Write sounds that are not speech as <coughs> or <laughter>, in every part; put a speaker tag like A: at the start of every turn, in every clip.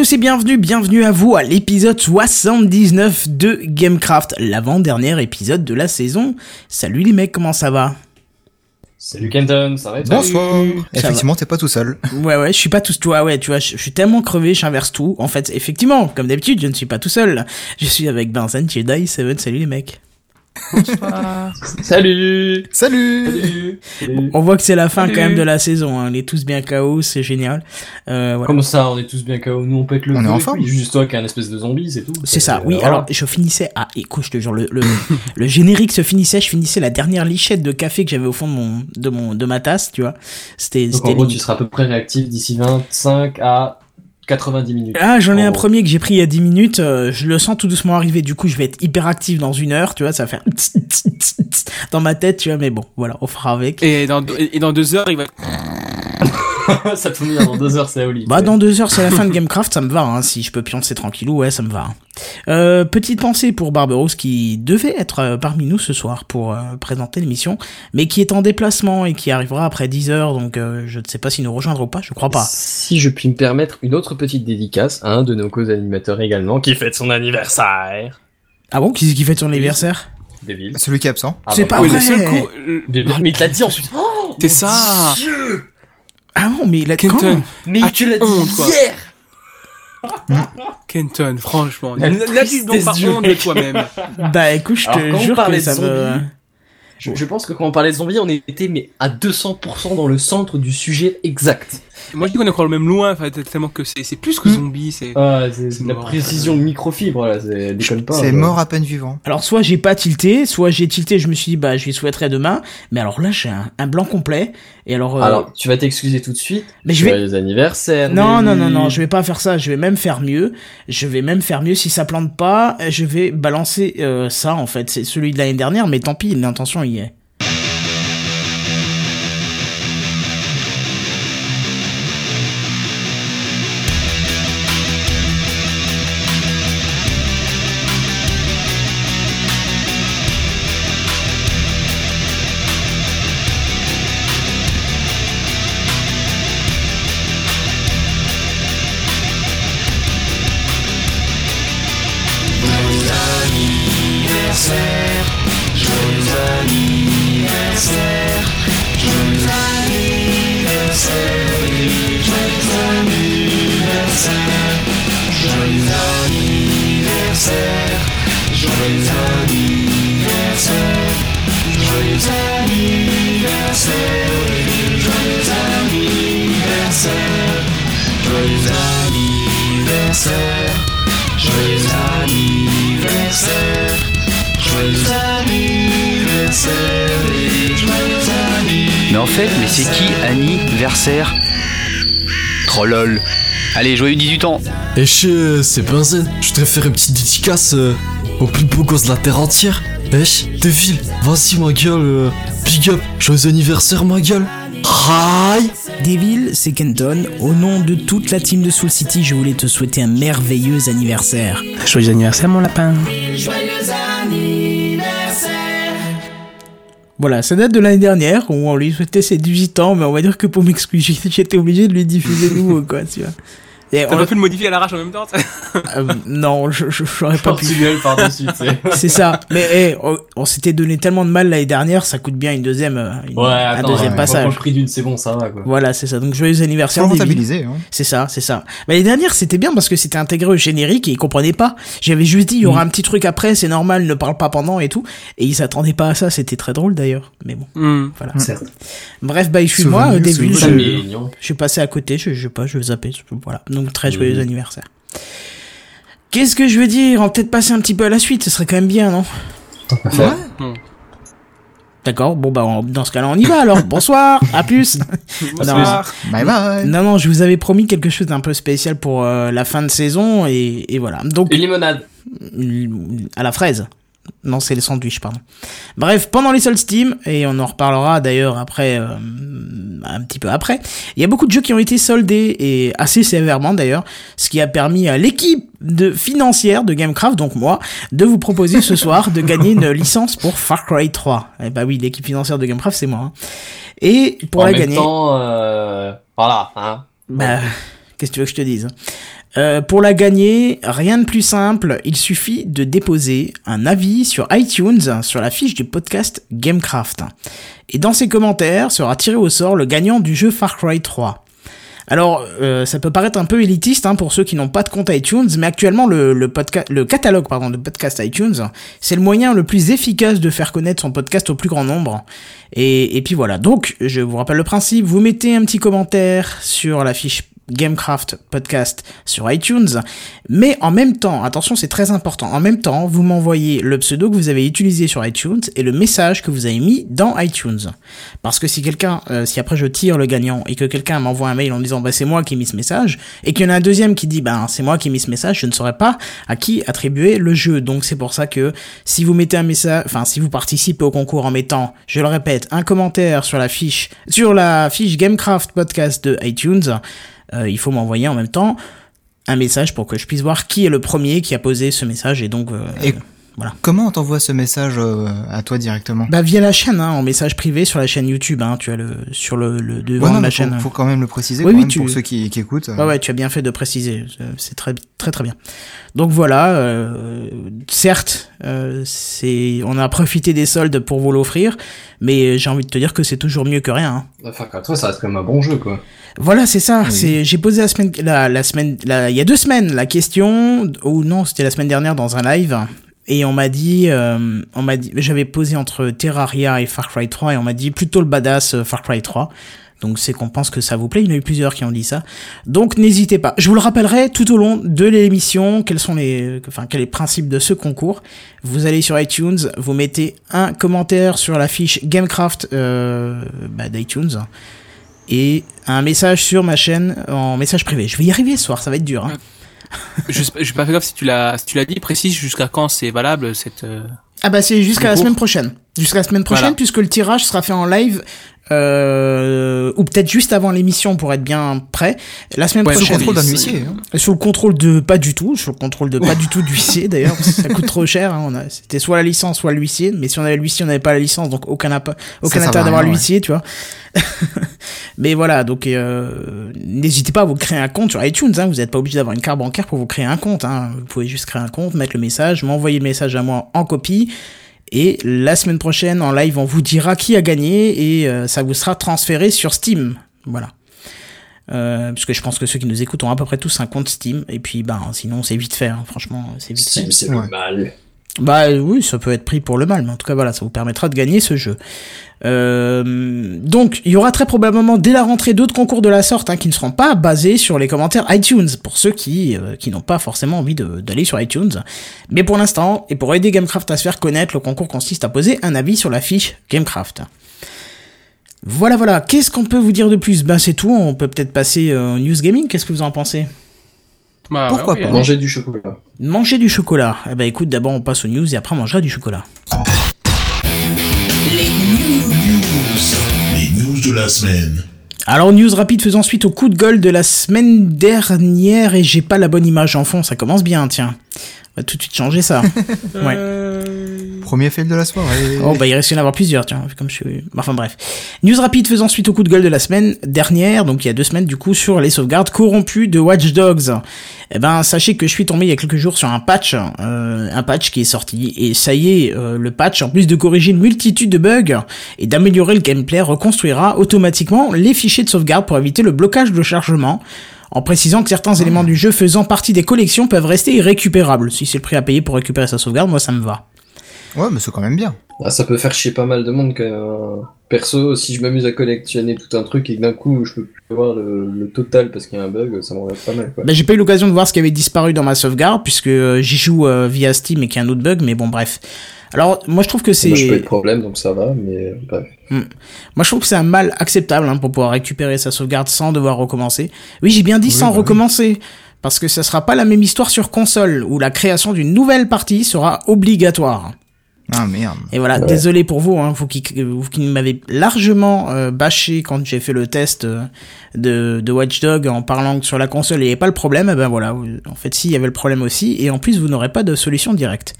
A: Bonjour à tous et bienvenue, bienvenue à vous à l'épisode 79 de Gamecraft, l'avant-dernier épisode de la saison. Salut les mecs, comment ça va?
B: Salut Kenton, ça va
C: Bonsoir.
A: Ça
C: Effectivement, t'es pas tout seul.
A: Ouais ouais, je suis pas tout toi, ouais, tu vois, je, je suis tellement crevé, j'inverse tout. En fait, effectivement, comme d'habitude, je ne suis pas tout seul. Je suis avec Benzen, Jedi, Seven, salut les mecs.
B: Salut
C: Salut.
B: Salut Salut.
A: On voit que c'est la fin
B: Salut.
A: quand même de la saison, hein. on est tous bien KO, c'est génial. Euh, voilà.
B: Comment ça, on est tous bien KO Nous on pète le
C: On est en forme.
B: Juste toi qui un espèce de zombie, c'est tout.
A: C'est ça,
B: Euh,
A: oui.
B: voilà.
A: Alors, je finissais. Ah, écoute, je te jure, le, le, <laughs> le générique se finissait. Je finissais la dernière lichette de café que j'avais au fond de mon, de mon, de ma tasse, tu vois. C'était,
B: Donc
A: c'était
B: en gros,
A: limite.
B: tu seras à peu près réactif d'ici 25 à 90 minutes.
A: Ah, j'en ai un
B: gros.
A: premier que j'ai pris il y a 10 minutes. euh, je le sens tout doucement arriver. Du coup, je vais être hyper actif dans une heure, tu vois. Ça va faire dans ma tête, tu vois. Mais bon, voilà, on fera avec.
D: Et dans, deux- et dans deux heures, il va. <laughs>
B: ça tombe bien, dans deux heures c'est Oli.
A: Bah, dans deux heures, c'est la fin de Gamecraft, ça me va, hein. Si je peux pioncer tranquillou, ouais, ça me va. Euh, petite pensée pour Barberousse qui devait être euh, parmi nous ce soir pour euh, présenter l'émission, mais qui est en déplacement et qui arrivera après 10 heures, donc euh, je ne sais pas s'il nous rejoindra ou pas, je crois pas.
B: Si je puis me permettre une autre petite dédicace à un de nos co-animateurs également qui fête son anniversaire.
A: Ah bon, qui c'est qui fête son anniversaire?
B: Deville.
C: Celui qui est absent.
B: Ah
A: C'est
B: bah,
A: pas
D: oui,
A: vrai.
D: le seul coup. le-
B: Deville. Mais il te l'a dit ensuite. Oh,
D: C'est
B: mon
D: ça.
B: Dieu
A: Ah bon, mais il a
D: Kenton.
B: Mais
D: Ah,
B: tu l'as dit hier
D: Kenton, franchement.
B: La
D: donc pas
B: tristesse du
D: honte de toi-même <laughs>
A: Bah écoute, je te
B: on
A: jure que
B: parlait
A: ça me...
B: zombies, Je, je pense que quand on parlait de zombies, on était mais à 200% dans le centre du sujet exact.
D: Moi, je dis qu'on est encore le même loin, enfin, tellement que c'est plus que
A: Hmm.
D: zombie, c'est.
B: Ah, c'est
D: C'est
B: de la
D: mort.
B: précision microfibre, là, c'est déconne pas.
C: C'est mort à peine vivant.
A: Alors soit j'ai pas tilté, soit j'ai tilté, je me suis dit bah je lui souhaiterais demain, mais alors là j'ai un, un blanc complet, et alors... euh,
B: Alors, tu vas t'excuser tout de suite.
A: mais je vais...
B: Joyeux anniversaire.
A: Non, non, non, non, je vais pas faire ça, je vais même faire mieux. Je vais même faire mieux, si ça plante pas, je vais balancer euh, ça en fait. C'est celui de l'année dernière, mais tant pis, l'intention y est.
E: Mais en fait, mais c'est qui anniversaire? Trollol. Allez, joyeux 18 ans.
F: Et je, c'est Benzen, je voudrais faire une petite dédicace euh, au plus beau gosse de la terre entière. Wesh, Deville, vas-y ma gueule, euh, big up, joyeux anniversaire ma gueule. Aïe
A: Devil, c'est Kenton. Au nom de toute la team de Soul City, je voulais te souhaiter un merveilleux anniversaire.
D: Joyeux anniversaire, mon lapin.
A: Voilà, ça date de l'année dernière, où on lui souhaitait ses 18 ans, mais on va dire que pour m'excuser, <laughs> j'étais obligé de lui diffuser nouveau, quoi, tu vois. Et
D: T'as
A: on-
D: pas pu le modifier à l'arrache en même temps <laughs>
A: euh, non, je, je, j'aurais pas pu.
B: Tu sais. <laughs>
A: C'est ça. Mais eh, on, on s'était donné tellement de mal l'année dernière, ça coûte bien une deuxième, euh, une-
B: Ouais,
A: un
B: attends,
A: deuxième
B: ouais,
A: passage.
B: Le prix d'une, c'est bon, ça va, quoi.
A: Voilà, c'est ça. Donc joyeux anniversaire.
C: Rentabiliser. Hein.
A: C'est ça, c'est ça. Mais l'année dernière, c'était bien parce que c'était intégré au générique et ils comprenaient pas. J'avais juste dit, il y aura un petit truc après, c'est normal, ne parle pas pendant et tout. Et ils s'attendaient pas à ça, c'était très drôle d'ailleurs. Mais bon,
D: Hmm.
A: voilà.
B: Certes.
A: Bref, bah, excuse-moi,
C: Souvenir,
A: au début, je, je suis passé à côté, je, je sais pas, je vais zapper, je- voilà. Donc très joyeux anniversaire. Qu'est-ce que je veux dire? On va peut-être passer un petit peu à la suite, ce serait quand même bien, non? D'accord, bon bah on- dans ce cas-là on y va alors. Bonsoir, <laughs> à plus.
D: Bonsoir.
C: Bye bye.
A: Non non, je vous avais promis quelque chose d'un peu spécial pour euh, la fin de saison et, et voilà. Donc
B: Une limonade.
A: à la fraise. Non, c'est les sandwichs, pardon. Bref, pendant les Steam, et on en reparlera d'ailleurs après, euh, un petit peu après, il y a beaucoup de jeux qui ont été soldés, et assez sévèrement d'ailleurs, ce qui a permis à l'équipe de financière de Gamecraft, donc moi, de vous proposer ce <laughs> soir de gagner une licence pour Far Cry 3. Eh bah oui, l'équipe financière de Gamecraft, c'est moi. hein. Et pour
B: en
A: la
B: même
A: gagner...
B: temps, euh, voilà, hein.
A: Bah, qu'est-ce que tu veux que je te dise Euh, pour la gagner, rien de plus simple, il suffit de déposer un avis sur iTunes sur la fiche du podcast Gamecraft. Et dans ces commentaires sera tiré au sort le gagnant du jeu Far Cry 3. Alors, euh, ça peut paraître un peu élitiste hein, pour ceux qui n'ont pas de compte iTunes, mais actuellement le, le, le catalogue pardon, de podcast iTunes, c'est le moyen le plus efficace de faire connaître son podcast au plus grand nombre. Et, et puis voilà, donc je vous rappelle le principe, vous mettez un petit commentaire sur la fiche Gamecraft Podcast sur iTunes. Mais en même temps, attention, c'est très important, en même temps, vous m'envoyez le pseudo que vous avez utilisé sur iTunes et le message que vous avez mis dans iTunes. Parce que si quelqu'un, euh, si après je tire le gagnant et que quelqu'un m'envoie un mail en disant bah c'est moi qui ai mis ce message et qu'il y en a un deuxième qui dit bah c'est moi qui ai mis ce message, je ne saurais pas à qui attribuer le jeu. Donc c'est pour ça que si vous mettez un message, enfin si vous participez au concours en mettant, je le répète, un commentaire sur la fiche, sur la fiche Gamecraft Podcast de iTunes, il faut m'envoyer en même temps un message pour que je puisse voir qui est le premier qui a posé ce message et donc euh,
C: voilà. Comment on t'envoie ce message euh, à toi directement
A: Bah via la chaîne, hein, en message privé sur la chaîne YouTube. Hein, tu as le sur le, le devant de la chaîne.
C: Faut, faut quand même le préciser oui, oui, tu... pour ceux qui, qui écoutent.
A: Ouais ouais, tu as bien fait de préciser. C'est très très très bien. Donc voilà, euh, certes, euh, c'est on a profité des soldes pour vous l'offrir, mais j'ai envie de te dire que c'est toujours mieux que rien. Hein.
B: Enfin, toi, ça reste quand même un bon jeu, quoi.
A: Voilà, c'est ça. C'est j'ai posé la semaine la, la semaine la, il y a deux semaines la question ou non, c'était la semaine dernière dans un live et on m'a dit euh, on m'a dit j'avais posé entre Terraria et Far Cry 3 et on m'a dit plutôt le badass euh, Far Cry 3. Donc c'est qu'on pense que ça vous plaît, il y en a eu plusieurs qui ont dit ça. Donc n'hésitez pas. Je vous le rappellerai tout au long de l'émission quels sont les enfin sont les principes de ce concours. Vous allez sur iTunes, vous mettez un commentaire sur la fiche Gamecraft euh, bah, d'iTunes et un message sur ma chaîne en message privé. Je vais y arriver ce soir, ça va être dur. Hein.
D: Je, je pas fait gaffe si tu l'as si tu l'as dit précise jusqu'à quand c'est valable cette euh,
A: ah bah c'est jusqu'à la semaine prochaine. Jusqu'à la semaine prochaine puisque le tirage sera fait en live euh, ou peut-être juste avant l'émission pour être bien prêt. La semaine prochaine.
C: Sous le contrôle d'un huissier. Hein.
A: Sous le contrôle de pas du tout, sous le contrôle de pas du tout d'huissier d'ailleurs, ça coûte trop cher. Hein, on a, c'était soit la licence, soit l'huissier. Mais si on avait l'huissier, on n'avait pas la licence, donc aucun aucun intérêt d'avoir l'huissier, tu vois. <laughs> mais voilà, donc euh, n'hésitez pas à vous créer un compte sur iTunes. Hein, vous n'êtes pas obligé d'avoir une carte bancaire pour vous créer un compte. Vous pouvez juste créer un compte, mettre le message, m'envoyer le message à moi en copie. Et la semaine prochaine, en live, on vous dira qui a gagné et euh, ça vous sera transféré sur Steam. Voilà. Euh, parce que je pense que ceux qui nous écoutent ont à peu près tous un compte Steam. Et puis, bah, sinon, c'est vite fait. Hein. Franchement, c'est vite
B: Steam, c'est le mal.
A: Bah oui, ça peut être pris pour le mal, mais en tout cas voilà, ça vous permettra de gagner ce jeu. Euh, donc il y aura très probablement dès la rentrée d'autres concours de la sorte hein, qui ne seront pas basés sur les commentaires iTunes pour ceux qui euh, qui n'ont pas forcément envie d'aller sur iTunes. Mais pour l'instant et pour aider Gamecraft à se faire connaître, le concours consiste à poser un avis sur la fiche Gamecraft. Voilà voilà, qu'est-ce qu'on peut vous dire de plus? Ben c'est tout, on peut peut-être passer euh, au news gaming. Qu'est-ce que vous en pensez?
D: Bah,
C: Pourquoi pas.
B: Manger du chocolat.
A: Manger du chocolat. Eh ben écoute, d'abord on passe aux news et après on mangera du chocolat.
G: Les news de la semaine.
A: Alors news rapide faisant suite au coup de gueule de la semaine dernière et j'ai pas la bonne image en fond, ça commence bien, tiens. On va tout de suite changer ça. <laughs> ouais.
C: Premier fail de la soirée.
A: Oh bah il risque d'y en avoir plusieurs, tiens, comme je suis... Enfin bref. News rapide faisant suite au coup de gueule de la semaine dernière, donc il y a deux semaines du coup, sur les sauvegardes corrompues de Watch Dogs. Eh ben sachez que je suis tombé il y a quelques jours sur un patch, euh, un patch qui est sorti, et ça y est, euh, le patch, en plus de corriger une multitude de bugs et d'améliorer le gameplay, reconstruira automatiquement les fichiers de sauvegarde pour éviter le blocage de chargement en précisant que certains éléments du jeu faisant partie des collections peuvent rester irrécupérables. Si c'est le prix à payer pour récupérer sa sauvegarde, moi ça me va.
C: Ouais, mais c'est quand même bien.
B: Ah, ça peut faire chier pas mal de monde que euh, perso, si je m'amuse à collectionner tout un truc et que d'un coup je peux plus voir le, le total parce qu'il y a un bug, ça m'enlève pas mal quoi.
A: Bah, j'ai pas eu l'occasion de voir ce qui avait disparu dans ma sauvegarde puisque euh, j'y joue euh, via Steam et qu'il y a un autre bug, mais bon bref. Alors moi je trouve que c'est
B: Moi je peux être problème donc ça va, mais euh, bref.
A: moi je trouve que c'est un mal acceptable hein, pour pouvoir récupérer sa sauvegarde sans devoir recommencer. Oui j'ai bien dit sans
C: bah oui.
A: recommencer parce que ça sera pas la même histoire sur console où la création d'une nouvelle partie sera obligatoire.
C: Ah merde.
A: Et voilà,
B: Ouais.
A: désolé pour vous, hein, vous qui, vous qui m'avez largement euh, bâché quand j'ai fait le test euh, de, de Watch Dog en parlant que sur la console il n'y avait pas le problème, eh ben voilà, en fait si il y avait le problème aussi, et en plus vous n'aurez pas de solution directe.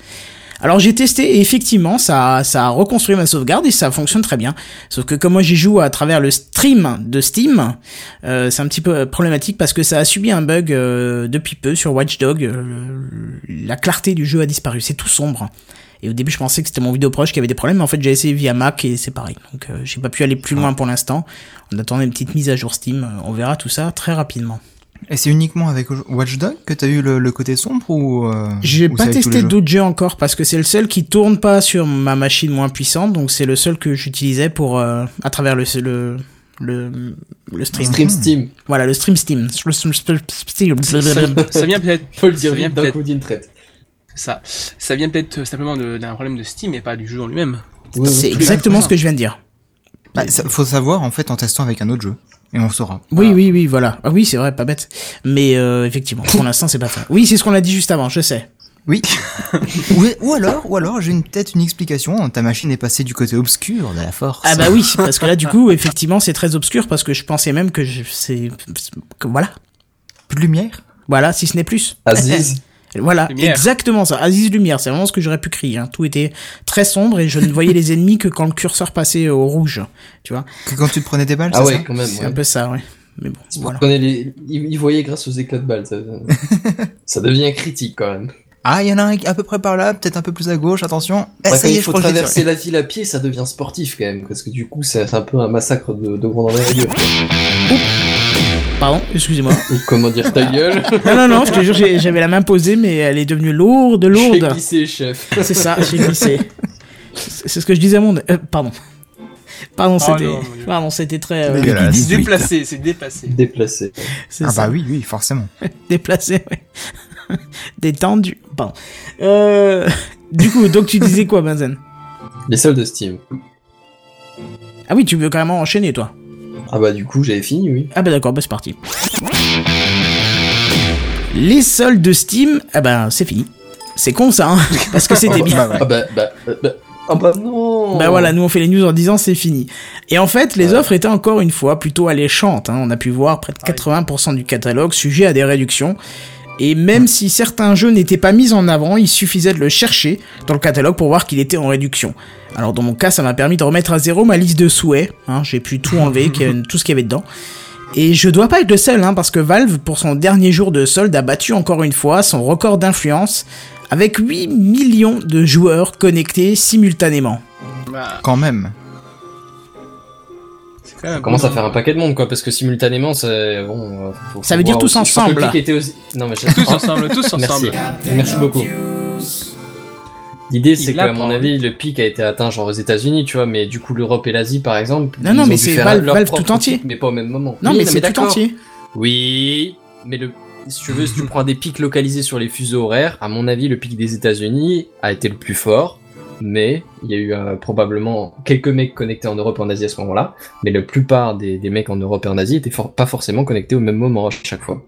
A: Alors j'ai testé et effectivement ça, ça a reconstruit ma sauvegarde et ça fonctionne très bien. Sauf que comme moi j'y joue à travers le stream de Steam, euh, c'est un petit peu problématique parce que ça a subi un bug euh, depuis peu sur Watchdog. Euh, la clarté du jeu a disparu, c'est tout sombre. Et au début je pensais que c'était mon vidéo proche qui avait des problèmes, mais en fait j'ai essayé via Mac et c'est pareil. Donc euh, j'ai pas pu aller plus loin pour l'instant. On attendait une petite mise à jour Steam, euh, on verra tout ça très rapidement.
C: Et c'est uniquement avec Watchdog que t'as eu le, le côté sombre ou euh,
A: J'ai pas testé d'autres jeux encore parce que c'est le seul qui tourne pas sur ma machine moins puissante, donc c'est le seul que j'utilisais pour euh, à travers le le le, le stream.
B: Stream Steam.
A: Voilà, le stream Steam. Le stream Steam.
D: Ça vient peut-être.
B: Faut le dire
D: ça vient peut-être. Ça, ça vient peut-être simplement de- d'un problème de Steam et pas du jeu en lui-même.
B: Oui.
A: C'est exactement ce que je viens de dire.
C: Bah, ça- faut savoir en fait en testant avec un autre jeu et on saura.
A: Oui, oui, oui, voilà. Ah oui, c'est vrai, pas bête. Mais euh, effectivement, pour l'instant, c'est pas fait. Oui, c'est ce qu'on a dit juste avant, je sais.
C: Oui. <laughs> ou, ou alors, ou alors j'ai peut-être une explication. Ta machine est passée du côté obscur de la force.
A: Ah bah oui, <laughs> parce que là, du coup, effectivement, c'est très obscur parce que je pensais même que je- c'est voilà,
C: Plus de lumière?
A: voilà, si ce n'est plus.
B: Aziz. <laughs>
A: Voilà,
D: Lumière.
A: exactement ça. Aziz Lumière, c'est vraiment ce que j'aurais pu crier. hein. Tout était très sombre et je ne voyais les ennemis que quand le curseur passait au rouge. Tu vois,
C: Que quand tu te prenais des balles,
B: Ah
C: c'est
B: ouais,
C: ça
B: quand même.
A: c'est
B: ouais.
A: un peu ça, ouais. Mais bon, voilà.
B: les... ils, voyaient grâce aux éclats de balles. Ça, ça devient critique quand même.
C: Ah, il y en a un à peu près par là, peut-être un peu plus à gauche. Attention. Eh,
B: Ouais,
C: ça y est,
B: il
C: je
B: faut
C: j'ai
B: traverser la ville à pied, ça devient sportif quand même. Parce que du coup, c'est un peu un massacre de, de grande envergure.
A: Pardon, excusez-moi.
B: Comment dire ta gueule
A: Non, non, non, je te jure, j'ai- j'avais la main posée, mais elle est devenue lourde,
B: J'ai
A: lourde.
B: glissé, chef.
A: C'est ça, j'ai glissé. C'est ce que je disais à mon... euh, pardon. Pardon,
D: Oh
A: c'était... Pardon, c'était très... euh,
D: déplacé, c'est déplacé.
B: Déplacé.
C: Ah
A: ça.
C: bah oui, oui, forcément. <laughs>
A: Déplacé, ouais. <laughs> Détendu. Pardon. Euh... Du coup, donc tu disais quoi, Benzen?
B: Les soldes de Steam.
A: Ah oui, tu veux carrément enchaîner, toi
B: Ah bah du coup, j'avais fini, oui.
A: Ah bah d'accord, bah c'est parti. Les soldes de Steam, ah bah c'est fini. C'est con ça, hein <laughs> parce que c'était bien.
C: Bah.
B: Ah bah, bah, bah, bah, ah bah non
A: Bah voilà, nous on fait les news en disant c'est fini. Et en fait, les offres étaient encore une fois plutôt alléchantes. hein. On a pu voir près de 80% du catalogue sujet à des réductions. Et même si certains jeux n'étaient pas mis en avant, il suffisait de le chercher dans le catalogue pour voir qu'il était en réduction. Alors dans mon cas, ça m'a permis de remettre à zéro ma liste de souhaits. hein. J'ai pu tout enlever, tout ce qu'il y avait dedans. Et je dois pas être le seul, hein, parce que Valve, pour son dernier jour de solde, a battu encore une fois son record d'influence avec 8 millions de joueurs connectés simultanément.
D: Bah,
C: Quand même.
B: Ça commence à faire un paquet de monde, quoi, parce que simultanément, c'est bon. euh, faut-
A: Ça veut dire tous ensemble.
B: pic était aussi- Non mais
D: Tous ensemble, tous
B: Merci.
D: ensemble.
B: Merci beaucoup. L'idée, c'est qu'à mon avis, le pic a été atteint genre aux États-Unis, tu vois, mais du coup, l'Europe et l'Asie, par exemple.
A: Non, non,
B: ils ont
A: mais
B: dû
A: c'est
B: faire
A: Valve-
B: leur
A: Valve
B: propre
A: tout entier.
B: pic, mais pas au même moment.
A: Non,
B: Oui,
A: mais c'est tout
B: d'accord.
A: entier.
B: Oui, mais le, si tu veux, si tu prends des pics localisés sur les fuseaux horaires, à mon avis, le pic des États-Unis a été le plus fort, mais il y a eu euh, probablement quelques mecs connectés en Europe et en Asie à ce moment-là, mais la plupart des, des mecs en Europe et en Asie étaient for- pas forcément connectés au même moment à chaque fois.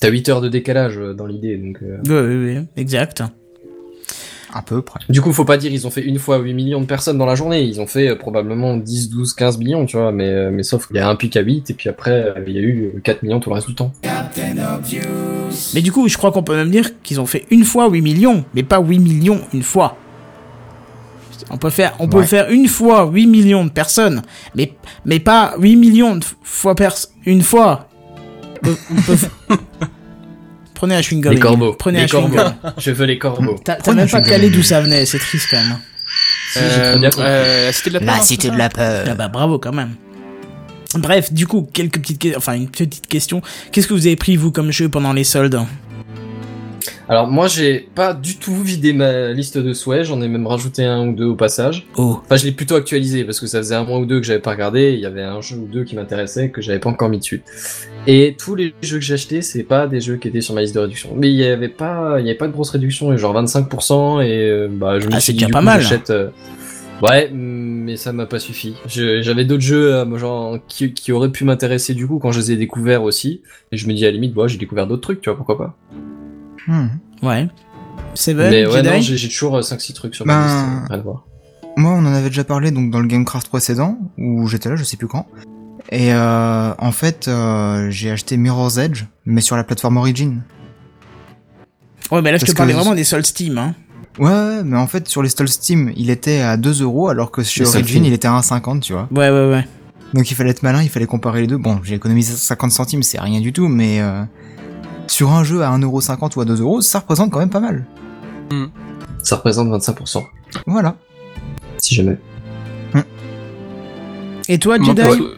B: T'as 8 heures de décalage euh, dans l'idée, donc... euh,
A: Oui, oui, oui, exact.
C: À peu près.
B: Du coup, faut pas dire ils ont fait une fois 8 millions de personnes dans la journée, ils ont fait euh, probablement 10, 12, 15 millions, tu vois, mais, euh, mais sauf qu'il y a un pic à 8, et puis après, euh, il y a eu euh, 4 millions tout le reste du temps.
A: Mais du coup, je crois qu'on peut même dire qu'ils ont fait une fois 8 millions, mais pas 8 millions une fois. On peut faire, on peut faire une fois 8 millions de personnes, mais, mais pas 8 millions de fois pers une fois. On peut- on peut- <laughs> Prenez un chewing-gum.
B: Les corbeaux.
A: Prenez
B: les
A: un
B: corbeaux. Je veux les corbeaux.
A: T'as même pas calé d'où ça venait, c'est triste quand même. hein.
B: Si, j'ai très bien compris.
D: euh, la cité de la peur. c'est ça
C: la peur.
A: Ah bah bravo quand même. Bref, du coup, quelques petites, enfin une petite question. Qu'est-ce que vous avez pris vous comme jeu pendant les soldes?
B: Alors moi j'ai pas du tout vidé ma liste de souhaits, j'en ai même rajouté un ou deux au passage.
A: Oh.
B: Enfin je l'ai plutôt actualisé parce que ça faisait un mois ou deux que j'avais pas regardé, il y avait un jeu ou deux qui m'intéressait que j'avais pas encore mis dessus. Et tous les jeux que j'ai achetés, c'est pas des jeux qui étaient sur ma liste de réduction. Mais il y avait pas, il y avait pas de grosse réduction, genre 25% et euh, bah je me
A: Ah,
B: suis dit du
A: pas
B: coup,
A: mal.
B: j'achète, euh, Ouais, mais ça m'a pas suffi. J'avais d'autres jeux euh, genre qui, qui auraient pu m'intéresser du coup quand je les ai découverts aussi. Et je me dis à la limite, bah, j'ai découvert d'autres trucs, tu vois, pourquoi pas.
C: Hmm.
A: Ouais. Seven,
B: mais ouais,
A: Jedi
B: non, j'ai toujours 5-6 trucs sur
C: Ben,
B: ma liste, euh, rien à voir.
C: Moi, on en avait déjà parlé donc dans le Gamecraft précédent où j'étais là, je sais plus quand. Et euh, en fait, euh, j'ai acheté Mirror's Edge, mais sur la plateforme Origin.
A: Ouais, mais là je te parlais
C: que-
A: vraiment des soldes Steam. Hein.
C: Ouais, ouais, mais en fait, sur les stalls Steam, il était à 2 euros, alors que chez Origin, il était à 1,50, tu vois.
A: Ouais, ouais, ouais.
C: Donc il fallait être malin, il fallait comparer les deux. Bon, j'ai économisé 50 centimes, c'est rien du tout, mais euh, sur un jeu à 1,50€ ou à 2 euros, ça représente quand même pas mal.
B: Ça représente 25%,
C: Voilà.
B: si jamais.
A: Et toi,
D: Moi,
A: Jedi
D: perso, euh,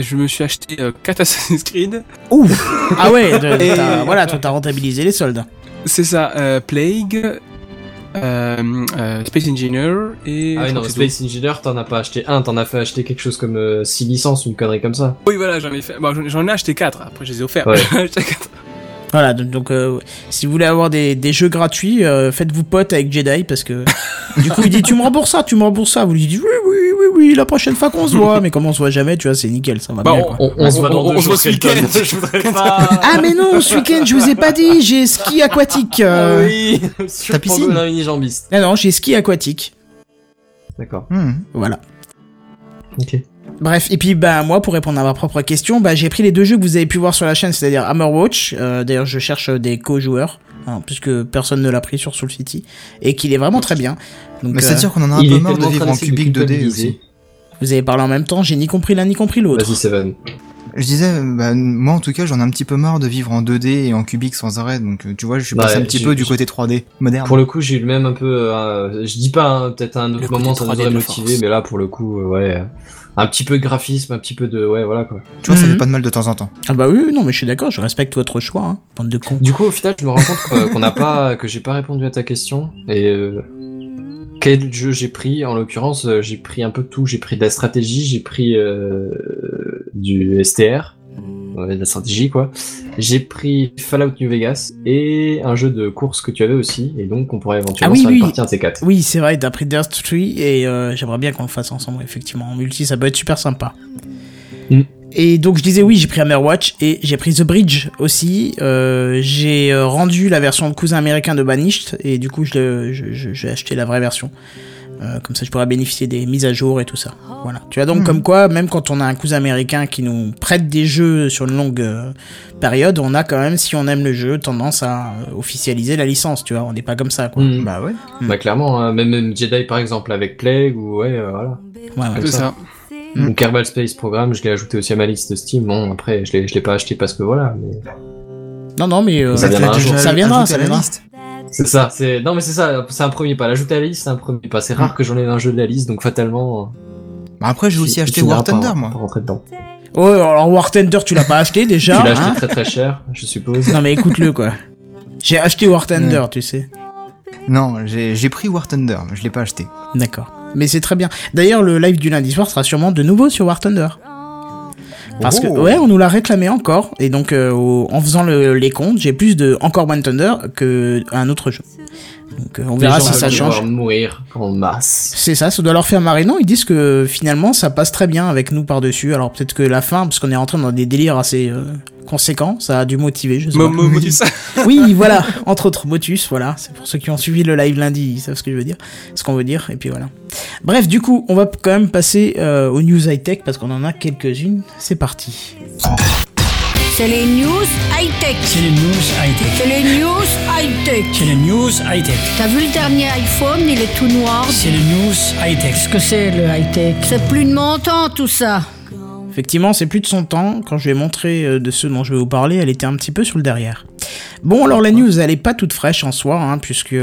D: je me suis acheté 4 Assassin's Creed.
A: Ouf <laughs> Ah ouais, voilà, toi t'as rentabilisé les soldes.
D: C'est ça, euh, Plague, euh, euh, Space Engineer et...
B: Ah oui, non, Space Engineer, t'en as pas acheté un, t'en as fait acheter quelque chose comme 6 licences, une connerie comme ça.
D: Oui, voilà, j'en ai fait. Bon, j'en- j'en ai acheté 4, après je les ai offerts.
B: Ouais. <laughs>
A: Voilà, donc, donc, euh, si vous voulez avoir des, des jeux gratuits, euh, faites-vous pote avec Jedi parce que <laughs> du coup il dit tu me rembourses ça, tu me rembourses ça. Vous lui dites oui, oui, oui, oui, la prochaine fois qu'on se voit, mais comme on se voit jamais, tu vois, c'est nickel, ça va
D: Bah,
A: bien.
D: on-
A: quoi.
B: On, on se voit dans
D: on-
B: deux
D: on se
B: jours,
D: voit ce week-end. <laughs>
B: Je voudrais <laughs> pas...
A: Ah mais non, ce week-end je vous ai pas dit, j'ai ski aquatique. euh.
B: Ah oui, sur
C: Ta piscine.
A: Ah non, j'ai ski aquatique.
B: D'accord,
C: Hmm.
A: Voilà.
B: ok.
A: Bref, et puis bah moi pour répondre à ma propre question, bah j'ai pris les deux jeux que vous avez pu voir sur la chaîne, c'est-à-dire Hammerwatch. Euh, D'ailleurs, je cherche des co-joueurs, hein, puisque personne ne l'a pris sur Soul City, et qu'il est vraiment très bien. Donc,
C: Mais
A: euh,
C: c'est-à-dire qu'on en a un peu marre de vivre en cubique 2D
B: culpabiliser.
C: aussi.
A: vous avez parlé en même temps, j'ai ni compris l'un ni compris l'autre.
B: Vas-y, Seven.
C: Je disais, bah, moi en tout cas, j'en ai un petit peu marre de vivre en 2D et en cubique sans arrêt, donc euh, tu vois, je suis passé un petit peu du côté 3D moderne.
B: Pour le coup, j'ai eu le même un peu. euh, je dis pas, hein, peut-être à un autre
D: Le
B: moment ça nous
D: 3D
B: aurait motivé,
D: force.
B: mais là pour le coup, euh, ouais. Euh, Un petit peu de graphisme, un petit peu de. Ouais, voilà quoi.
C: Tu vois, ça
A: Mhm.
C: fait pas de mal de temps en temps.
A: Ah bah oui, non mais je suis d'accord, je respecte votre choix, hein, bande de cons.
B: Du coup, au final, je me rends compte que- qu'on n'a pas. que j'ai pas répondu à ta question. Et. euh, quel jeu j'ai pris En l'occurrence, euh, j'ai pris un peu de tout. J'ai pris de la stratégie, j'ai pris euh, du STR, de la stratégie quoi. J'ai pris Fallout New Vegas et un jeu de course que tu avais aussi. Et donc, on pourrait éventuellement
A: Ah oui,
B: faire
A: oui.
B: une partie un de ces quatre.
A: Oui, c'est vrai, t'as pris Dirt 3 et euh, j'aimerais bien qu'on le fasse ensemble, effectivement. En multi, ça peut être super sympa.
B: Mm.
A: Et donc je disais oui, j'ai pris Hammerwatch et j'ai pris The Bridge aussi. Euh, j'ai euh, rendu la version de cousin américain de Banished et du coup je, je- je- j'ai acheté la vraie version. Euh, comme ça je pourrais bénéficier des mises à jour et tout ça. Voilà. Tu vois donc
C: Mhm.
A: comme quoi, même quand on a un cousin américain qui nous prête des jeux sur une longue euh, période, on a quand même, si on aime le jeu, tendance à euh, officialiser la licence. Tu vois, on n'est pas comme ça quoi.
B: Mm.
C: Bah ouais.
B: Bah clairement, hein, même, même Jedi par exemple avec Plague ou ouais, euh, voilà.
A: Ouais, ouais.
D: C'est ça.
B: Ou Kerbal Space Program, je l'ai ajouté aussi à ma liste de Steam. Bon, après, je l'ai, je l'ai pas acheté parce que voilà. Mais...
A: Non non mais euh,
B: Ça viendra.
A: Ça viendra,
B: C'est ça. C'est non mais c'est ça. C'est un premier pas. L'ajouter à la liste, c'est un premier pas. C'est rare que j'en ai un jeu de la liste, donc fatalement.
C: Bah après, j'ai aussi acheté War Thunder, moi.
B: rentrer dedans.
A: Oh, alors War Thunder, tu l'as pas acheté déjà
B: tu l'as acheté
A: hein
B: très très cher, je suppose.
A: Non mais écoute-le quoi. J'ai acheté War Thunder, tu sais.
C: Non, j'ai j'ai pris War Thunder, mais je l'ai pas acheté.
A: D'accord. Mais c'est très bien. D'ailleurs, le live du lundi soir sera sûrement de nouveau sur War Thunder. Parce que
C: Oh.
A: ouais, on nous l'a réclamé encore et donc euh, en faisant le- les comptes, j'ai plus de encore One Thunder que un autre jeu. Donc euh, on verra si ça change.
B: mourir en masse.
A: C'est ça, ça doit leur faire marrer. Non, ils disent que finalement ça passe très bien avec nous par-dessus. Alors peut-être que la fin, parce qu'on est rentré dans des délires assez euh, conséquents, ça a dû motiver, je sais
D: Mo-
A: pas.
D: mo- Motus. <laughs>
A: Oui, voilà, entre autres, Motus, voilà. C'est pour ceux qui ont suivi le live lundi, ils savent ce que je veux dire, ce qu'on veut dire, et puis voilà. Bref, du coup, on va quand même passer euh, aux news high-tech parce qu'on en a quelques-unes. C'est parti.
G: C'est les news high-tech.
H: C'est les news high-tech.
G: C'est les news high-tech.
H: C'est les news high-tech.
G: T'as vu le dernier iPhone, il est tout noir.
H: C'est les news high-tech.
G: Qu'est-ce que c'est le high-tech? C'est plus de mon temps tout ça.
A: Effectivement, c'est plus de son temps. Quand je vais montrer euh, de ceux dont je vais vous parler, elle était un petit peu sur le derrière. Bon, alors la news, elle est pas toute fraîche en soi, hein, puisque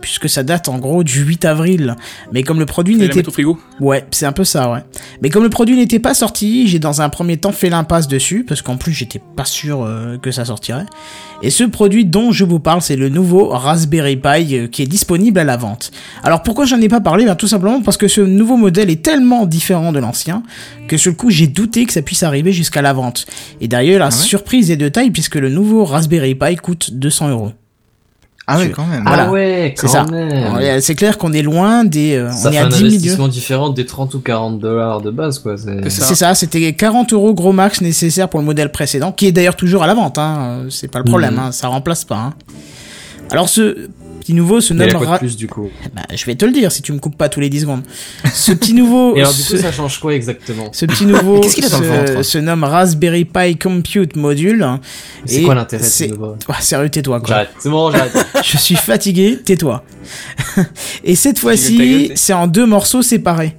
A: puisque ça date en gros du 8 avril. Mais comme le produit n'était
D: mettre au frigo.
A: Ouais, c'est un peu ça, ouais. Mais comme le produit n'était pas sorti, j'ai dans un premier temps fait l'impasse dessus, parce qu'en plus j'étais pas sûr euh, que ça sortirait. Et ce produit dont je vous parle, c'est le nouveau Raspberry Pi euh, qui est disponible à la vente. Alors pourquoi j'en ai pas parlé? Ben, Tout simplement parce que ce nouveau modèle est tellement différent de l'ancien que sur le coup j'ai douté que ça puisse arriver jusqu'à la vente. Et d'ailleurs la
C: ouais?
A: surprise est de taille puisque le nouveau Raspberry Pi coûte 200 euros.
C: Ah ouais, quand même.
A: Voilà.
B: Ah ouais,
A: C'est
B: quand
A: ça.
B: même.
A: Alors, euh, C'est clair qu'on est loin des... euh,
B: Ça
A: on est
B: fait
A: à
B: un
A: 10 000
B: investissement différent des 30 ou 40 dollars de base, quoi. C'est
D: C'est ça.
A: C'est ça, c'était 40 euros gros max nécessaire pour le modèle précédent, qui est d'ailleurs toujours à la vente, hein. c'est pas le problème,
B: Mhm.
A: hein, ça remplace pas. hein. Alors ce petit nouveau se nomme Ra-
B: plus du coup
A: Bah, je vais te le dire si tu me coupes pas tous les 10 secondes. Ce petit nouveau, <laughs>
B: Et alors du
A: ce,
B: coup ça change quoi exactement
A: ce petit nouveau <laughs>
C: Qu'est-ce qu'il a dans le
A: se,
C: ventre
A: se nomme Raspberry Pi Compute Module.
B: C'est
A: Et
B: quoi l'intérêt de
A: c'est-
B: ce nouveau
A: sérieux, tais-toi, quoi.
B: J'arrête, c'est bon, j'arrête. <laughs>
A: Je suis fatigué, tais-toi. Et cette fois-ci, c'est en deux morceaux séparés.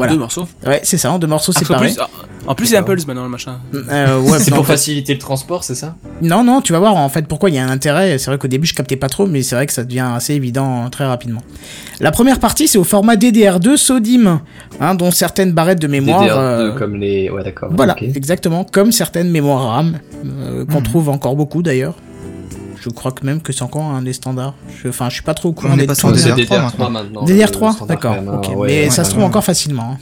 A: Voilà.
D: Deux morceaux.
A: Ouais, c'est ça, en deux morceaux
D: Ah, en
A: séparés.
D: plus, en plus, il y a un Pulse maintenant, le machin.
A: Euh, ouais,
B: c'est
A: non,
B: pour faciliter le transport, c'est ça
A: Non, non, tu vas voir en fait pourquoi il y a un intérêt. C'est vrai qu'au début je captais pas trop, mais c'est vrai que ça devient assez évident euh, très rapidement. La première partie c'est au format DDR2 SODIMM, hein, dont certaines barrettes de mémoire.
B: DDR2
A: euh,
B: comme les... Ouais d'accord.
A: Voilà, exactement, comme certaines mémoires RAM, euh, qu'on
C: Mhm.
A: trouve encore beaucoup d'ailleurs. Je crois que même que c'est encore un des standards. Je- Enfin, je, suis pas trop au courant
C: On est
A: des
C: pas sur
B: Ouais,
C: DDR3
B: c'est DDR3
C: maintenant.
B: maintenant.
A: DDR3,
B: le standard,
A: d'accord.
B: ouais,
A: mais
B: ouais,
A: ça se trouve encore facilement. hein.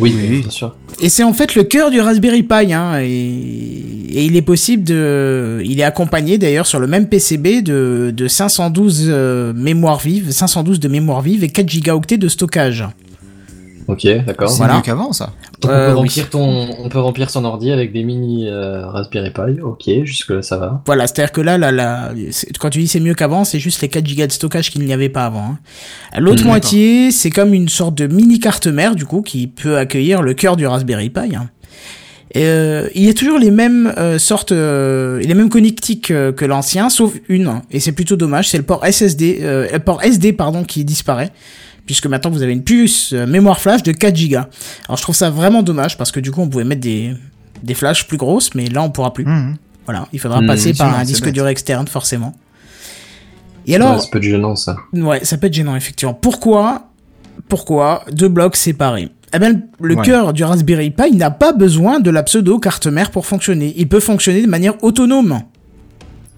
B: Oui,
C: Oui,
B: bien sûr.
A: Et c'est en fait le cœur du Raspberry Pi, hein, et, et il est possible de, il est accompagné d'ailleurs sur le même PCB de, de 512 euh, mémoires vives, 512 de mémoire vive et 4 gigaoctets de stockage.
B: Ok, d'accord.
C: C'est
A: Voilà.
C: mieux qu'avant, ça.
B: Donc
A: Euh,
B: on, peut
A: oui.
B: remplir ton, on peut remplir son ordi avec des mini euh, Raspberry Pi. Ok, jusque là ça va.
A: Voilà, c'est-à-dire que là, là, là quand tu dis c'est mieux qu'avant, c'est juste les 4 gigas de stockage qu'il n'y avait pas avant. hein. L'autre
C: Mmh,
A: moitié, c'est comme une sorte de mini carte mère, du coup, qui peut accueillir le cœur du Raspberry Pi. hein. Et, euh, il y a toujours les mêmes euh, sortes, euh, les mêmes connectiques euh, que l'ancien, sauf une, hein. et c'est plutôt dommage, c'est le port SSD, euh, le port SD pardon, qui disparaît, puisque maintenant vous avez une puce euh, mémoire flash de 4 Go. Alors je trouve ça vraiment dommage parce que du coup on pouvait mettre des des flashs plus grosses, mais là on pourra plus.
C: Mhm.
A: Voilà, il faudra
B: Mmh,
A: passer par un disque
C: bête.
A: dur externe forcément. Et
B: Ouais,
A: alors,
B: c'est peu gênant ça.
A: Ouais, ça peut être gênant, effectivement. Pourquoi Pourquoi deux blocs séparés? Eh ben, le
C: Ouais.
A: cœur du Raspberry Pi n'a pas besoin de la pseudo carte mère pour fonctionner. Il peut fonctionner de manière autonome.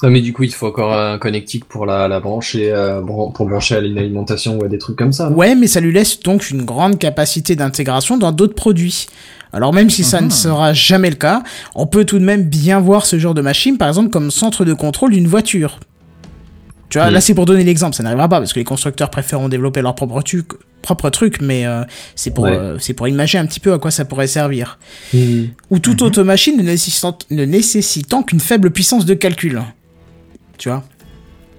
B: Non, mais du coup, il faut encore un connectique pour la, la brancher, euh, pour brancher à une alimentation ou à des trucs comme ça.
A: Ouais, mais ça lui laisse donc une grande capacité d'intégration dans d'autres produits. Alors même si ça ne
C: Mhm.
A: sera jamais le cas, on peut tout de même bien voir ce genre de machine, par exemple, comme centre de contrôle d'une voiture. Tu vois, là c'est pour donner l'exemple, ça n'arrivera pas parce que les constructeurs préfèrent développer leur propre truc, propre truc, mais euh, c'est pour
B: Ouais.
A: euh, c'est pour imaginer un petit peu à quoi ça pourrait servir.
B: Mhm.
A: Ou toute autre machine ne nécessitant, ne nécessitant qu'une faible puissance de calcul. Tu vois.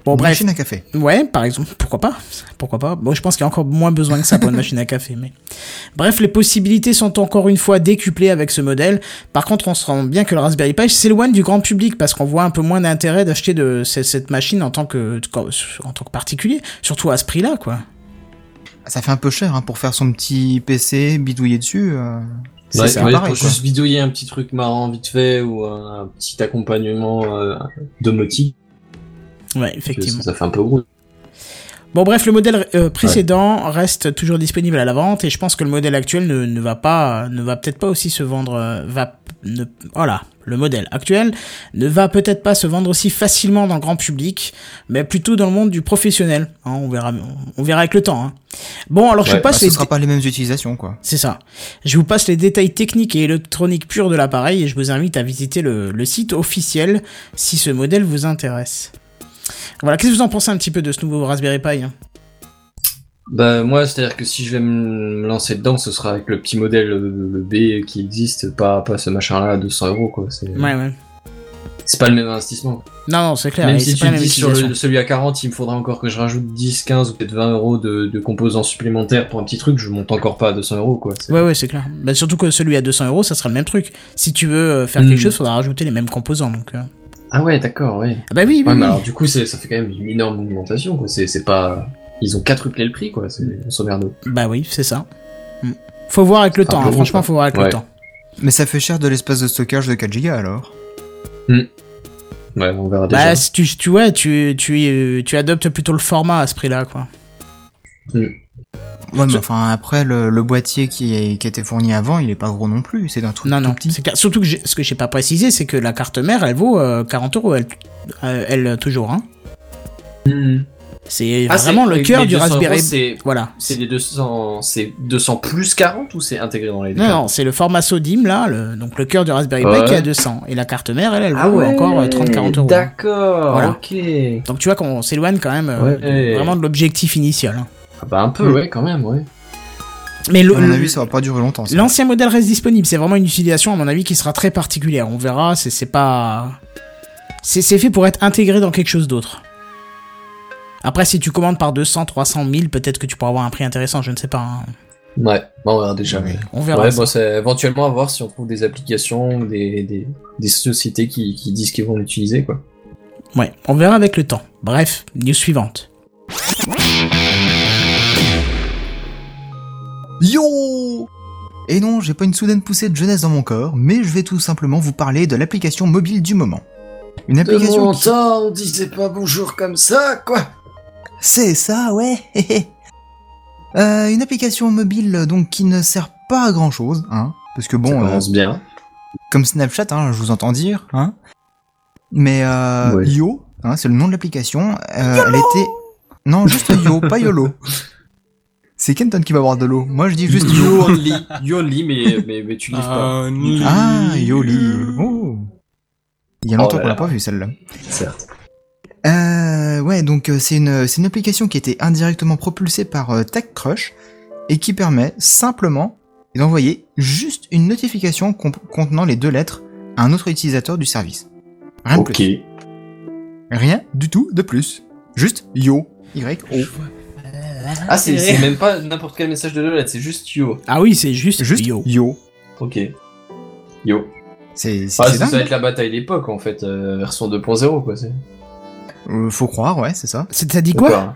A: Bon
C: Une
A: bref,
C: Machine à café.
A: Ouais, par exemple, pourquoi pas Pourquoi pas Bon, je pense qu'il y a encore moins besoin que ça pour une machine à café, mais... Bref, les possibilités sont encore une fois décuplées avec ce modèle. Par contre, on se rend bien que le Raspberry Pi s'éloigne du grand public parce qu'on voit un peu moins d'intérêt d'acheter de ce- cette machine en tant que en tant que particulier, surtout à ce prix-là, quoi.
C: Ça fait un peu cher hein, pour faire son petit PC bidouillé dessus. euh,
A: C'est
B: Ouais,
A: ça,
B: ouais,
C: pareil,
B: pour juste bidouiller un petit truc marrant vite fait ou un, un petit accompagnement euh, domotique,
A: Ouais, effectivement.
B: ça fait un peu gros.
A: Bon bref, le modèle euh, précédent reste toujours disponible à la vente et je pense que le modèle actuel ne, ne va pas, ne va peut-être pas aussi se vendre, euh, va, ne, voilà, le modèle actuel ne va peut-être pas se vendre aussi facilement dans le grand public, mais plutôt dans le monde du professionnel. hein, on verra, on verra avec le temps. hein. Bon, alors je
B: Ouais,
C: bah,
A: passe
C: ce
A: les,
C: sera pas les mêmes utilisations, quoi.
A: c'est ça. Je vous passe les détails techniques et électroniques purs de l'appareil et je vous invite à visiter le, le site officiel si ce modèle vous intéresse. Voilà, qu'est-ce que vous en pensez un petit peu de ce nouveau Raspberry Pi hein
B: Bah moi, c'est-à-dire que si je vais me lancer dedans, ce sera avec le petit modèle euh, le B qui existe, pas pas ce machin-là à 200 euros quoi.
A: Ouais, ouais.
B: c'est pas le même investissement.
A: Non, non, c'est clair.
B: Même si tu
A: pas
B: dis sur le- celui à 40, il me faudra encore que je rajoute 10, 15 ou peut-être 20 euros de, de composants supplémentaires pour un petit truc, je monte encore pas à 200 euros quoi. C'est-
A: Ouais, ouais, c'est clair. Bah, surtout que celui à 200 euros, ça sera le même truc. Si tu veux euh, faire
B: Mm.
A: quelque chose, faudra rajouter les mêmes composants. Donc, euh.
B: Ah ouais, d'accord, ouais.
A: ah bah oui, oui.
B: Ouais, mais alors du coup, c'est- ça fait quand même une énorme augmentation quoi. C'est c'est pas. Ils ont quadruplé le prix quoi, c'est sommerdo.
A: Bah oui, c'est ça. Mm. Faut voir avec le temps. hein. Franchement, faut voir avec le temps.
C: Mais ça fait cher de l'espace de stockage de 4 Go alors.
B: Ouais, on verra déjà.
A: Bah, si tu, tu, ouais, tu, tu, euh, tu adoptes plutôt le format à ce prix-là, quoi.
C: Ouais, mais enfin après le, le boîtier qui, est, qui était fourni avant, il est pas gros non plus. C'est un truc
A: Non,
C: tout
A: non.
C: petit.
A: c'est clair. Surtout que j'ai- ce que j'ai pas précisé, c'est que la carte mère, elle vaut euh, 40 euros, elle, euh, elle toujours. Hein. C'est
B: Ah,
A: vraiment
B: c'est-
A: le cœur du
B: 200 euros,
A: Raspberry. Voilà.
B: c'est des 200, c'est 200 plus 40 ou c'est intégré dans les deux
A: Non, non, c'est le format SODIM, là, le, donc le cœur du Raspberry Pi
B: Ouais.
A: qui est à 200. Et la carte mère, elle, elle
B: Ah
A: vaut
B: ouais,
A: encore euh, 30-40 euros.
B: D'accord,
A: Voilà.
B: ok.
A: Donc tu vois qu'on s'éloigne quand même euh,
B: Ouais.
A: vraiment de l'objectif initial. hein.
B: Ah bah un peu,
C: Mm.
B: ouais, quand même, ouais.
A: Mais le-
C: À mon avis, ça va pas durer longtemps.
A: l'ancien modèle reste disponible. C'est vraiment une utilisation, à mon avis, qui sera très particulière. On verra, c'est c'est pas... C'est c'est fait pour être intégré dans quelque chose d'autre. Après, si tu commandes par 200, 300, 1000, peut-être que tu pourras avoir un prix intéressant, je ne sais pas. hein.
B: Ouais, bon, on verra déjà. mais-
A: On verra.
B: Ouais,
A: ça.
B: bon, c'est éventuellement à voir si on trouve des applications ou des, des, des sociétés qui, qui disent qu'ils vont l'utiliser, quoi.
A: Ouais, on verra avec le temps. Bref, news suivante.
C: Yo Et non, j'ai pas une soudaine poussée de jeunesse dans mon corps, mais je vais tout simplement vous parler de l'application mobile du moment. Une application qui...
B: temps, on disait pas bonjour comme ça, quoi.
C: C'est ça, ouais <laughs> euh, Une application mobile donc qui ne sert pas à grand chose, hein, parce que
B: ça
C: bon, euh,
B: commence bien.
C: comme Snapchat, hein, je vous entends dire, hein. Mais euh,
B: Ouais.
C: Yo, hein, c'est le nom de l'application. Euh, elle était non juste Yo, pas YOLO. <laughs> C'est Kenton qui va boire de l'eau. Moi je dis juste
B: You
C: Yo.
B: only, you only, mais, mais, mais tu livres pas.
C: Ah, Yoli. Oh. Il y a
B: Oh
C: longtemps qu'on l'a pas vu celle-là.
B: Certes.
C: Euh, ouais, donc euh, c'est une, c'est une application qui était indirectement propulsée par euh, TechCrush et qui permet simplement d'envoyer juste une notification contenant les deux lettres à un autre utilisateur du service. Rien de plus. Rien du tout de plus. Juste yo, y, o.
B: Ah, c'est c'est même pas n'importe quel message de lettres, c'est juste yo.
A: Ah oui, c'est juste,
C: Juste
A: yo.
C: yo.
B: Ok. Yo.
C: C'est c'est
B: Ah,
C: c'est
B: ça, ça va être la bataille d'époque, en fait, euh, version 2.0, quoi. c'est-
C: Euh, faut croire, ouais, c'est ça.
A: C'est- Ça dit quoi
B: D'accord.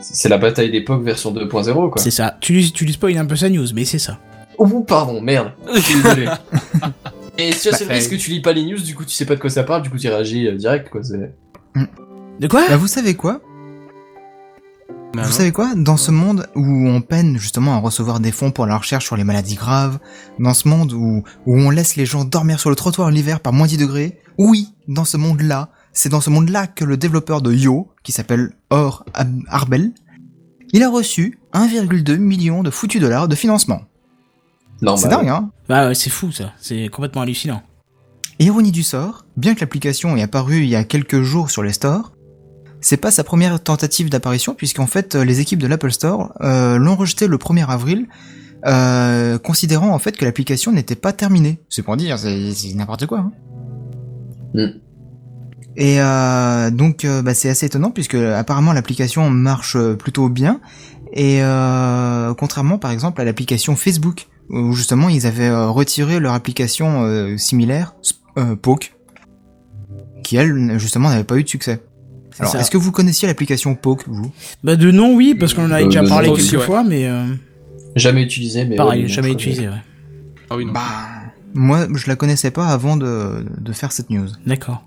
B: C'est la bataille d'époque version 2.0, quoi.
A: C'est ça. Tu, lui- tu lui spoil un peu sa news, mais c'est ça.
B: Oh, pardon, merde. <laughs> Je suis désolé. Et tu vois, c'est
C: Bah,
B: le risque que tu lis pas les news, du coup tu sais pas de quoi ça parle, du coup tu réagis euh, direct, quoi. c'est-
A: De quoi
C: Bah, vous savez quoi?
D: Bah,
C: Vous
D: non.
C: savez quoi? Dans ce monde où on peine justement à recevoir des fonds pour la recherche sur les maladies graves, dans ce monde où, où on laisse les gens dormir sur le trottoir l'hiver par moins 10 degrés, oui, dans ce monde-là, c'est dans ce monde-là que le développeur de Yo, qui s'appelle Or Ab- Arbel, il a reçu 1,2 million de foutus dollars de financement.
B: Non,
C: c'est
B: bah,
C: dingue, hein?
A: Bah ouais, c'est fou ça. C'est complètement hallucinant.
C: Ironie du sort, bien que l'application ait apparu il y a quelques jours sur les stores, c'est pas sa première tentative d'apparition puisqu'en fait euh, les équipes de l'Apple Store euh, l'ont rejeté le 1er avril, euh, considérant en fait que l'application n'était pas terminée. C'est pour dire, c'est c'est n'importe quoi. Hein.
B: Mm.
C: Et euh, donc euh, bah, c'est assez étonnant puisque apparemment l'application marche euh, plutôt bien et euh, contrairement par exemple à l'application Facebook où justement ils avaient euh, retiré leur application euh, similaire euh, Poke qui elle justement n'avait pas eu de succès. Alors est-ce que vous connaissiez l'application Poke vous?
A: Bah de non, oui, parce qu'on en a
B: Euh,
A: déjà parlé
B: nom
A: quelques
D: aussi, ouais.
A: fois, mais euh,
B: Jamais utilisé, mais.
A: pareil,
B: ouais,
A: jamais utilisé. Ouais.
D: Ah oui, non.
C: Bah moi je la connaissais pas avant de, de faire cette news.
A: D'accord.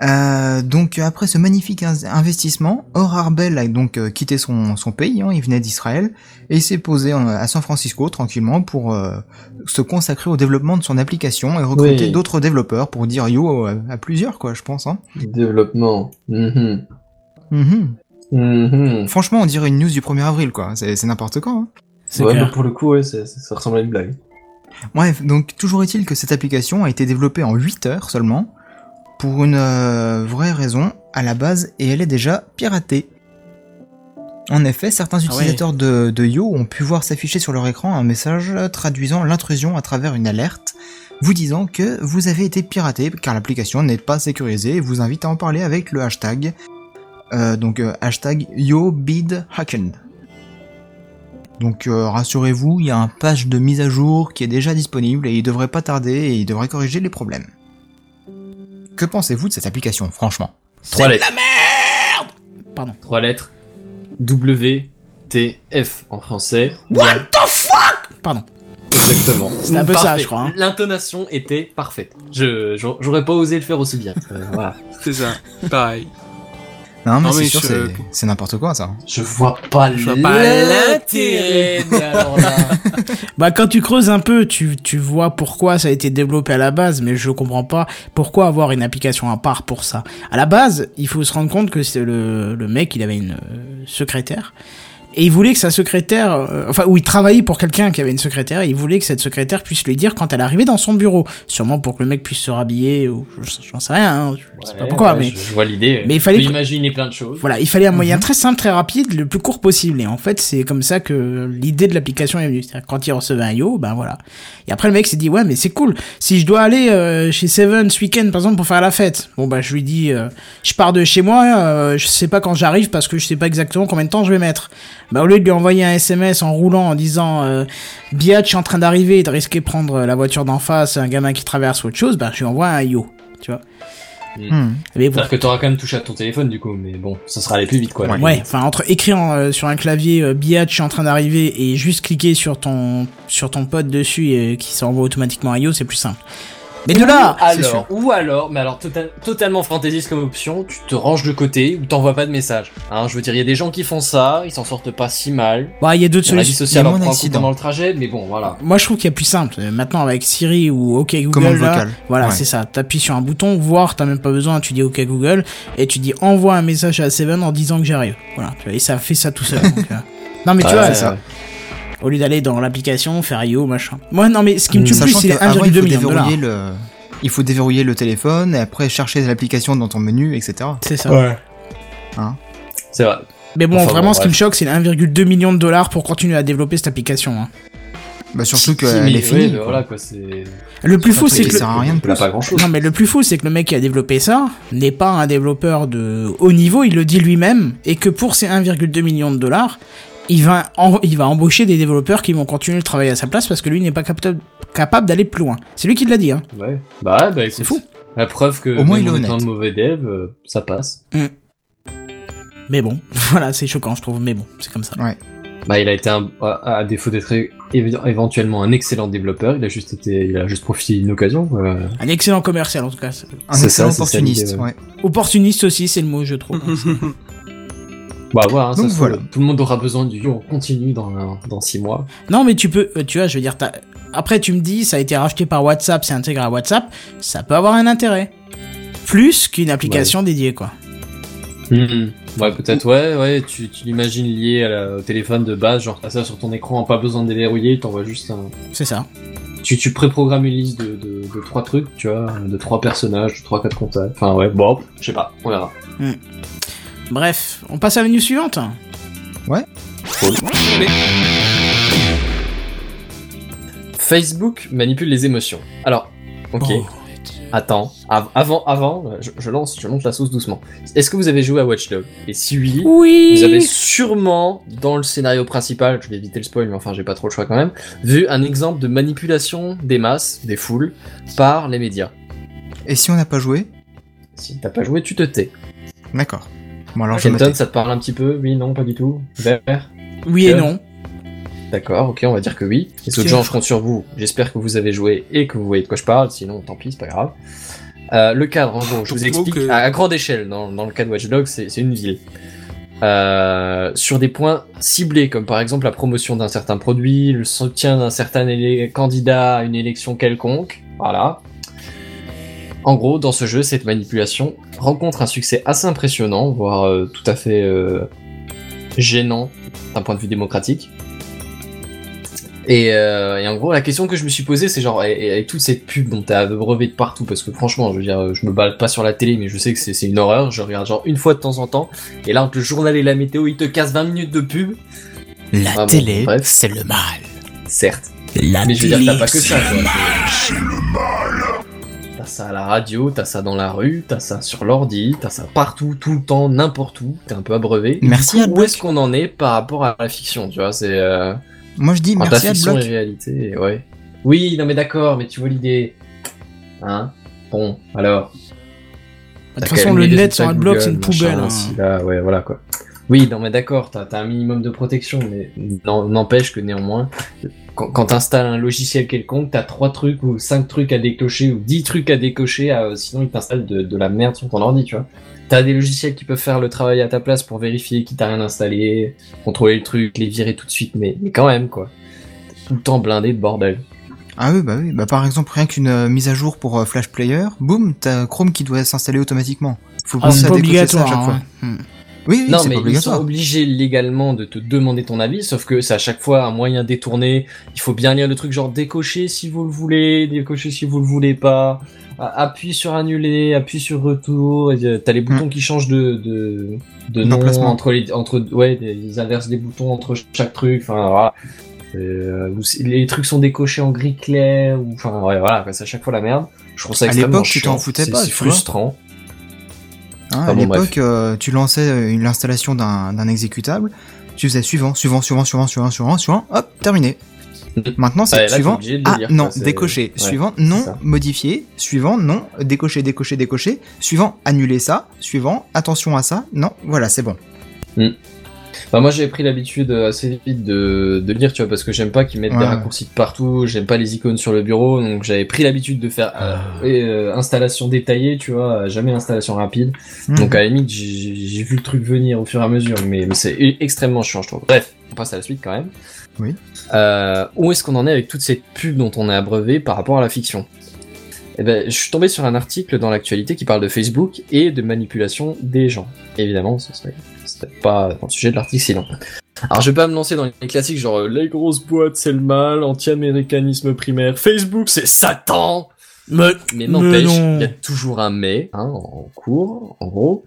C: Euh, donc après ce magnifique in- investissement, Or Arbel a donc euh, quitté son, son pays, hein, il venait d'Israël, et il s'est posé en- à San Francisco tranquillement pour euh, se consacrer au développement de son application et recruter
B: Oui.
C: d'autres développeurs pour dire yo à, à plusieurs quoi je pense. Hein.
B: Développement. Mhm.
C: Mhm.
B: Mhm.
C: Franchement on dirait une news du 1er avril quoi, c'est c'est n'importe quoi. Hein.
A: C'est
B: Ouais, mais pour le coup, ouais, ça ressemble à une blague.
C: Bref, donc toujours est-il que cette application a été développée en 8 heures seulement, pour une euh, vraie raison à la base, et elle est déjà piratée. En effet, certains
A: ouais.
C: utilisateurs de, de Yo ont pu voir s'afficher sur leur écran un message traduisant l'intrusion à travers une alerte, vous disant que vous avez été piraté car l'application n'est pas sécurisée et vous invite à en parler avec le hashtag, euh, donc euh, hashtag YoBidHacked. Donc euh, rassurez-vous, il y a un patch de mise à jour qui est déjà disponible et il devrait pas tarder et il devrait corriger les problèmes. Que pensez-vous de cette application, franchement?
B: Trois lettres.
A: Pardon.
B: Trois lettres. W, T, F en français.
A: Pardon.
B: Exactement.
A: C'est un peu ça,
B: Parfait.
A: je crois, hein.
B: L'intonation était parfaite. Je, j'aurais j'aurais pas osé le faire aussi bien. Euh, voilà. <laughs>
D: C'est ça. Pareil.
C: Non mais
D: Non,
C: c'est
D: mais
C: sûr,
D: je-
C: c'est- c'est n'importe quoi ça.
B: Je vois pas
D: Je vois pas
B: l'intérêt. mais alors là. <laughs>
A: Bah quand tu creuses un peu, tu, tu vois pourquoi ça a été développé à la base, mais je comprends pas pourquoi avoir une application à part pour ça. À la base, il faut se rendre compte que c'est le, le mec, il avait une euh, secrétaire, Et il voulait que sa secrétaire, euh, enfin, où il travaillait pour quelqu'un qui avait une secrétaire, et il voulait que cette secrétaire puisse lui dire quand elle arrivait dans son bureau. Sûrement pour que le mec puisse se rhabiller, ou j'en sais rien, hein, je sais pas
B: Ouais,
A: pourquoi,
B: ouais,
A: mais.
B: Je, je vois l'idée.
A: mais il fallait
B: imaginer plein de choses.
A: Voilà, il fallait un moyen très simple, très rapide, le plus court possible. Et en fait, c'est comme ça que l'idée de l'application est venue. C'est-à-dire que quand il recevait un yo, ben voilà. Et après, le mec s'est dit, ouais, mais c'est cool. Si je dois aller euh, chez Seven ce week-end, par exemple, pour faire la fête, bon, bah, je lui dis, euh, je pars de chez moi, euh, je sais pas quand j'arrive parce que je sais pas exactement combien de temps je vais mettre. Bah, au lieu de lui envoyer un SMS en roulant en disant, euh, Biatch, je suis en train d'arriver et de risquer de prendre la voiture d'en face, un gamin qui traverse ou autre chose, bah, je lui envoie un yo. Tu vois.
C: Hmm.
A: Mais voilà.
B: C'est-à-dire que t'auras quand même touché à ton téléphone du coup, mais bon, ça sera aller plus vite quoi.
C: Ouais.
A: Ouais, enfin entre écrire euh, sur un clavier euh, Biatch, je suis en train d'arriver et juste cliquer sur ton sur ton pote dessus et qui s'envoie automatiquement à IO, c'est plus simple. Mais de là,
B: alors, ou alors, mais alors tota- totalement fantaisiste comme option, tu te ranges de côté ou t'envoies pas de message. Hein, je veux dire, il y a des gens qui font ça, ils s'en sortent pas si mal.
A: Bah, il y a d'autres solutions.
C: il y a
B: pendant le trajet, mais bon, voilà.
A: Moi, je trouve qu'il y a plus simple. Euh, Maintenant, avec Siri ou OK Google,
C: Commande
A: là,
C: vocale.
A: voilà,
C: Ouais.
A: c'est ça. T'appuies sur un bouton, voir, t'as même pas besoin, tu dis OK Google et tu dis envoie un message à Seven en disant que j'arrive. Voilà, tu vois, et ça fait ça tout seul. donc, euh. Non, mais tu
B: Ouais,
A: vois,
B: ouais,
A: ça.
B: Ouais.
A: Au lieu d'aller dans l'application, faire IO, machin. Moi, non, mais ce qui me tue le plus, c'est les
C: qu'avant,
A: 1,2
C: il faut
A: million de dollars.
C: le, il faut déverrouiller le téléphone et après chercher l'application dans ton menu, etc.
A: C'est ça.
B: C'est vrai.
A: Mais bon,
B: Enfin,
A: vraiment,
B: bon,
A: ce qui me choque, c'est les 1,2 million de dollars pour continuer à développer cette application. hein.
C: Bah surtout qu'elle est finie.
B: ouais,
C: quoi.
B: voilà quoi, c'est.
A: Le plus fou, c'est que
C: ça
A: le...
C: sert à rien de
B: Il a
C: plus.
B: pas grand chose.
A: non, mais le plus fou, c'est que le mec qui a développé ça n'est pas un développeur de haut niveau. Il le dit lui-même, et que pour ces 1,2 million de dollars, il va, en- il va embaucher des développeurs qui vont continuer le travail à sa place parce que lui n'est pas capable, capable d'aller plus loin. C'est lui qui l'a dit. Hein.
B: Ouais. Bah, ouais, bah écoute,
A: C'est fou.
B: La preuve que
C: Au moins, il est honnête.
B: de mauvais dev, euh, ça passe.
A: Mais bon, <laughs> voilà, c'est choquant, je trouve. Mais bon, c'est comme ça.
B: Bah, il a été un, à, à défaut d'être éventuellement un excellent développeur, il a juste été, il a juste profité d'une occasion.
A: Un excellent commercial, en tout cas.
C: Un
B: C'est
C: excellent
B: ça, ça
C: opportuniste.
B: ouais.
C: ouais.
A: Opportuniste aussi, c'est le mot, je trouve. <laughs>
B: Bah voilà, hein, ça
C: Donc
B: se
C: voilà.
B: trouve, tout le monde aura besoin du on continue dans dans six mois.
A: Non, mais tu peux, euh, tu vois, je veux dire, t'as- après tu me dis, ça a été racheté par WhatsApp, c'est intégré à WhatsApp, ça peut avoir un intérêt. Plus qu'une application dédiée, quoi.
B: Ouais, peut-être, ouais, ouais, tu, tu l'imagines lié à la- au téléphone de base, genre t'as ça sur ton écran, pas besoin de déverrouiller, t'envoies juste un.
A: C'est ça.
B: Tu, tu préprogrammes une liste de, de, de trois trucs, tu vois, de trois personnages, de trois, quatre contacts. Enfin, ouais, bon, je sais pas, on verra.
A: Bref, on passe à la news suivante.
B: Facebook manipule les émotions. Alors, ok.
A: Oh.
B: Attends, av- avant, avant, je, je lance, je monte la sauce doucement. Est-ce que vous avez joué à Watch Dogs? Et si oui,
A: Oui.
B: Vous avez sûrement, dans le scénario principal, je vais éviter le spoil, mais enfin j'ai pas trop le choix quand même, vu un exemple de manipulation des masses, des foules, par les médias.
C: Et si on n'a pas joué?
B: Si t'as pas joué, tu te tais.
C: D'accord. Bon alors je me
B: Kenton,
C: tais.
B: ça te parle un petit peu Oui, non, pas du tout Vert
A: Oui et non.
B: D'accord, ok, on va dire que oui. Les autres gens, je compte sur vous. J'espère que vous avez joué et que vous voyez de quoi je parle, sinon tant pis, c'est pas grave. Euh, le cadre, en gros, je vous explique, à, à grande échelle, dans, dans le cas de Watch Dogs, c'est une ville. Euh, sur des points ciblés, comme par exemple la promotion d'un certain produit, le soutien d'un certain candidat à une élection quelconque, voilà. En gros, dans ce jeu, cette manipulation rencontre un succès assez impressionnant, voire euh, tout à fait euh, gênant d'un point de vue démocratique. Et, euh, et en gros, la question que je me suis posée, c'est genre, et- et avec toute cette pub dont t'as brevet de partout, parce que franchement, je veux dire, je me balade pas sur la télé, mais je sais que c'est une horreur, je regarde genre une fois de temps en temps, et là, entre le journal et la météo, ils te cassent 20 minutes de pub,
C: La
B: Ah
C: télé,
B: bref.
C: c'est le mal.
B: certes.
C: La
B: Mais je veux dire,
C: télé,
B: t'as pas que ça,
C: c'est-
B: quoi. T'as ça à la radio, t'as ça dans la rue, t'as ça sur l'ordi, t'as ça partout, tout le temps, n'importe où, t'es un peu abreuvé.
C: Merci,
B: coup, Où est-ce qu'on en est par rapport à la fiction, tu vois, c'est... Euh...
C: Moi je dis
B: la
C: merci
B: fiction et
C: Adblock.
B: réalité, ouais. Oui, non mais d'accord, mais tu vois l'idée. Hein? Bon, alors.
A: De toute façon, le net sur Adblock, c'est une poubelle. hein.
B: là, ouais, voilà quoi. Oui, non mais d'accord, t'as un minimum de protection, mais n'empêche que néanmoins, quand, quand t'installes un logiciel quelconque, t'as trois trucs ou cinq trucs à déclencher ou dix trucs à décocher, euh, sinon il t'installe de, de la merde sur ton ordi, tu vois. T'as des logiciels qui peuvent faire le travail à ta place pour vérifier qui t'a rien installé, contrôler le truc, les virer tout de suite, mais, mais quand même quoi. Tout le temps blindé de bordel.
C: Ah oui, bah oui. Bah par exemple, rien qu'une euh, mise à jour pour euh, Flash Player, boum, t'as Chrome qui doit s'installer automatiquement. Faut
A: Ah,
C: penser
A: c'est
C: à décocher ça chaque fois.
A: hein. Hmm.
C: Oui, oui,
B: Non, mais ils sont obligés légalement de te demander ton avis, sauf que c'est à chaque fois un moyen détourné. Il faut bien lire le truc genre décocher si vous le voulez, décocher si vous le voulez pas. Appuie sur annuler, appuie sur retour. et, euh, T'as les boutons qui changent de de, de nom entre les entre ouais, ils inversent des boutons entre chaque truc. Enfin voilà. Euh, les trucs sont décochés en gris clair ou enfin ouais, voilà c'est à chaque fois la merde. Je trouve ça
C: À
B: extrêmement
C: l'époque, tu t'en foutais pas,
B: C'est
C: vois. Hein,
B: Ah
C: à
B: bon,
C: l'époque, euh, tu lançais euh, l'installation d'un d'un exécutable, tu faisais suivant, suivant, suivant, suivant, suivant, suivant, suivant, hop, terminé. Maintenant, c'est
B: t'es
C: suivant. Ah non,
B: ouais,
C: suivant, non,
B: ça.
C: modifier. Suivant, non, décocher, décocher, décocher. Suivant, annuler ça. Suivant, attention à ça. Non, voilà, c'est bon.
B: Bah, moi j'avais pris l'habitude euh, assez vite de, de lire, tu vois, parce que j'aime pas qu'ils mettent des raccourcis de partout, j'aime pas les icônes sur le bureau, donc j'avais pris l'habitude de faire euh, et, euh, installation détaillée, tu vois, jamais installation rapide.
C: Hmm.
B: Donc à la limite j'ai j'ai vu le truc venir au fur et à mesure, mais, mais c'est extrêmement chiant je trouve. Bref, on passe à la suite quand même.
C: Oui.
B: Euh, où est-ce qu'on en est avec toute cette pub dont on est abreuvé par rapport à la fiction? Eh ben, je suis tombé sur un article dans l'actualité qui parle de Facebook et de manipulation des gens. Évidemment, ce serait, ce serait pas dans le sujet de l'article sinon. Alors je vais pas me lancer dans les classiques genre euh, les grosses boîtes c'est le mal, anti-américanisme primaire, Facebook c'est Satan.
A: Mais,
B: Mais n'empêche, il y a toujours un mais hein, en cours, en gros.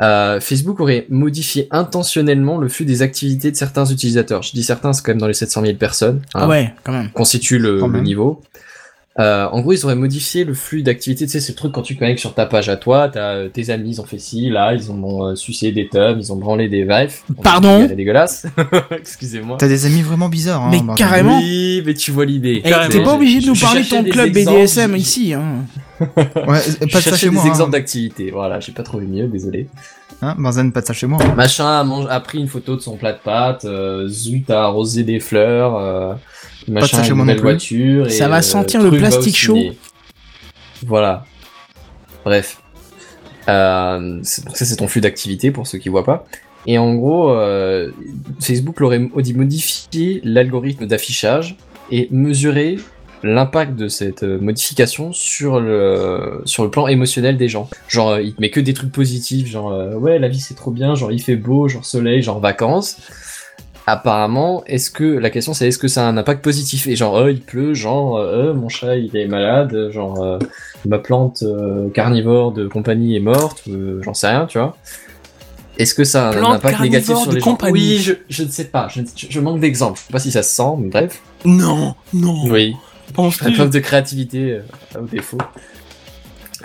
B: Euh, Facebook aurait modifié intentionnellement le flux des activités de certains utilisateurs. Je dis certains, c'est quand même dans les 700 000 personnes. hein,
A: ah ouais, quand même.
B: constitue le,
C: Quand
B: le
C: même.
B: niveau. Euh, en gros, ils auraient modifié le flux d'activité. Tu sais, c'est le truc quand tu connectes sur ta page à toi, t'as euh, tes amis, ils ont fait ci, là, ils ont euh, sucé des tubs, ils ont branlé des vifs.
A: Pardon
B: C'est dégueulasse. <laughs> Excusez-moi.
C: T'as des amis vraiment bizarres. Hein,
A: Mais carrément.
B: Oui, mais tu vois l'idée.
A: Eh,
D: Carrément.
A: T'es pas obligé de nous parler de ton
B: des
A: club
B: exemples,
A: BDSM ici, hein.
C: Ouais, pas de ça chez
B: des
C: moi.
B: exemples
C: Hein.
B: d'activité. Voilà, j'ai pas trouvé mieux, désolé.
C: Hein, Benzen, pas de ça chez moi. hein.
B: Machin a, mange- a pris une photo de son plat de pâtes, euh, Zut a arrosé des fleurs, euh, machin
C: ça
B: a
C: chez
B: une
C: moi non
B: nouvelle
C: plus.
B: voiture.
A: Ça
B: et,
A: va
B: euh,
A: sentir le plastique
B: au
A: chaud.
B: Voilà. Bref. Euh, donc ça c'est ton flux d'activité pour ceux qui voient pas. Et en gros, euh, Facebook l'aurait modi- modifié l'algorithme d'affichage et mesuré l'impact de cette euh, modification sur le sur le plan émotionnel des gens. Genre euh, il te met que des trucs positifs, genre euh, ouais la vie c'est trop bien, genre il fait beau, genre soleil, genre vacances. Apparemment, est-ce que la question c'est est-ce que ça a un impact positif? Et genre euh, il pleut, genre euh, mon chat il est malade, genre euh, ma plante carnivore de compagnie est morte, j'en sais rien, tu vois. Est-ce que ça a un impact négatif sur les gens? Oui, je, je ne sais pas, je manque d'exemples. Je sais pas si ça se sent, mais bref.
D: Non, non.
B: Oui,
D: Penses-tu
B: la preuve de créativité euh, au défaut.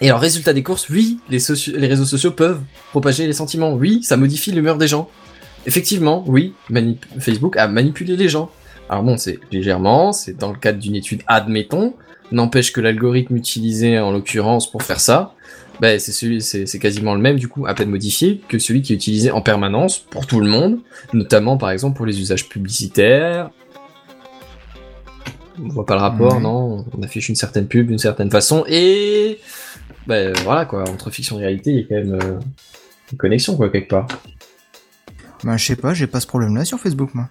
B: Et alors, résultat des courses, oui, les, les réseaux sociaux peuvent propager les sentiments. Oui, ça modifie l'humeur des gens. Effectivement, oui, Facebook a manipulé les gens. Alors bon, c'est légèrement, c'est dans le cadre d'une étude, admettons. N'empêche que l'algorithme utilisé en l'occurrence pour faire ça, c'est c'est quasiment le même du coup, à peine modifié que celui qui est utilisé en permanence pour tout le monde, notamment par exemple pour les usages publicitaires. On voit pas le rapport,
C: Ouais.
B: non On affiche une certaine pub d'une certaine façon et ben voilà quoi, entre fiction et réalité, il y a quand même euh, une connexion quoi quelque part.
C: Bah, je sais pas, j'ai pas ce problème-là sur Facebook, moi.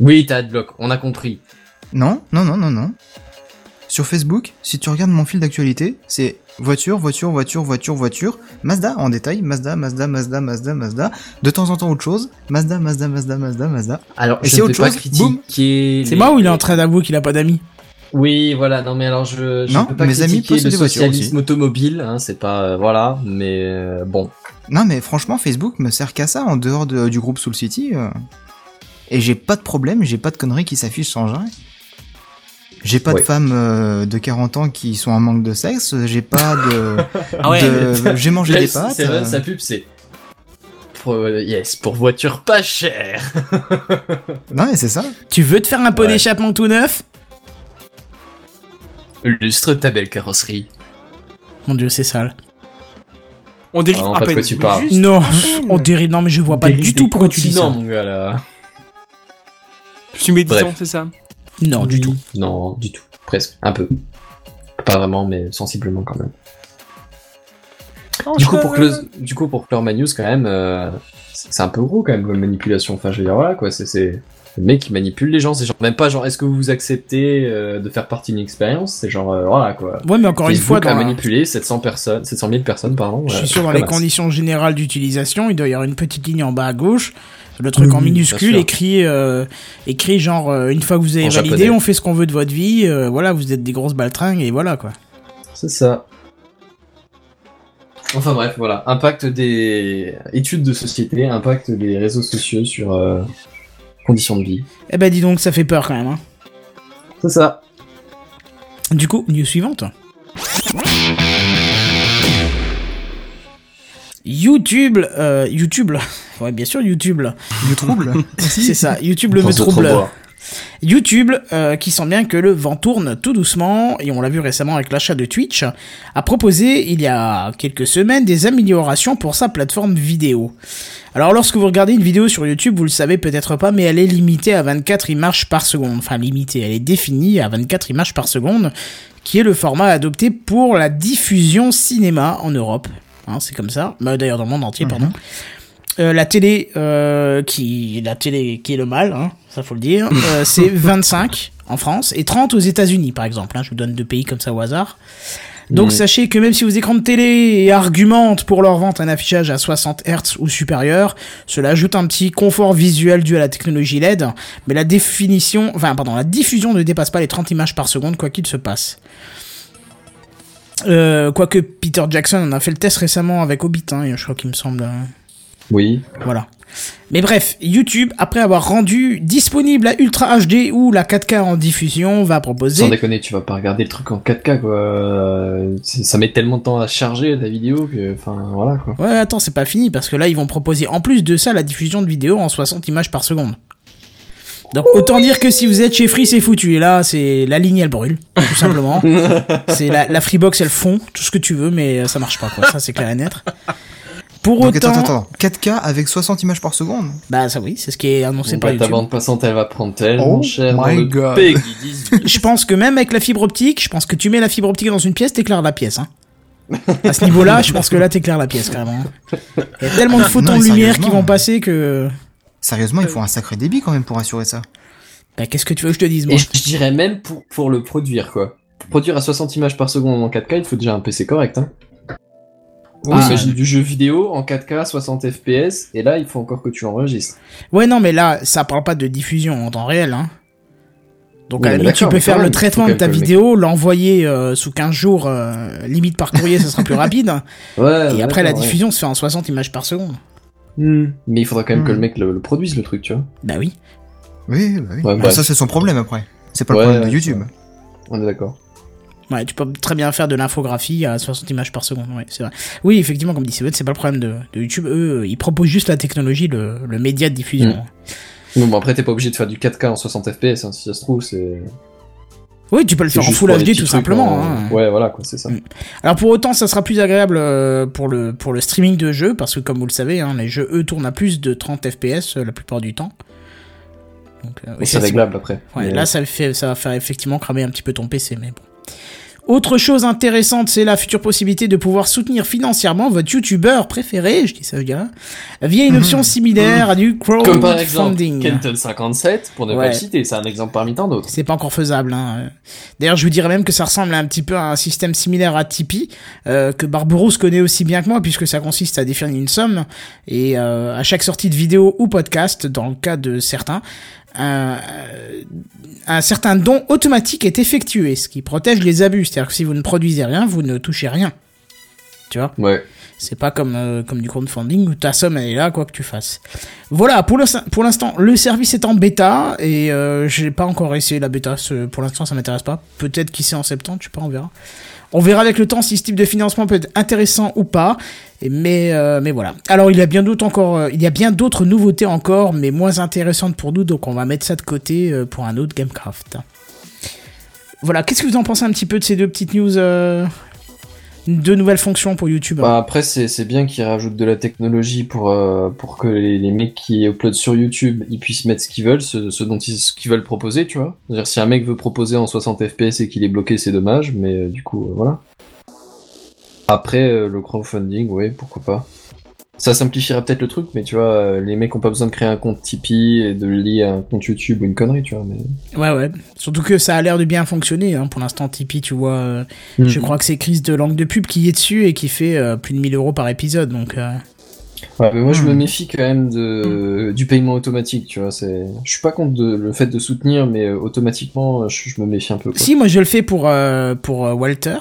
B: Oui, t'as adblock, on a compris.
C: Non, non, non, non, non. Sur Facebook, si tu regardes mon fil d'actualité, c'est voiture, voiture, voiture, voiture, voiture, Mazda en détail, Mazda, Mazda, Mazda, Mazda, Mazda, de temps en temps autre chose, Mazda, Mazda, Mazda, Mazda, Mazda.
B: Alors,
C: Et
B: je ne
C: autre
B: pas
C: chose,
B: critiquer.
A: C'est moi où il est en train d'avouer qu'il a pas d'amis
B: Oui, voilà. Non, mais alors je, je
C: Non,
B: peux pas
C: mes amis
B: critiquer le socialisme automobile. Hein, c'est pas euh, voilà, mais euh, bon.
C: Non, mais franchement, Facebook me sert qu'à ça en dehors de- du groupe Soul City. euh. Et j'ai pas de problème, j'ai pas de conneries qui s'affichent sans arrêt. J'ai pas
B: Ouais.
C: de femmes euh, de 40 ans qui sont en manque de sexe, j'ai pas de. <laughs>
D: Ah ouais.
C: de- J'ai mangé des pâtes.
B: C'est vrai,
C: euh.
B: sa pub, c'est pour, euh, yes pour voiture pas chère. <laughs>
C: Non, mais c'est ça.
A: Tu veux te faire un pot
B: Ouais.
A: d'échappement tout neuf?
B: Lustre ta belle carrosserie.
A: Mon dieu, c'est sale.
D: On dérive
B: Ah non,
D: à
B: pas de
D: peine.
B: quoi tu parles.
D: Juste
A: Non, on dirait. Non, mais je vois pas du tout pourquoi tu dis ça.
B: mon gars là.
D: Je suis méditant,
B: Bref.
D: c'est ça.
A: Non, du tout.
B: Non, du tout. Presque, un peu. Pas vraiment, mais sensiblement quand même. Du coup, pour close, du coup, pour clore ma news, quand même, euh, c'est un peu gros quand même comme manipulation. Enfin, je veux dire, voilà quoi, c'est, c'est, Le mec il manipule les gens, c'est genre même pas genre est-ce que vous acceptez euh, de faire partie d'une expérience, c'est genre euh, voilà quoi.
A: Ouais, mais encore une fois,
B: a
A: la-
B: manipulé 700 personnes, 700 000 personnes pardon.
A: je suis sûr dans les
B: masse.
A: conditions générales d'utilisation, il doit y avoir une petite ligne en bas à gauche. Le truc en minuscule écrit, euh, écrit genre euh, une fois que vous avez
B: En
A: validé,
B: japonais.
A: on fait ce qu'on veut de votre vie. euh, voilà, vous êtes des grosses baltringues et voilà quoi.
B: C'est ça. Enfin bref, voilà. Impact des études de société, impact des réseaux sociaux sur euh, conditions de vie.
A: Eh ben dis donc, ça fait peur quand même. Hein.
B: C'est ça.
A: Du coup, news suivante. YouTube, euh, YouTube, ouais bien sûr YouTube,
C: Le trouble <laughs>
A: c'est ça, YouTube le me trouble. YouTube, euh, qui sent bien que le vent tourne tout doucement, et on l'a vu récemment avec l'achat de Twitch, a proposé il y a quelques semaines des améliorations pour sa plateforme vidéo. Alors lorsque vous regardez une vidéo sur YouTube, vous le savez peut-être pas, mais elle est limitée à 24 images par seconde. Enfin limitée, elle est définie à 24 images par seconde, qui est le format adopté pour la diffusion cinéma en Europe. Hein, c'est comme ça. Bah, D'ailleurs dans le monde entier, pardon. Euh, la télé, euh, qui la télé qui est le mal, hein, ça faut le dire, euh, c'est <laughs> 25 en France et 30 aux États-Unis par exemple. Hein, je vous donne deux pays comme ça au hasard. Donc sachez que même si vos écrans de télé argumentent pour leur vente un affichage à 60 Hz ou supérieur, cela ajoute un petit confort visuel dû à la technologie LED, mais la définition, enfin pardon, la diffusion ne dépasse pas les 30 images par seconde quoi qu'il se passe. Quoique Peter Jackson en a fait le test récemment avec Hobbit, hein, je crois qu'il me semble. euh,
B: Oui.
A: voilà. Mais bref, YouTube, après avoir rendu disponible la Ultra HD ou la 4K en diffusion, va proposer...
B: Sans déconner, tu vas pas regarder le truc en 4K quoi. Ça met tellement de temps à charger ta vidéo que, enfin voilà quoi.
A: Ouais, attends, c'est pas fini, parce que là, ils vont proposer en plus de ça la diffusion de vidéos en 60 images par seconde. Donc autant dire que si vous êtes chez Free, c'est foutu. Et là, c'est la ligne, elle brûle, tout simplement. <laughs> c'est la, la Freebox, elle fond, tout ce que tu veux, mais ça marche pas, quoi. Ça, c'est clair et net. Pour
C: Donc
A: autant...
C: attends, attends, attends. 4K avec 60 images par seconde
A: Bah ça oui, c'est ce qui est annoncé par
B: bah, ta
A: YouTube.
B: bande passante elle va prendre tellement
C: Oh
B: cher
C: my
B: le
C: God.
B: Peggy <laughs> 18.
A: Je pense que même avec la fibre optique, je pense que tu mets la fibre optique dans une pièce, t'éclaires la pièce. Hein. À ce niveau-là, je pense que là, t'éclaires la pièce, carrément. Il y a tellement de photons
C: Non,
A: de lumière qui vont passer que...
C: Sérieusement, il faut un sacré débit quand même pour assurer ça.
A: Bah, qu'est-ce que tu veux que je te dise, moi
B: Et je je dirais même pour, pour le produire quoi. Pour produire à 60 images par seconde en 4K, il faut déjà un PC correct hein.
A: Oui,
B: Ah, du jeu vidéo en 4K 60 FPS et là il faut encore que tu l'enregistres.
A: Ouais, non, mais là, ça parle pas de diffusion en temps réel, hein. Donc,
B: Oui,
A: à la
B: mais
A: limite, tu peux faire le traitement de ta vidéo, l'envoyer euh, sous 15 jours, euh, limite par courrier, ça sera plus <laughs> rapide.
B: Ouais.
A: Et après, la
B: ouais.
A: diffusion se fait en 60 images par seconde.
B: Hmm. Mais il faudra quand même que
C: Hmm.
B: le mec le, le produise le truc, tu vois.
A: Bah oui.
C: Oui, bah oui.
B: Ouais,
C: Bah,
B: bref.
C: ça c'est son problème après. C'est pas
B: Ouais,
C: le problème de YouTube.
B: On est d'accord.
A: Ouais, tu peux très bien faire de l'infographie à 60 images par seconde, ouais, c'est vrai. Oui, effectivement, comme dit c'est pas le problème de, de YouTube. Eux, ils proposent juste la technologie, le, le média de diffusion.
B: Mm. Bon, bon, après t'es pas obligé de faire du 4K en 60 FPS, hein, si ça se trouve, c'est.
A: Oui, tu peux le faire en Full HD tout simplement.
B: en-
A: hein.
B: Ouais, voilà quoi, c'est ça.
A: Mm. Alors pour autant, ça sera plus agréable euh, pour le pour le streaming de jeux parce que comme vous le savez, hein, les jeux eux tournent à plus de 30 FPS euh, la plupart du temps. Donc, euh,
B: c'est réglable après.
A: Ouais,
B: Mais-
A: là, ça, fait, ça va faire effectivement cramer un petit peu ton PC, mais bon. Autre chose intéressante, c'est la future possibilité de pouvoir soutenir financièrement votre youtubeur préféré, je dis ça, dirais, via une option similaire à du
B: Comme par exemple
A: crowdfunding.
B: Kenton57, pour ne
A: Ouais.
B: pas le citer, c'est un exemple parmi tant d'autres.
A: C'est pas encore faisable. Hein. D'ailleurs, je vous dirais même que ça ressemble un petit peu à un système similaire à Tipeee, euh, que Barberousse connaît aussi bien que moi, puisque ça consiste à définir une somme, et euh, à chaque sortie de vidéo ou podcast, dans le cas de certains, un, euh, un certain don automatique est effectué, ce qui protège les abus. C'est-à-dire que si vous ne produisez rien, vous ne touchez rien. Tu vois?
B: Ouais.
A: c'est pas comme, euh, comme du crowdfunding où ta somme elle est là, quoi que tu fasses. Voilà, pour l'instant, le service est en bêta et euh, j'ai pas encore essayé la bêta. Pour l'instant, ça m'intéresse pas. Peut-être qui sait en septembre, je sais pas, on verra. On verra avec le temps si ce type de financement peut être intéressant ou pas. Euh, mais voilà. Alors il y a bien d'autres encore, euh, il y a bien d'autres nouveautés encore, mais moins intéressantes pour nous, donc on va mettre ça de côté euh, pour un autre Gamecraft. Voilà, qu'est-ce que vous en pensez un petit peu de ces deux petites news, deux nouvelles fonctions pour YouTube
B: Bah après c'est bien qu'ils rajoutent de la technologie pour euh, pour que les, mecs qui uploadent sur YouTube ils puissent mettre ce qu'ils veulent, ce, dont ils ce qu'ils veulent proposer, tu vois. C'est-à-dire si un mec veut proposer en 60 FPS et qu'il est bloqué, c'est dommage, mais euh, du coup euh, voilà. Après le crowdfunding, ouais, pourquoi pas. Ça simplifierait peut-être le truc, mais tu vois, euh, les mecs ont pas besoin de créer un compte Tipeee et de lier à un compte YouTube ou une connerie, tu vois. Mais...
A: Ouais, ouais. Surtout que ça a l'air de bien fonctionner. Hein. Pour l'instant, Tipeee, tu vois, euh,
B: Mm.
A: je crois que c'est Chris de langue de pub qui est dessus et qui fait euh, plus de 1000 euros par épisode. Donc, euh,
B: Ouais, mais moi je me méfie quand même de du paiement automatique, tu vois. C'est, je suis pas contre de- le fait de soutenir, mais automatiquement, je, je me méfie un peu. Quoi.
A: si, moi je le fais pour, euh, pour Walter.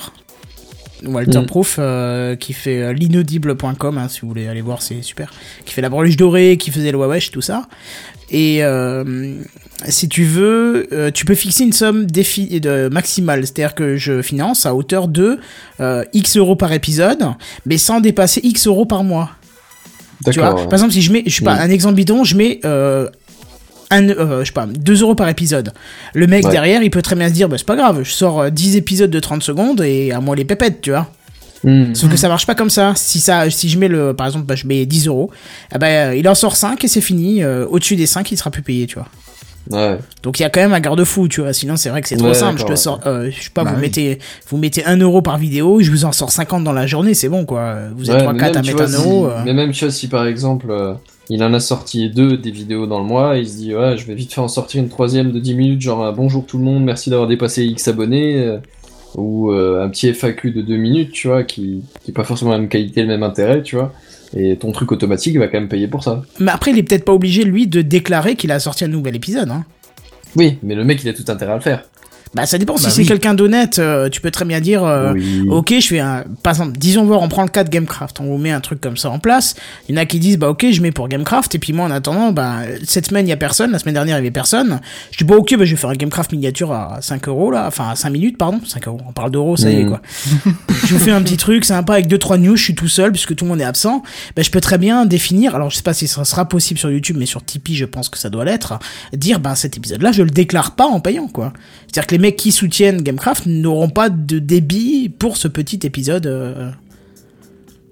A: Walter
B: Mm.
A: Proof, euh, qui fait euh, l'inaudible.com, hein, si vous voulez aller voir, c'est super. Qui fait la breluche dorée, qui faisait le Wawesh, tout ça. Et euh, si tu veux, euh, tu peux fixer une somme de maximale, c'est-à-dire que je finance à hauteur de X euros par épisode, mais sans dépasser X euros par mois. Tu vois, par exemple, si je mets, je sais pas,
B: Mm.
A: un exemple bidon, je mets, un, euh, je sais pas, 2 euros par épisode. Le mec
B: Ouais.
A: derrière, il peut très bien se dire, bah, c'est pas grave, je sors euh, 10 épisodes de 30 secondes et à moi les pépettes, tu vois.
B: Hmm.
A: Sauf que ça marche pas comme ça. Si ça, si je mets le, par exemple, bah, je mets 10 euros, eh ben, euh, il en sort 5 et c'est fini. euh, Au-dessus des 5, il sera plus payé, tu vois.
B: Ouais.
A: Donc il y a quand même un garde-fou, tu vois. Sinon, c'est vrai que c'est trop
B: Ouais,
A: simple. Je te sors, euh, je sais pas,
C: Bah
A: vous
C: oui.
A: mettez, vous mettez 1 euro par vidéo, je vous en sors 50 dans la journée, c'est bon, quoi. Vous êtes
B: Ouais,
A: 3,
B: mais
A: 4 à mettre 1
B: vois, si-
A: euro. euh.
B: Mais même, tu vois, si par exemple, euh, il en a sorti deux des vidéos dans le mois, il se dit, ouais, je vais vite faire en sortir une troisième de 10 minutes, genre un bonjour tout le monde, merci d'avoir dépassé X abonnés, euh, ou euh, un petit FAQ de 2 minutes, tu vois, qui, qui est pas forcément la même qualité, le même intérêt, tu vois. Et ton truc automatique va quand même payer pour ça.
A: Mais après, il est peut-être pas obligé, lui, de déclarer qu'il a sorti un nouvel épisode, hein.
B: Oui, mais le mec, il a tout intérêt à le faire.
A: Bah, ça dépend. si
C: Bah
A: c'est quelqu'un d'honnête, euh, tu peux très bien dire, euh,
B: oui.
A: ok, je fais un, par exemple, disons voir, on prend le cas de Gamecraft, on vous met un truc comme ça en place. Il y en a qui disent, bah, ok, je mets pour Gamecraft, et puis moi, en attendant, bah, cette semaine, il y a personne, la semaine dernière, il y avait personne. Je dis, bon, ok, bah, je vais faire un Gamecraft miniature à 5 euros, là, enfin, à 5 minutes, pardon, 5 euros, on parle d'euros, ça y est,
B: Mhm.
A: quoi. <laughs> je vous fais un petit truc sympa avec 2-3 news, je suis tout seul, puisque tout le monde est absent. Bah, je peux très bien définir, alors je sais pas si ça sera possible sur YouTube, mais sur Tipeee, je pense que ça doit l'être, dire, bah, cet épisode-là, je le déclare pas en payant, quoi. C'est-à-dire que les mecs qui soutiennent Gamecraft n'auront pas de débit pour ce petit épisode. euh,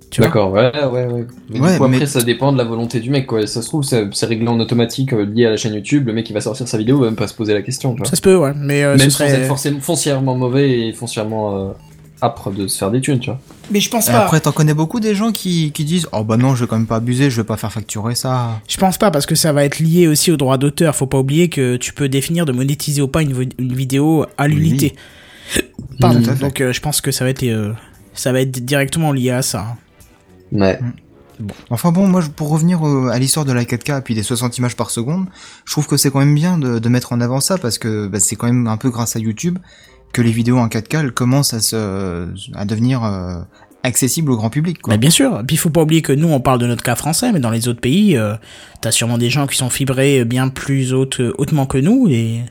A: Tu vois
B: D'accord, ouais, ouais, ouais. Mais
C: Ouais,
B: du coup, après,
C: mais-
B: ça dépend de la volonté du mec, quoi. Ça se trouve, c'est réglé en automatique euh, lié à la chaîne YouTube. Le mec, il va sortir sa vidéo, il va même pas se poser la question, tu vois.
A: Ça se peut, ouais. Mais euh,
B: Même
A: ce
B: sans
A: serait...
B: être forcément foncièrement mauvais et foncièrement euh, âpre de se faire des thunes, tu vois.
A: Mais je pense
C: Et
A: pas.
C: après, t'en connais beaucoup des gens qui, qui disent Oh bah non, je vais quand même pas abuser, je vais pas faire facturer ça.
A: Je pense pas parce que ça va être lié aussi au droit d'auteur. Faut pas oublier que tu peux définir de monétiser ou pas une, vidéo à l'unité. Pardon.
C: À fait.
A: Donc euh, je pense que ça va être euh, ça va être directement lié à ça.
B: Ouais.
C: Enfin bon, moi, pour revenir à l'histoire de la 4K et puis des 60 images par seconde, je trouve que c'est quand même bien de, de mettre en avant ça parce que bah, c'est quand même un peu grâce à YouTube que les vidéos en 4K elles commencent à se à devenir euh, accessibles au grand public. Quoi.
A: Bah bien sûr. Puis il faut pas oublier que nous on parle de notre cas français, mais dans les autres pays, euh, t'as sûrement des gens qui sont fibrés bien plus haute, hautement que nous et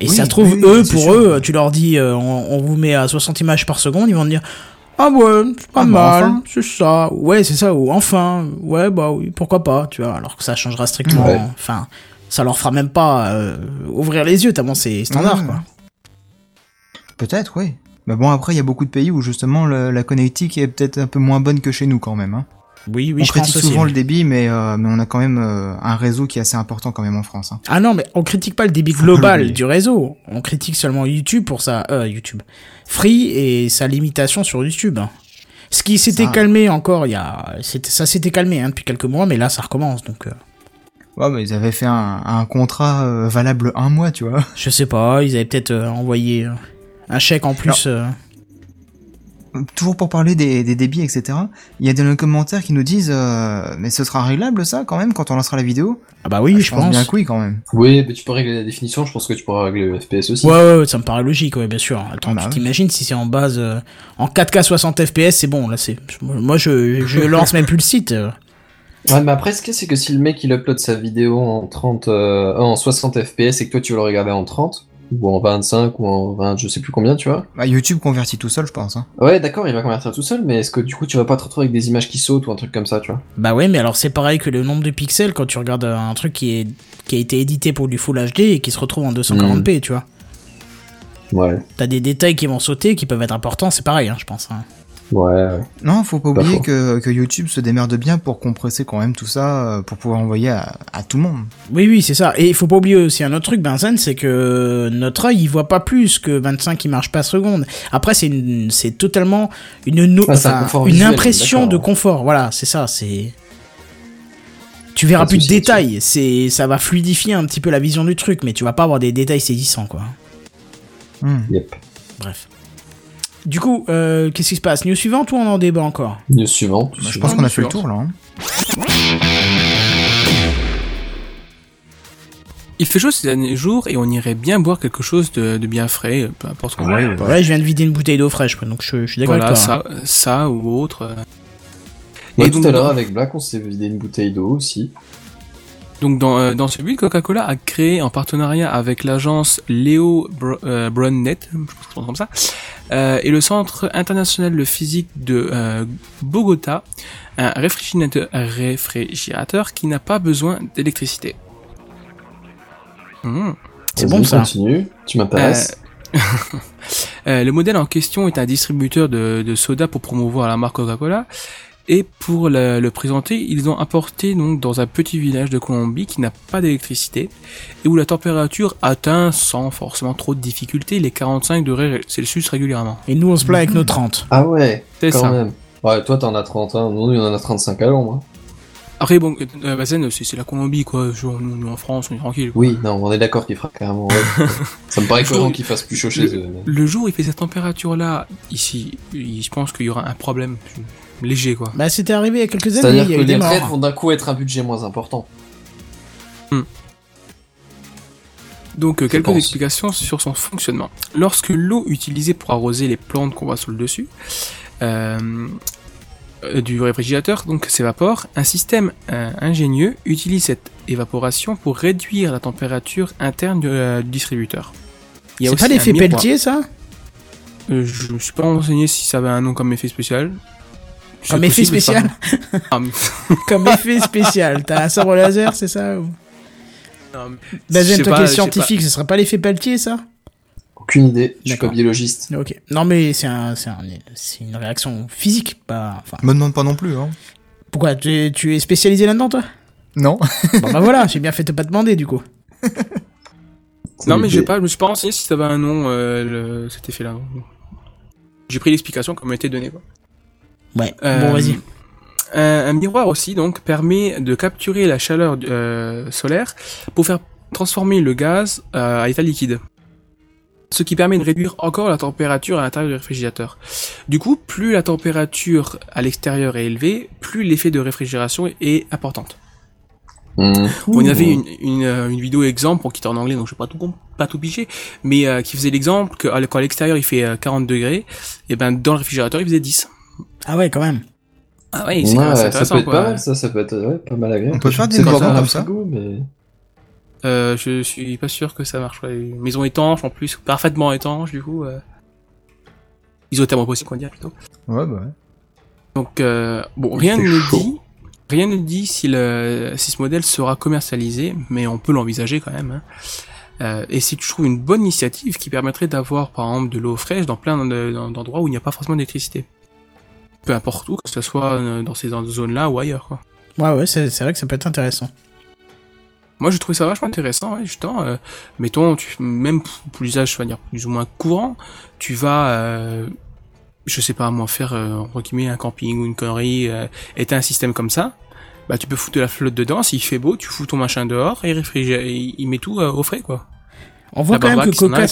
A: et
C: Oui,
A: ça se trouve
C: oui,
A: eux pour
C: sûr.
A: eux, tu leur dis euh, on, on vous met à 60 images par seconde, ils vont te dire ah ouais, c'est pas
C: Ah, bah,
A: mal,
C: enfin.
A: c'est ça, ouais c'est ça, ou enfin, ouais bah oui, pourquoi pas, tu vois, alors que ça changera strictement,
B: Ouais.
A: enfin, ça leur fera même pas euh, ouvrir les yeux tellement c'est standard
C: Ouais.
A: quoi.
C: Peut-être, oui. Mais bon, après, il y a beaucoup de pays où justement le- la connectique est peut-être un peu moins bonne que chez nous quand même. Hein.
A: Oui, oui,
C: on
A: je
C: critique souvent le débit, mais, euh, mais on a quand même euh, un réseau qui est assez important quand même en France. Hein.
A: Ah non, mais on critique pas le débit global <laughs> du réseau. On critique seulement YouTube pour sa euh, YouTube. Free et sa limitation sur YouTube. hein. Ce qui s'était
C: Ça-
A: calmé encore, il y a, ça s'était calmé hein, depuis quelques mois, mais là ça recommence. Donc, euh,
C: Ouais, mais ils avaient fait un, un contrat valable un mois, tu vois.
A: je sais pas, ils avaient peut-être envoyé un chèque en plus. euh.
C: Toujours pour parler des, des débits, etc. Il y a des commentaires qui nous disent euh, mais ce sera réglable ça quand même quand on lancera la vidéo?
A: Ah bah oui,
C: Ah,
A: je, pense.
C: bien que oui quand même.
B: Oui, mais tu peux régler la définition, je pense que tu pourras régler le FPS aussi.
A: Ouais, ouais, ouais, ça me paraît logique, ouais, bien sûr. Attends,
C: Bah
A: tu t'imagines si c'est en base euh, en 4K 60 FPS, c'est bon, là c'est. Moi je, je <laughs> lance même plus le site. euh.
B: Ouais, mais après, ce a, c'est que si le mec il upload sa vidéo en 30, euh, en 60 FPS et que toi tu veux le regarder en 30, ou en 25, ou en 20, je sais plus combien, tu vois.
C: Bah, YouTube convertit tout seul, je pense. Hein.
B: Ouais, d'accord, il va convertir tout seul, mais est-ce que du coup tu vas pas te retrouver avec des images qui sautent ou un truc comme ça, tu vois?
A: Bah ouais, mais alors c'est pareil que le nombre de pixels quand tu regardes un truc qui est qui a été édité pour du Full HD et qui se retrouve en 240p, tu vois.
B: Ouais.
A: T'as des détails qui vont sauter, qui peuvent être importants, c'est pareil, hein, je pense. hein.
B: Ouais.
C: Non, faut pas oublier que, que YouTube se démerde bien pour compresser quand même tout ça euh, pour pouvoir envoyer à, à tout le monde.
A: Oui, oui, c'est ça. Et il faut pas oublier aussi un autre truc, Benzen, c'est que notre œil, il voit pas plus que 25 qui marche pas seconde. Après, c'est totalement une, no-
B: Ah, un
A: une
B: visuel,
A: impression de confort. Voilà, c'est ça, c'est. Tu verras plus de détails, c'est ça va fluidifier un petit peu la vision du truc, mais tu vas pas avoir des détails saisissants quoi.
C: Hmm.
B: Yep.
A: Bref. Du coup, euh, qu'est-ce qui se passe? News suivante ou on en débat encore?
B: News suivante.
C: Bah, je pense qu'on a fait le tour là. hein.
D: Il fait chaud ces derniers jours et on irait bien boire quelque chose de, de bien frais, peu importe quoi.
C: Ouais, ouais.
A: Ouais, je viens de vider une bouteille d'eau fraîche, quoi, donc je, je suis d'accord
D: Voilà,
A: avec toi. hein.
D: ça, ça ou autre. euh.
B: Ouais,
D: Et
B: tout
D: donc,
B: à l'heure avec Black, on s'est vidé une bouteille d'eau aussi.
D: Donc dans, euh, dans ce but, Coca-Cola a créé en partenariat avec l'agence Léo Br euh, Brunnet, je pense comme ça, euh, et le Centre international de physique de euh, Bogota, un réfrigérateur, un réfrigérateur qui n'a pas besoin d'électricité. Mmh.
A: C'est bon, ça.
B: Continue, tu m'intéresses. <laughs>
D: Euh, le modèle en question est un distributeur de, de soda pour promouvoir la marque Coca-Cola. Et pour le, le présenter, ils ont apporté donc dans un petit village de Colombie qui n'a pas d'électricité et où la température atteint sans forcément trop de difficultés les 45 degrés Celsius régulièrement.
A: Et nous, on se plaint avec nos 30.
B: Ah ouais,
D: C'est
B: quand
D: ça.
B: même. Ouais, toi t'en as 30, hein. nous on en a 35 à l'ombre. hein.
D: Après bon, euh, Bazen, c'est la Colombie quoi. Genre, nous, nous, en France, on est tranquille. quoi.
B: Oui, non, on est d'accord qu'il fera carrément. ouais. <laughs> ça me paraît cohérent qu'il fasse plus chaud chez eux.
D: Le jour où il fait cette température là, ici, il- je pense qu'il y aura un problème léger quoi.
A: Bah, c'était arrivé il y a quelques années,
B: C'est-à-dire
A: il y a
B: que les retraites
A: morts.
B: vont d'un coup être un budget moins important.
D: Donc euh, quelques
B: pense.
D: explications sur son fonctionnement. Lorsque l'eau utilisée pour arroser les plantes qu'on voit sur le dessus euh, euh, du réfrigérateur donc s'évapore, un système euh, ingénieux utilise cette évaporation pour réduire la température interne du, euh, du distributeur.
A: C'est pas l'effet. Pelletier, ça?
D: Euh, Je me suis pas renseigné si ça avait un nom comme effet spécial.
A: Comme effet spécial
D: Ah, <laughs>
A: Comme effet spécial. T'as un sabre laser, c'est ça ou...
D: non, mais- je
A: Bazen,
D: sais
A: toi qui es scientifique, ce serait pas l'effet Pelletier, ça?
B: Aucune idée, je suis pas biologiste.
A: Ok. Non, mais c'est un, c'est un- c'est une réaction physique, pas. Enfin,
C: Me demande pas non plus, hein.
A: pourquoi? Tu, tu es spécialisé là-dedans, toi?
C: Non.
A: Bon, bah voilà, j'ai bien fait de pas demander, du coup.
D: Non mais j'ai pas, je me suis pas renseigné si ça avait un nom euh, le- cet effet-là. J'ai pris l'explication comme elle était donnée. Quoi.
A: Ouais.
D: Euh,
A: Bon, vas-y.
D: Un, un miroir aussi donc permet de capturer la chaleur euh, solaire pour faire transformer le gaz euh, à état liquide. Ce qui permet de réduire encore la température à l'intérieur du réfrigérateur. Du coup, plus la température à l'extérieur est élevée, plus l'effet de réfrigération est importante.
B: Mmh.
D: On avait une, une, euh, une vidéo exemple qui était en anglais, donc je vais pas tout pas tout piger, mais euh, qui faisait l'exemple que à- quand à l'extérieur il fait euh, 40 degrés, et ben dans le réfrigérateur il faisait 10.
A: Ah ouais, quand même.
D: Ah ouais, c'est
B: Ouais, ça
D: intéressant
B: peut être
D: quoi.
B: pas mal, ça, ça peut être ouais, pas mal agréable.
C: On peut faire des maisons comme ça.
B: frigo, mais...
D: Euh, je suis pas sûr que ça marche. Ouais. Maison étanche en plus, parfaitement étanche du coup. Euh... Isotherme possible qu'on dirait plutôt.
C: Ouais, bah ouais.
D: Donc euh, bon, rien ne
B: chaud.
D: dit, rien ne dit si le si ce modèle sera commercialisé, mais on peut l'envisager quand même. hein. Euh, et si tu trouves une bonne initiative qui permettrait d'avoir par exemple de l'eau fraîche dans plein d'endroits où il n'y a pas forcément d'électricité. Peu importe où, que ce soit euh, dans ces zones-là ou ailleurs. Quoi.
A: Ouais, ouais, c'est vrai que ça peut être intéressant.
D: Moi, j'ai trouvé ça vachement intéressant, ouais, justement. euh, mettons, tu, même pour, l'usage, dire, plus ou moins courant, tu vas, euh, je sais pas, moi, faire, euh, entre guillemets, un camping ou une connerie, euh, et t'as un système comme ça, bah, tu peux foutre de la flotte dedans, s'il fait beau, tu fous ton machin dehors, et il réfrigère, il, met tout au frais, quoi.
A: On voit
D: La
A: quand même que Coca.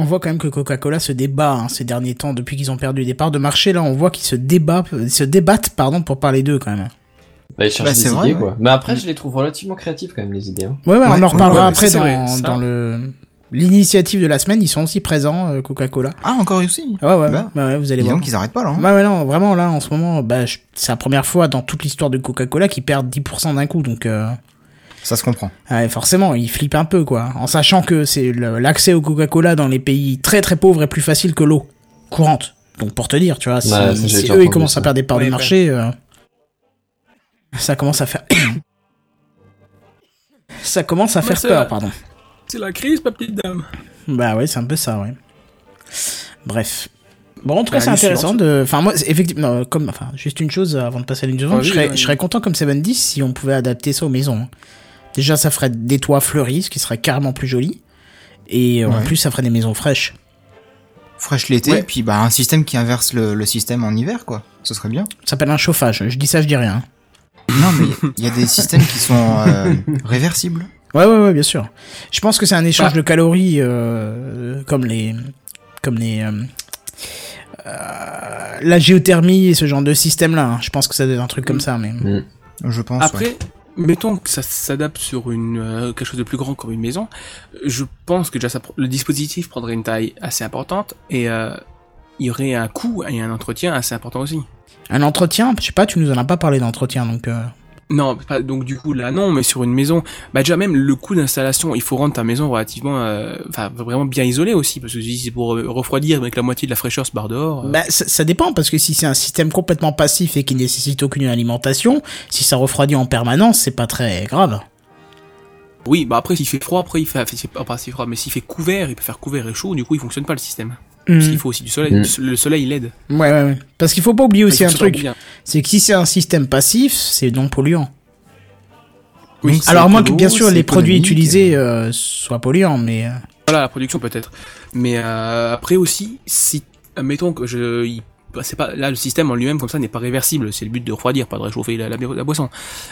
A: On voit quand même que Coca-Cola se débat hein, ces derniers temps depuis qu'ils ont perdu des parts de marché. Là, on voit qu'ils se débattent, ils se débattent, pardon, pour parler d'eux quand même.
B: Bah, ils cherchent
C: Bah,
B: des idées, quoi. Mais après, je les trouve relativement créatives, quand même, les idées. Hein.
A: Ouais, ouais, on en reparlera
D: ouais,
A: après dans,
D: vrai, ça.
A: dans le l'initiative de la semaine. Ils sont aussi présents, euh, Coca-Cola.
C: Ah, encore aussi.
A: Ah ouais, ouais,
C: Bah,
A: ouais, ouais, vous allez voir.
C: donc, ils arrêtent pas là. Hein.
A: Ouais, ouais, non, vraiment, là, en ce moment, bah, je- c'est la première fois dans toute l'histoire de Coca-Cola qu'ils perdent 10% d'un coup, donc, euh,
C: Ça se comprend.
A: ouais, forcément, ils flippent un peu, quoi. En sachant que c'est l'accès au Coca-Cola dans les pays très très pauvres est plus facile que l'eau courante. Donc, pour te dire, tu vois, si,
B: Ouais,
A: si eux, ils commencent
B: ça.
A: à perdre des parts
D: Ouais,
A: de
D: ouais.
A: marché, euh, ça commence à faire, <coughs> ça commence à
D: Mais
A: faire peur, pardon.
D: C'est la crise, ma petite dame.
A: Bah ouais, c'est un peu ça, ouais. Bref. Bon, en tout cas,
D: Bah,
A: c'est intéressant de. Enfin, moi, effectivement, non, comme. Enfin, juste une chose avant de passer à l'une suivante.
D: Ah, oui,
A: je, serais,
D: ouais,
A: je serais content comme 710 si on pouvait adapter ça aux maisons. hein. Déjà, ça ferait des toits fleuris, ce qui serait carrément plus joli. Et en
C: Ouais.
A: plus, ça ferait des maisons fraîches.
C: Fraîche l'été,
D: Ouais.
C: puis bah un système qui inverse le, le système en hiver, quoi. Ce serait bien.
A: Ça s'appelle un chauffage. Je dis ça, je dis rien.
C: Non, mais il y a des <laughs> systèmes qui sont euh, réversibles.
A: Ouais, ouais, ouais, bien sûr. Je pense que c'est un échange
D: Bah.
A: de calories euh, comme les, comme les, euh, la géothermie et ce genre de système-là. hein. Je pense que ça doit être un truc comme ça, mais.
B: Mm.
C: Je pense. ouais.
D: Mettons que ça s'adapte sur une euh, quelque chose de plus grand comme une maison. Je pense que déjà le dispositif prendrait une taille assez importante et euh, il y aurait un coût et un entretien assez important aussi.
A: Un entretien, je sais pas, tu nous en as pas parlé d'entretien, donc.
D: Non, pas, donc du coup là non, mais sur une maison, bah déjà même le coût d'installation, il faut rendre ta maison relativement, euh, enfin vraiment bien isolée aussi, parce que si c'est pour euh, refroidir avec la moitié de la fraîcheur se barre dehors. euh,
A: Bah, ça, ça dépend parce que si c'est un système complètement passif et qui nécessite aucune alimentation, si ça refroidit en permanence, c'est pas très grave.
D: Oui, bah après s'il fait froid, après il fait, enfin, pas si froid, mais s'il fait couvert, il peut faire couvert et chaud, du coup il fonctionne pas le système. Parce qu'il faut aussi du soleil,
B: Mm.
D: le soleil il l'aide.
A: Ouais, ouais, ouais. Parce qu'il faut pas oublier aussi un truc, c'est que si c'est un système passif, c'est non polluant.
D: Oui,
C: Donc, c'est
A: Alors à moins que bien sûr les produits utilisés euh, soient polluants, mais euh,
D: Voilà, la production peut-être. Mais euh, après aussi, si mettons que je, il- bah, c'est pas là le système en lui-même comme ça n'est pas réversible. C'est le but de refroidir, pas de réchauffer la, la, la boisson.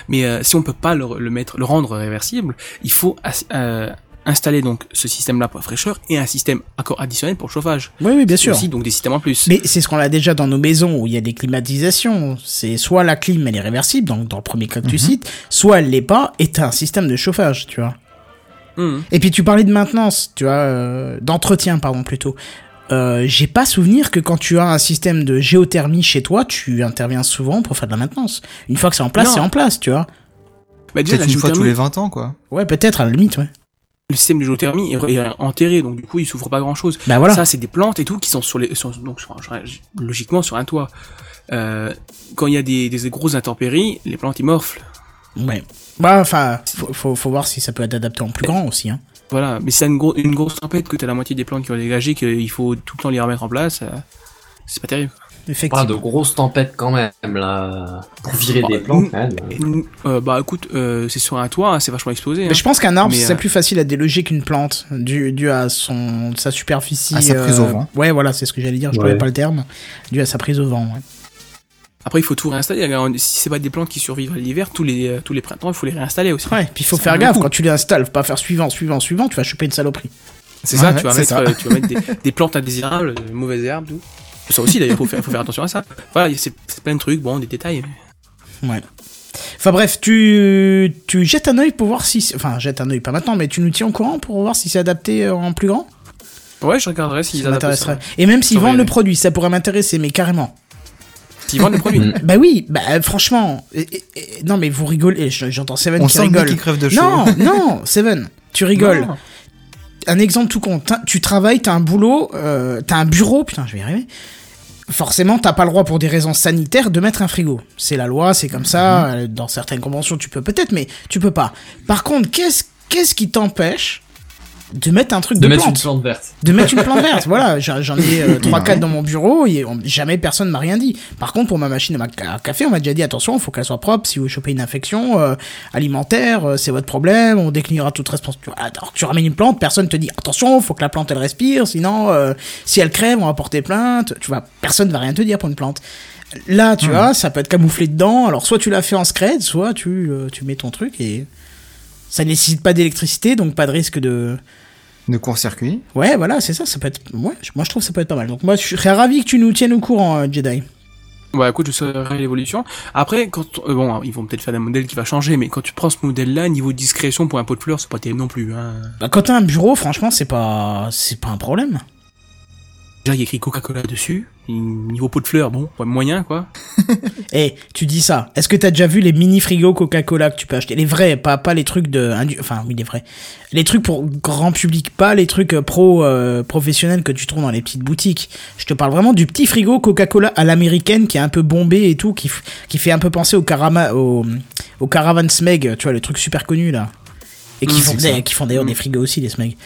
D: Mais euh, si on peut pas le, le mettre, le rendre réversible, il faut euh, installer donc ce système-là pour la fraîcheur et un système encore additionnel pour le chauffage.
A: oui, oui, bien sûr.
D: Aussi donc des systèmes en plus.
A: Mais c'est ce qu'on a déjà dans nos maisons où il y a des climatisations. C'est soit la clim elle est réversible, donc dans le premier cas que tu cites, soit elle l'est pas et t'as un système de chauffage, tu vois.
D: Mhm.
A: Et puis tu parlais de maintenance, tu vois, euh, d'entretien pardon plutôt. Euh, J'ai pas souvenir que quand tu as un système de géothermie chez toi, tu interviens souvent pour faire de la maintenance. Une fois que c'est en place, c'est en place, tu vois.
D: Bah, déjà,
C: Peut-être une fois tous les 20 ans, quoi.
A: Ouais, peut-être à la limite, ouais.
D: Le système de géothermie est, enterré, donc du coup il souffre pas grand-chose.
A: Bah voilà.
D: Ça, c'est des plantes et tout qui sont sur les, sur- donc sur, sur un- logiquement sur un toit. Euh, quand il y a des, des grosses intempéries, les plantes ils morflent.
A: Ouais. Bah enfin, faut, faut, faut voir si ça peut être adapté en plus grand aussi, hein.
D: Voilà, mais si t'as une, gros- une grosse tempête que t'as la moitié des plantes qui ont dégagé, qu'il faut tout le temps les remettre en place, euh, c'est pas terrible.
B: Pas de
A: Effectivement.
B: grosses tempêtes quand même, là. Pour virer des plantes, quand même.
D: Euh, bah écoute, euh, c'est sur un toit, hein, c'est vachement exposé. hein.
A: Mais je pense qu'un arbre c'est
D: euh,
A: plus facile à déloger qu'une plante, dû, dû à son sa superficie.
C: À sa prise
A: euh,
C: au vent.
A: Ouais, voilà, c'est ce que j'allais dire. Je
B: Ouais.
A: trouvais pas le terme. Dû à sa prise au vent. Ouais.
D: Après, il faut tout réinstaller. Si c'est pas des plantes qui survivent à l'hiver, tous les tous les printemps, il faut les réinstaller aussi.
A: Ouais, puis il faut
D: Ça
A: faire gaffe
D: coup.
A: quand tu les installes, faut pas faire suivant, suivant, suivant, tu vas choper une saloperie.
D: C'est ça,
C: Ouais,
D: tu vas mettre,
C: ça.
D: euh, tu vas mettre des, des plantes indésirables, de mauvaises herbes, tout. Ça aussi, d'ailleurs, faut faire, faut faire attention à ça. Voilà, c'est plein de trucs, bon, des détails. mais-
A: Ouais. Enfin bref, tu tu jettes un œil pour voir si, enfin jette un œil pas maintenant, mais tu nous tiens au courant pour voir si c'est adapté euh, en plus grand?
D: Ouais, je regarderai s'ils
A: Ça
D: adaptent
A: m'intéresserait.
D: ça.
A: Et même s'ils vendent le produit, ça pourrait m'intéresser, mais carrément.
D: S'ils vendent des produits.
B: Mm.
A: Bah oui, bah franchement, et- et- et- non mais vous rigolez, je- j'entends Seven
C: On
A: qui
C: sent le
A: rigole.
C: qui crève de chaud.
A: Non, non, Seven, tu rigoles.
D: Non.
A: un exemple tout con. Tu travailles, t'as un boulot, euh, t'as un bureau, putain, je vais y arriver. Forcément, t'as pas le droit pour des raisons sanitaires de mettre un frigo. C'est la loi, c'est comme ça.
C: Mhm.
A: euh, Dans certaines conventions, tu peux peut-être, mais tu peux pas. Par contre, qu'est-ce qu'est-ce qui t'empêche de mettre un truc de,
B: De mettre
A: plante
B: une plante verte.
A: de mettre une plante verte. Voilà, j'en ai euh, <laughs> trois
C: Ouais.
A: quatre dans mon bureau et on- jamais personne m'a rien dit. Par contre, pour ma machine à, café, on m'a déjà dit attention, il faut qu'elle soit propre. Si vous chopez une infection euh, alimentaire, euh, c'est votre problème. On déclinera toute responsabilité. Alors que tu ramènes une plante, personne te dit attention, faut que la plante elle respire, sinon euh, si elle crève, on va porter plainte. Tu vois, personne va rien te dire pour une plante. Là, tu vois, ça peut être camouflé dedans. Alors soit tu l'as fait en scred, soit tu tu mets ton truc et ça nécessite pas d'électricité, donc pas de risque de
C: De court-circuit.
A: Ouais, voilà, c'est ça, ça peut être. Ouais, moi je trouve que ça peut être pas mal. Donc moi je serais ravi que tu nous tiennes au courant, euh, Jedi.
D: Ouais, écoute, je saurai l'évolution. Après, quand, euh, bon, ils vont peut-être faire un modèle qui va changer, mais quand tu prends ce modèle-là, niveau discrétion pour un pot de fleurs, c'est pas terrible non plus, hein.
A: Bah, quand t'as un bureau, franchement, c'est pas, c'est pas un problème.
D: Il y a écrit Coca-Cola dessus. Niveau pot de fleurs, bon, moyen, quoi. <laughs>
A: Et tu dis ça. Est-ce que t'as déjà vu les mini frigos Coca-Cola que tu peux acheter? Les vrais, pas pas les trucs de, enfin oui les vrais. Les trucs pour grand public, pas les trucs euh, pro euh, professionnels que tu trouves dans les petites boutiques. Je te parle vraiment du petit frigo Coca-Cola à l'américaine qui est un peu bombé et tout, qui qui fait un peu penser au carama, au, Caravan Smeg, tu vois les trucs super connus là. Et qui
C: Mmh,
A: font, des- qui font d'ailleurs des frigos aussi les Smeg.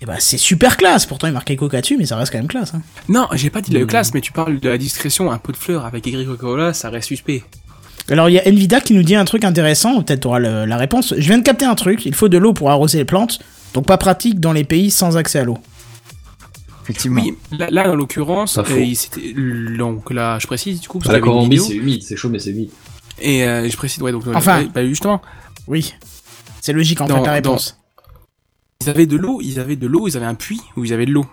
A: Et bah c'est super classe. Pourtant il est marqué Coca dessus, mais ça reste quand même classe. Hein.
D: Non, j'ai pas dit de la
A: Hmm.
D: classe, mais tu parles de la discrétion, un pot de fleurs avec écrit Coca-Cola, ça reste suspect.
A: Alors il y a Nvidia qui nous dit un truc intéressant, peut-être tu auras la réponse. Je viens de capter un truc, il faut de l'eau pour arroser les plantes, donc pas pratique dans les pays sans accès à l'eau.
C: Effectivement.
D: Oui, là, là, en l'occurrence, euh, donc là, je précise, du coup, parce
B: Bah, la Colombie, c'est humide, c'est chaud, mais c'est humide.
D: Et euh, je précise, ouais, donc euh,
A: Enfin.
D: bah, justement,
A: Oui. C'est logique en
D: Dans-
A: fait ta
D: dans-
A: réponse.
D: ils avaient de l'eau, ils avaient de l'eau, ils avaient un puits où ils avaient de l'eau.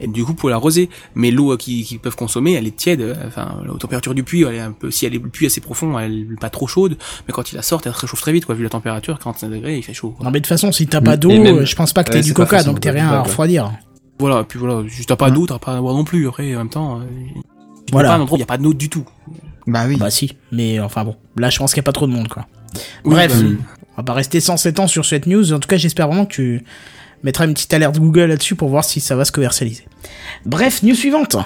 D: Et du coup, pour l'arroser, mais l'eau euh, qu'ils peuvent consommer, elle est tiède. euh, Enfin, la température du puits, elle est un peu, si elle est le puits assez profond, elle est pas trop chaude. Mais quand ils la sortent, elle se réchauffe très vite, quoi. Vu la température, 45 degrés, il fait chaud. quoi.
A: Non mais de toute façon, si t'as pas d'eau,
B: même-
A: euh, je pense pas que t'aies
B: ouais,
A: du coca,
B: forcément
A: donc
B: de
A: rien à refroidir.
D: Voilà. Et puis voilà, si t'as pas d'eau, t'as pas à boire non plus. Après, en même temps, tu
A: Voilà.
D: voilà. pas un endroit où il y a pas d'eau du tout.
C: Bah oui.
A: Bah si, mais enfin bon, là je pense qu'il y a pas trop de monde quoi.
D: Oui,
A: Bref,
D: bah oui.
A: On va pas rester 107 ans sur cette news. En tout cas, j'espère vraiment que tu mettras une petite alerte Google là-dessus pour voir si ça va se commercialiser. Bref, news suivante.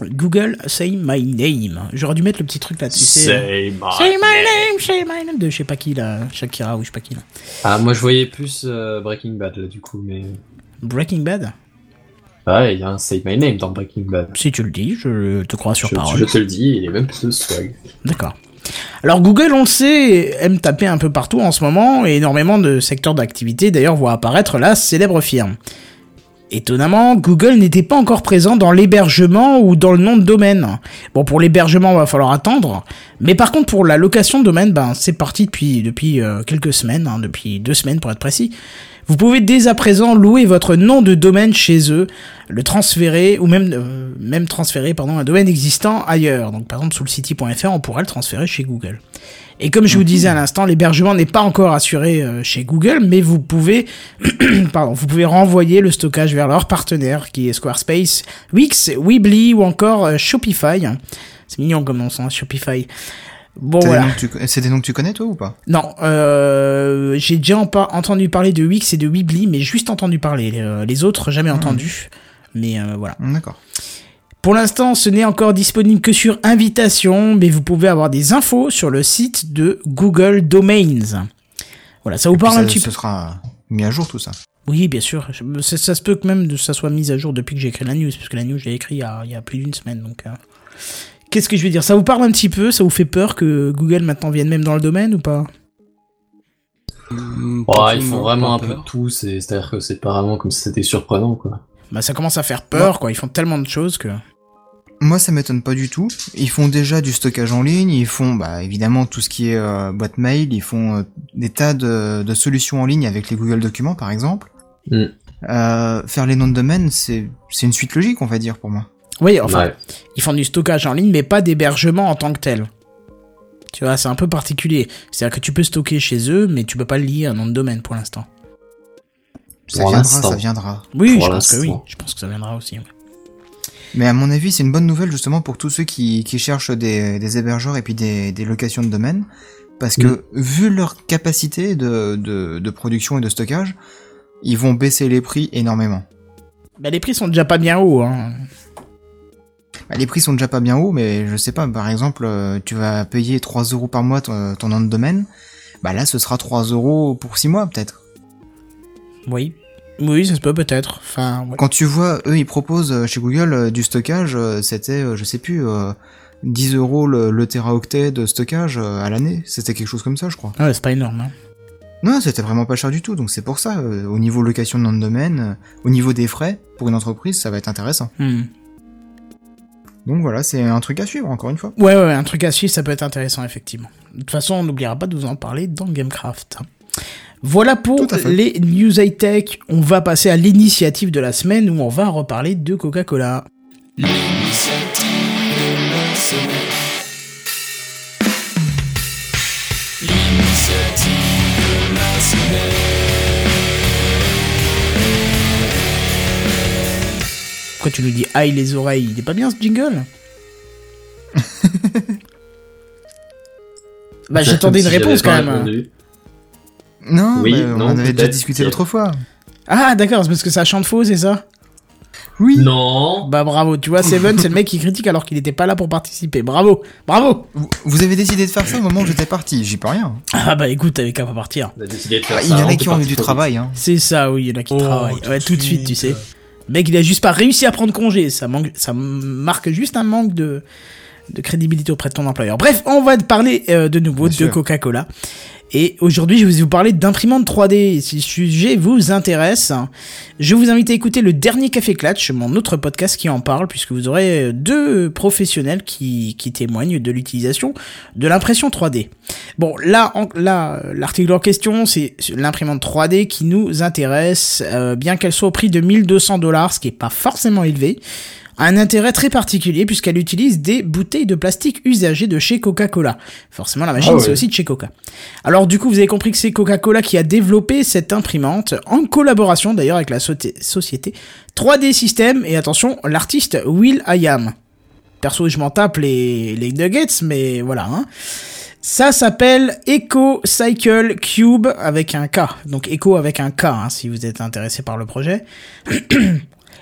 A: Google Say My Name. J'aurais dû mettre le petit truc là, tu sais.
B: Say my
A: Say my name, say my name de je sais pas qui là, Shakira ou je sais pas qui là.
B: Ah, moi je voyais plus euh, Breaking Bad là du coup, mais.
A: Breaking Bad?
B: Ouais, il y a un Say My Name dans Breaking Bad.
A: Si tu le dis, je te crois sur
B: je,
A: parole.
B: je te le dis, il est même plus de swag.
A: D'accord. Alors Google, on le sait, aime taper un peu partout en ce moment et énormément de secteurs d'activité d'ailleurs voient apparaître la célèbre firme. Étonnamment, Google n'était pas encore présent dans l'hébergement ou dans le nom de domaine. Bon, pour l'hébergement, va falloir attendre. Mais par contre, pour la location de domaine, ben, c'est parti depuis, depuis euh, quelques semaines, hein, depuis deux semaines pour être précis. Vous pouvez dès à présent louer votre nom de domaine chez eux, le transférer, ou même, euh, même transférer, pardon, un domaine existant ailleurs. Donc, par exemple, sous le city.fr, on pourrait le transférer chez Google. Et comme je vous disais à l'instant, l'hébergement n'est pas encore assuré euh, chez Google, mais vous pouvez, <clears throat> pardon, vous pouvez renvoyer le stockage vers leur partenaire, qui est Squarespace, Wix, Weebly ou encore euh, Shopify. C'est mignon comme nom, hein, Shopify. Bon,
C: C'est des
A: voilà.
C: noms que tu co- C'est des noms que tu connais toi ou pas?
A: Non, euh, j'ai déjà en entendu parler de Wix et de Weebly, mais juste entendu parler. Les, euh, les autres, jamais entendu. Mais euh, voilà.
C: Hum, D'accord.
A: Pour l'instant, ce n'est encore disponible que sur invitation, mais vous pouvez avoir des infos sur le site de Google Domains. Voilà, ça vous parle
C: ça,
A: un petit
C: ce
A: peu
C: sera mis à jour tout ça.
A: Oui, bien sûr. Ça, ça se peut que même ça soit mis à jour depuis que j'ai écrit la news, parce que la news, j'ai écrit il y a, il y a plus d'une semaine. Donc, euh, qu'est-ce que je vais dire? Ça vous parle un petit peu? Ça vous fait peur que Google maintenant vienne même dans le domaine ou pas?
B: Ouais,
D: pas
B: ils font
D: vraiment,
B: un peu de tout, c'est- c'est-à-dire que c'est pas vraiment comme si c'était surprenant quoi.
A: Bah, ça commence à faire peur, quoi. Ils font tellement de choses que.
C: Moi, ça m'étonne pas du tout. Ils font déjà du stockage en ligne, ils font bah, évidemment tout ce qui est euh, boîte mail, ils font euh, des tas de, de solutions en ligne avec les Google Documents par exemple.
B: Mm.
C: Euh, faire les noms de domaine, c'est c'est une suite logique, on va dire pour moi.
A: Oui, enfin,
B: Ouais.
A: ils font du stockage en ligne, mais pas d'hébergement en tant que tel. Tu vois, c'est un peu particulier. C'est-à-dire que tu peux stocker chez eux, mais tu peux pas le lier à un nom de domaine pour l'instant.
C: Ça
B: Pour
C: viendra, ça viendra.
A: Oui,
B: Pour
A: je pense que oui. Je pense que ça viendra aussi. ouais.
C: Mais à mon avis, c'est une bonne nouvelle justement pour tous ceux qui, qui cherchent des, des hébergeurs et puis des, des locations de domaine. Parce que vu leur capacité de, de, de production et de stockage, ils vont baisser les prix énormément.
A: Bah, les prix sont déjà pas bien hauts, hein.
C: Bah, les prix sont déjà pas bien hauts, mais je sais pas, par exemple, euh, tu vas payer 3 euros par mois ton, ton nom de domaine, bah là ce sera 3 euros pour 6 mois peut-être.
A: Oui. Oui, ça se peut peut-être. Enfin, ouais.
C: Quand tu vois, eux ils proposent euh, chez Google euh, du stockage, c'était, je sais plus, euh, 10 euros le, le téraoctet de stockage à l'année, c'était quelque chose comme ça je crois.
A: Ouais, c'est pas énorme. Hein.
C: Non, c'était vraiment pas cher du tout, donc c'est pour ça, au niveau location de nom de domaine, au niveau des frais, pour une entreprise, ça va être intéressant.
A: Hmm.
C: Donc voilà, c'est un truc à suivre encore une fois.
A: Ouais, ouais, un truc à suivre, ça peut être intéressant, effectivement. De toute façon, on n'oubliera pas de vous en parler dans Gamecraft. Voilà pour les news high-tech. On va passer à l'initiative de la semaine où on va reparler de Coca-Cola. Pourquoi tu nous dis aïe les oreilles Il est pas bien ce jingle <laughs> Bah j'attendais une réponse quand même.
B: répondu.
C: Non,
B: Oui, non,
C: on avait déjà discuté l'autre fois.
A: Ah d'accord, c'est parce que ça chante faux, c'est ça
C: Oui.
B: Non.
A: Bah bravo, tu vois, Seven, c'est le mec qui critique alors qu'il était pas là pour participer. Bravo, bravo
C: Vous- Vous avez décidé de faire ça au moment où j'étais parti, j'y peux rien.
A: Ah bah écoute, t'avais qu'à pas partir.
B: On a décidé de faire
C: Ah, Il y en a qui ont eu du travail, hein.
A: C'est ça, oui, il y en a qui
H: Oh,
A: travaillent.
H: tout
A: Ouais,
H: de
A: tout de suite, tu sais. Le mec, il a juste pas réussi à prendre congé. Ça, manque, ça marque juste un manque de, de crédibilité auprès de ton employeur. Bref, on va te parler euh, de nouveau
C: Bien
A: de. Coca-Cola. Et aujourd'hui, je vais vous parler d'imprimante 3D. Si le sujet vous intéresse, je vous invite à écouter le dernier Café Clatch, mon autre podcast qui en parle, puisque vous aurez deux professionnels qui, témoignent de l'utilisation de l'impression 3D. Bon, là, l'article en question, c'est l'imprimante 3D qui nous intéresse, euh, bien qu'elle soit au prix de 1200 dollars, ce qui est pas forcément élevé un intérêt très particulier puisqu'elle utilise des bouteilles de plastique usagées de chez Coca-Cola. Forcément, la machine,
B: Ah ouais.
A: c'est aussi de chez Coca. Alors, du coup, vous avez compris que c'est Coca-Cola qui a développé cette imprimante en collaboration d'ailleurs avec la société 3D System et attention, l'artiste Will I Am. Perso, je m'en tape les, les nuggets, mais voilà. Hein. Ça s'appelle Echo Cycle Cube avec un K. Donc Echo avec un K, hein, si vous êtes intéressé par le projet. <clears throat>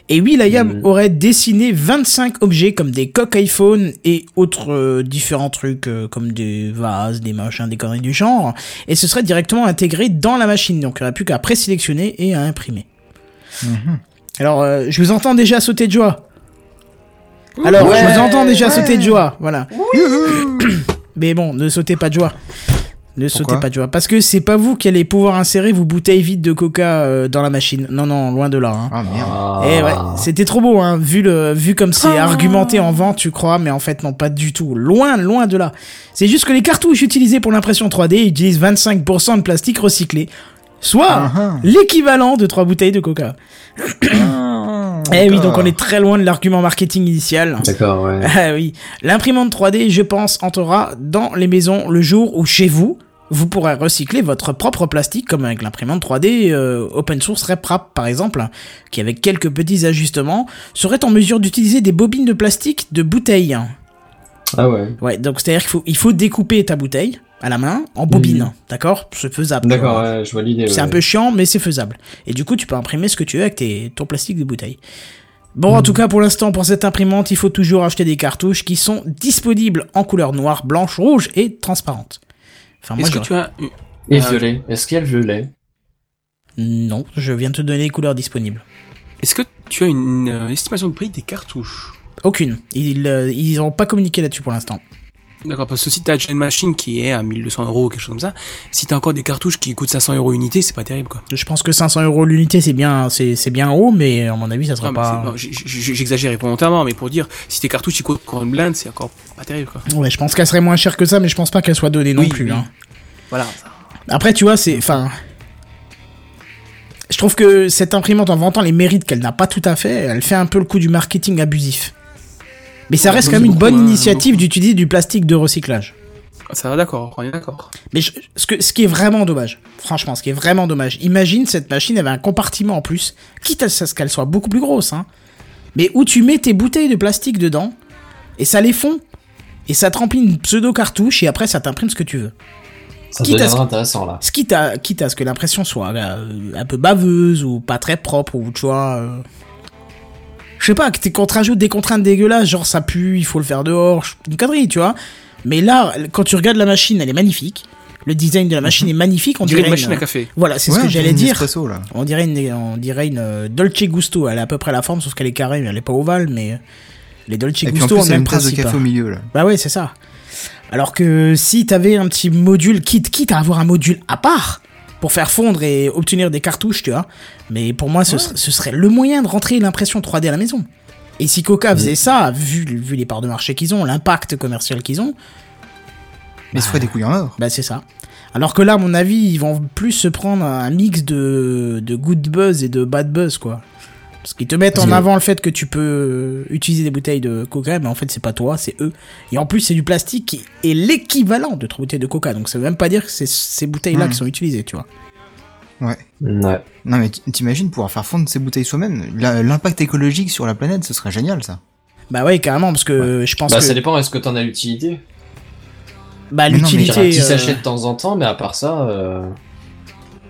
A: Et Will I Am
B: Mhm.
A: aurait dessiné 25 objets comme des coques iPhone et autres euh, différents trucs euh, comme des vases, des machins, des conneries du genre. Et ce serait directement intégré dans la machine. Donc il n'y aurait plus qu'à présélectionner et à imprimer. Alors, euh, je vous entends déjà sauter de joie. Alors, je vous entends déjà sauter de joie. Voilà. <coughs> Mais bon, ne sautez pas de joie. Ne sautez pas de joie. Parce que c'est pas vous qui allez pouvoir insérer vos bouteilles vides de coca euh, dans la machine. Non, non, loin de là. Hein.
C: Ah merde.
B: Ah.
A: Eh ouais, c'était trop beau, hein. Vu le, vu comme c'est argumenté en vente, tu crois, mais en fait non, pas du tout. Loin, loin de là. C'est juste que les cartouches utilisées pour l'impression 3D utilisent 25% de plastique recyclé, soit
C: Ah, ah.
A: l'équivalent de trois bouteilles de Coca. Eh oui, donc on est très loin de l'argument marketing initial.
B: D'accord, ouais.
A: Ah <laughs> oui, l'imprimante 3D, je pense, entrera dans les maisons le jour où chez vous, vous pourrez recycler votre propre plastique, comme avec l'imprimante 3D euh, open source RepRap par exemple, qui avec quelques petits ajustements serait en mesure d'utiliser des bobines de plastique de bouteilles.
B: Ah ouais.
A: Ouais, donc c'est-à-dire qu'il faut, il faut découper ta bouteille à la main en bobine, d'accord? C'est faisable.
B: D'accord, ouais, je vois l'idée.
A: C'est un peu chiant, mais c'est faisable. Et du coup, tu peux imprimer ce que tu veux avec tes, ton plastique de bouteille. Bon, en tout cas, pour l'instant, pour cette imprimante, il faut toujours acheter des cartouches qui sont disponibles en couleur noire, blanche, rouge et transparente. Enfin, moi,
D: Est-ce que
A: je...
D: tu as une-
B: Et
D: Ah,
B: violet. Est-ce qu'il y a le violet?
A: Non, je viens de te donner les couleurs disponibles.
D: est-ce que tu as une euh, estimation de prix des cartouches?
A: Aucune. Ils euh, ils ont pas communiqué là-dessus pour l'instant.
D: D'accord, parce que si t'as une machine qui est à 1200 euros ou quelque chose comme ça, si t'as encore des cartouches qui coûtent 500 euros unité, c'est pas terrible quoi.
A: Je pense que 500 euros l'unité, c'est bien, c'est bien haut, mais à mon avis, ça sera
D: Non,
A: pas.
D: J'exagère volontairement, mais pour dire, si tes cartouches ils coûtent encore une blinde, c'est encore pas terrible quoi.
A: Ouais, je pense qu'elle serait moins chère que ça, mais je pense pas qu'elle soit donnée non
D: Oui,
A: plus.
D: oui.
A: hein.
D: Voilà.
A: Après, tu vois, c'est. Enfin. Je trouve que cette imprimante, en vantant les mérites qu'elle n'a pas tout à fait, elle fait un peu le coup du marketing abusif. Mais ça
D: Ouais,
A: reste quand même une bonne initiative
D: beaucoup.
A: d'utiliser du plastique de recyclage.
D: Ça va d'accord, on est d'accord.
A: Mais je- ce, que, ce qui est vraiment dommage, franchement, ce qui est vraiment dommage, imagine cette machine avait un compartiment en plus, quitte à ce qu'elle soit beaucoup plus grosse, hein, mais où tu mets tes bouteilles de plastique dedans, et ça les fond, et ça te remplit une pseudo-cartouche, et après ça t'imprime ce que tu veux.
B: Ça
A: Quitte à
B: deviendra
A: ce-
B: intéressant là.
A: Ce quitte à, quitte à ce que l'impression soit euh, un peu baveuse ou pas très propre ou tu vois. euh, Je sais pas, que t'es qu'on te rajoute des contraintes dégueulasses, genre ça pue, il faut le faire dehors, je- une connerie, tu vois. Mais là, quand tu regardes la machine, elle est magnifique. Le design de la machine est magnifique, on,
D: On dirait une
A: une-
D: machine à café.
A: Voilà, c'est
C: Ouais,
A: ce que
C: on
A: j'allais
C: dirait une
A: dire.
C: espresso, là.
A: On dirait une, on dirait une euh, Dolce Gusto. Elle a à peu près la forme, sauf qu'elle est carrée, mais elle est pas ovale. Mais euh, les Dolce
C: Et puis en
A: Gusto
C: plus,
A: ont même
C: une tasse de
A: principe.
C: café au milieu, là.
A: Bah ouais, c'est ça. Alors que si t'avais un petit module, quitte, quitte à avoir un module à part pour faire fondre et obtenir des cartouches, tu vois. Mais pour moi, ce, serait, ce serait le moyen de rentrer l'impression 3D à la maison. Et si Coca faisait ça, vu, vu les parts de marché qu'ils ont, l'impact commercial qu'ils ont,
C: Mais il se ferait des couilles en or.
A: bah c'est ça. Alors que là, à mon avis, ils vont plus se prendre un mix de, de good buzz et de bad buzz, quoi. Parce qu'ils te mettent en avant le fait que tu peux euh, utiliser des bouteilles de coca, mais en fait, c'est pas toi, c'est eux. Et en plus, c'est du plastique qui est l'équivalent de trois bouteilles de coca. Donc, ça veut même pas dire que c'est ces bouteilles-là qui sont utilisées, tu vois.
C: Ouais.
B: Ouais.
C: Non, mais t'imagines pouvoir faire fondre ces bouteilles soi-même? L'impact écologique sur la planète, ce serait génial, ça.
A: Bah ouais, carrément, parce que je pense
B: Bah,
A: que
B: ça dépend, est-ce que t'en as l'utilité?
A: Bah,
B: dirais un
A: l'utilité.
B: petit
A: euh,
B: sachet de temps en temps, mais à part ça, euh,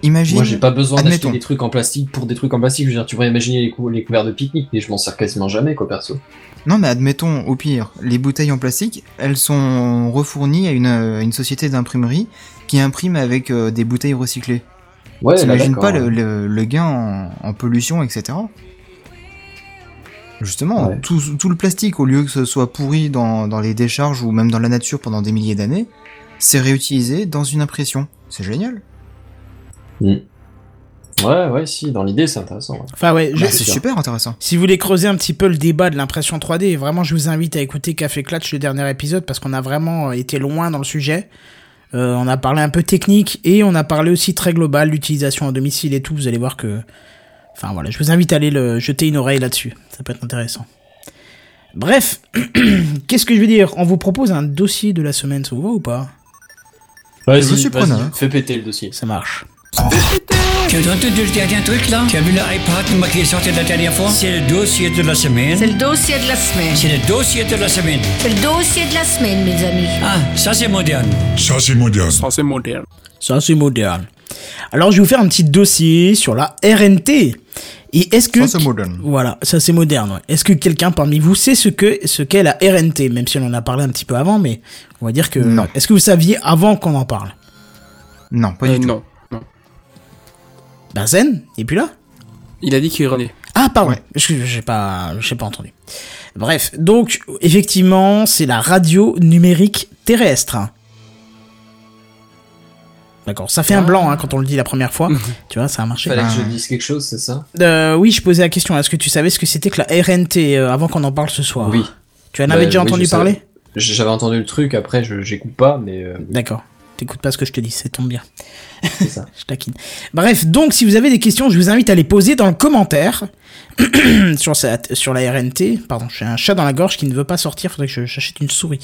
C: Imagine.
B: moi j'ai pas besoin d'acheter des trucs en plastique pour des trucs en plastique. Je veux dire, tu pourrais imaginer les, cou- les couverts de pique-nique, mais je m'en sers quasiment jamais, quoi, perso.
C: Non, mais admettons, au pire, les bouteilles en plastique, elles sont refournies à une, euh, une société d'imprimerie qui imprime avec euh, des bouteilles recyclées.
B: Ouais,
C: T'imagines pas le,
B: ouais.
C: le- le gain en, en pollution, etc. Justement,
B: Ouais.
C: tout, tout le plastique, au lieu que ce soit pourri dans, dans les décharges ou même dans la nature pendant des milliers d'années, c'est réutilisé dans une impression. C'est génial.
B: Ouais, ouais, si, dans l'idée, c'est intéressant. ouais.
A: Enfin ouais,
C: Bah, c'est super intéressant.
A: si vous voulez creuser un petit peu le débat de l'impression 3D, vraiment je vous invite à écouter Café Clutch le dernier épisode parce qu'on a vraiment été loin dans le sujet. Euh, on a parlé un peu technique et on a parlé aussi très global, l'utilisation à domicile et tout. Vous allez voir que, enfin voilà, je vous invite à aller le jeter une oreille là-dessus. Ça peut être intéressant. Bref, <clears throat> qu'est-ce que je veux dire? On vous propose un dossier de la semaine, ça vous va ou pas?
B: Vas-y,
C: preneur.
B: fais péter le dossier.
A: Ça marche.
H: Tu as entendu le dernier truc là Tu as vu l'iPad qui est sorti la dernière fois? C'est le dossier de la semaine.
G: C'est le dossier de la semaine.
H: C'est le dossier de la semaine.
G: C'est le dossier de la semaine, mes amis.
H: Ah, ça c'est moderne.
I: Ça, c'est moderne.
D: Ça, c'est moderne.
A: Ça, c'est moderne. Alors, je vais vous faire un petit dossier sur la RNT. Et est-ce que...
C: Ça, c'est moderne.
A: Voilà, ça c'est moderne. ouais. Est-ce que quelqu'un parmi vous sait ce que ce qu'est la RNT Même si on en a parlé un petit peu avant, mais on va dire que...
C: Non.
A: Est-ce que vous saviez avant qu'on en parle?
C: Non, pas
D: Euh,
C: du tout.
D: non,
A: Benzen Et puis là
D: Il a dit qu'il revenait.
A: Ah, pardon.
C: Ouais.
A: Je j'ai pas, j'ai pas entendu. Bref, donc effectivement, c'est la radio numérique terrestre. D'accord, ça fait un blanc hein, quand on le dit la première fois. <laughs> tu vois, ça a marché.
B: Fallait que
C: Ah.
B: je dise quelque chose, c'est ça
A: Euh, oui, je posais la question. Est-ce que tu savais ce que c'était que la RNT euh, avant qu'on en parle ce soir?
B: Oui.
A: Tu en
B: Bah,
A: avais déjà
B: oui,
A: entendu parler?
B: J'avais entendu le truc, après, je j'écoute pas, mais euh,
A: D'accord. T'écoutes pas ce que je te dis, ça tombe bien.
B: c'est ça. <laughs>
A: Je taquine. Bref, donc si vous avez des questions, je vous invite à les poser dans le commentaire <clears throat> sur, sur la RNT. Pardon, j'ai un chat dans la gorge qui ne veut pas sortir, faudrait que je- j'achète une souris.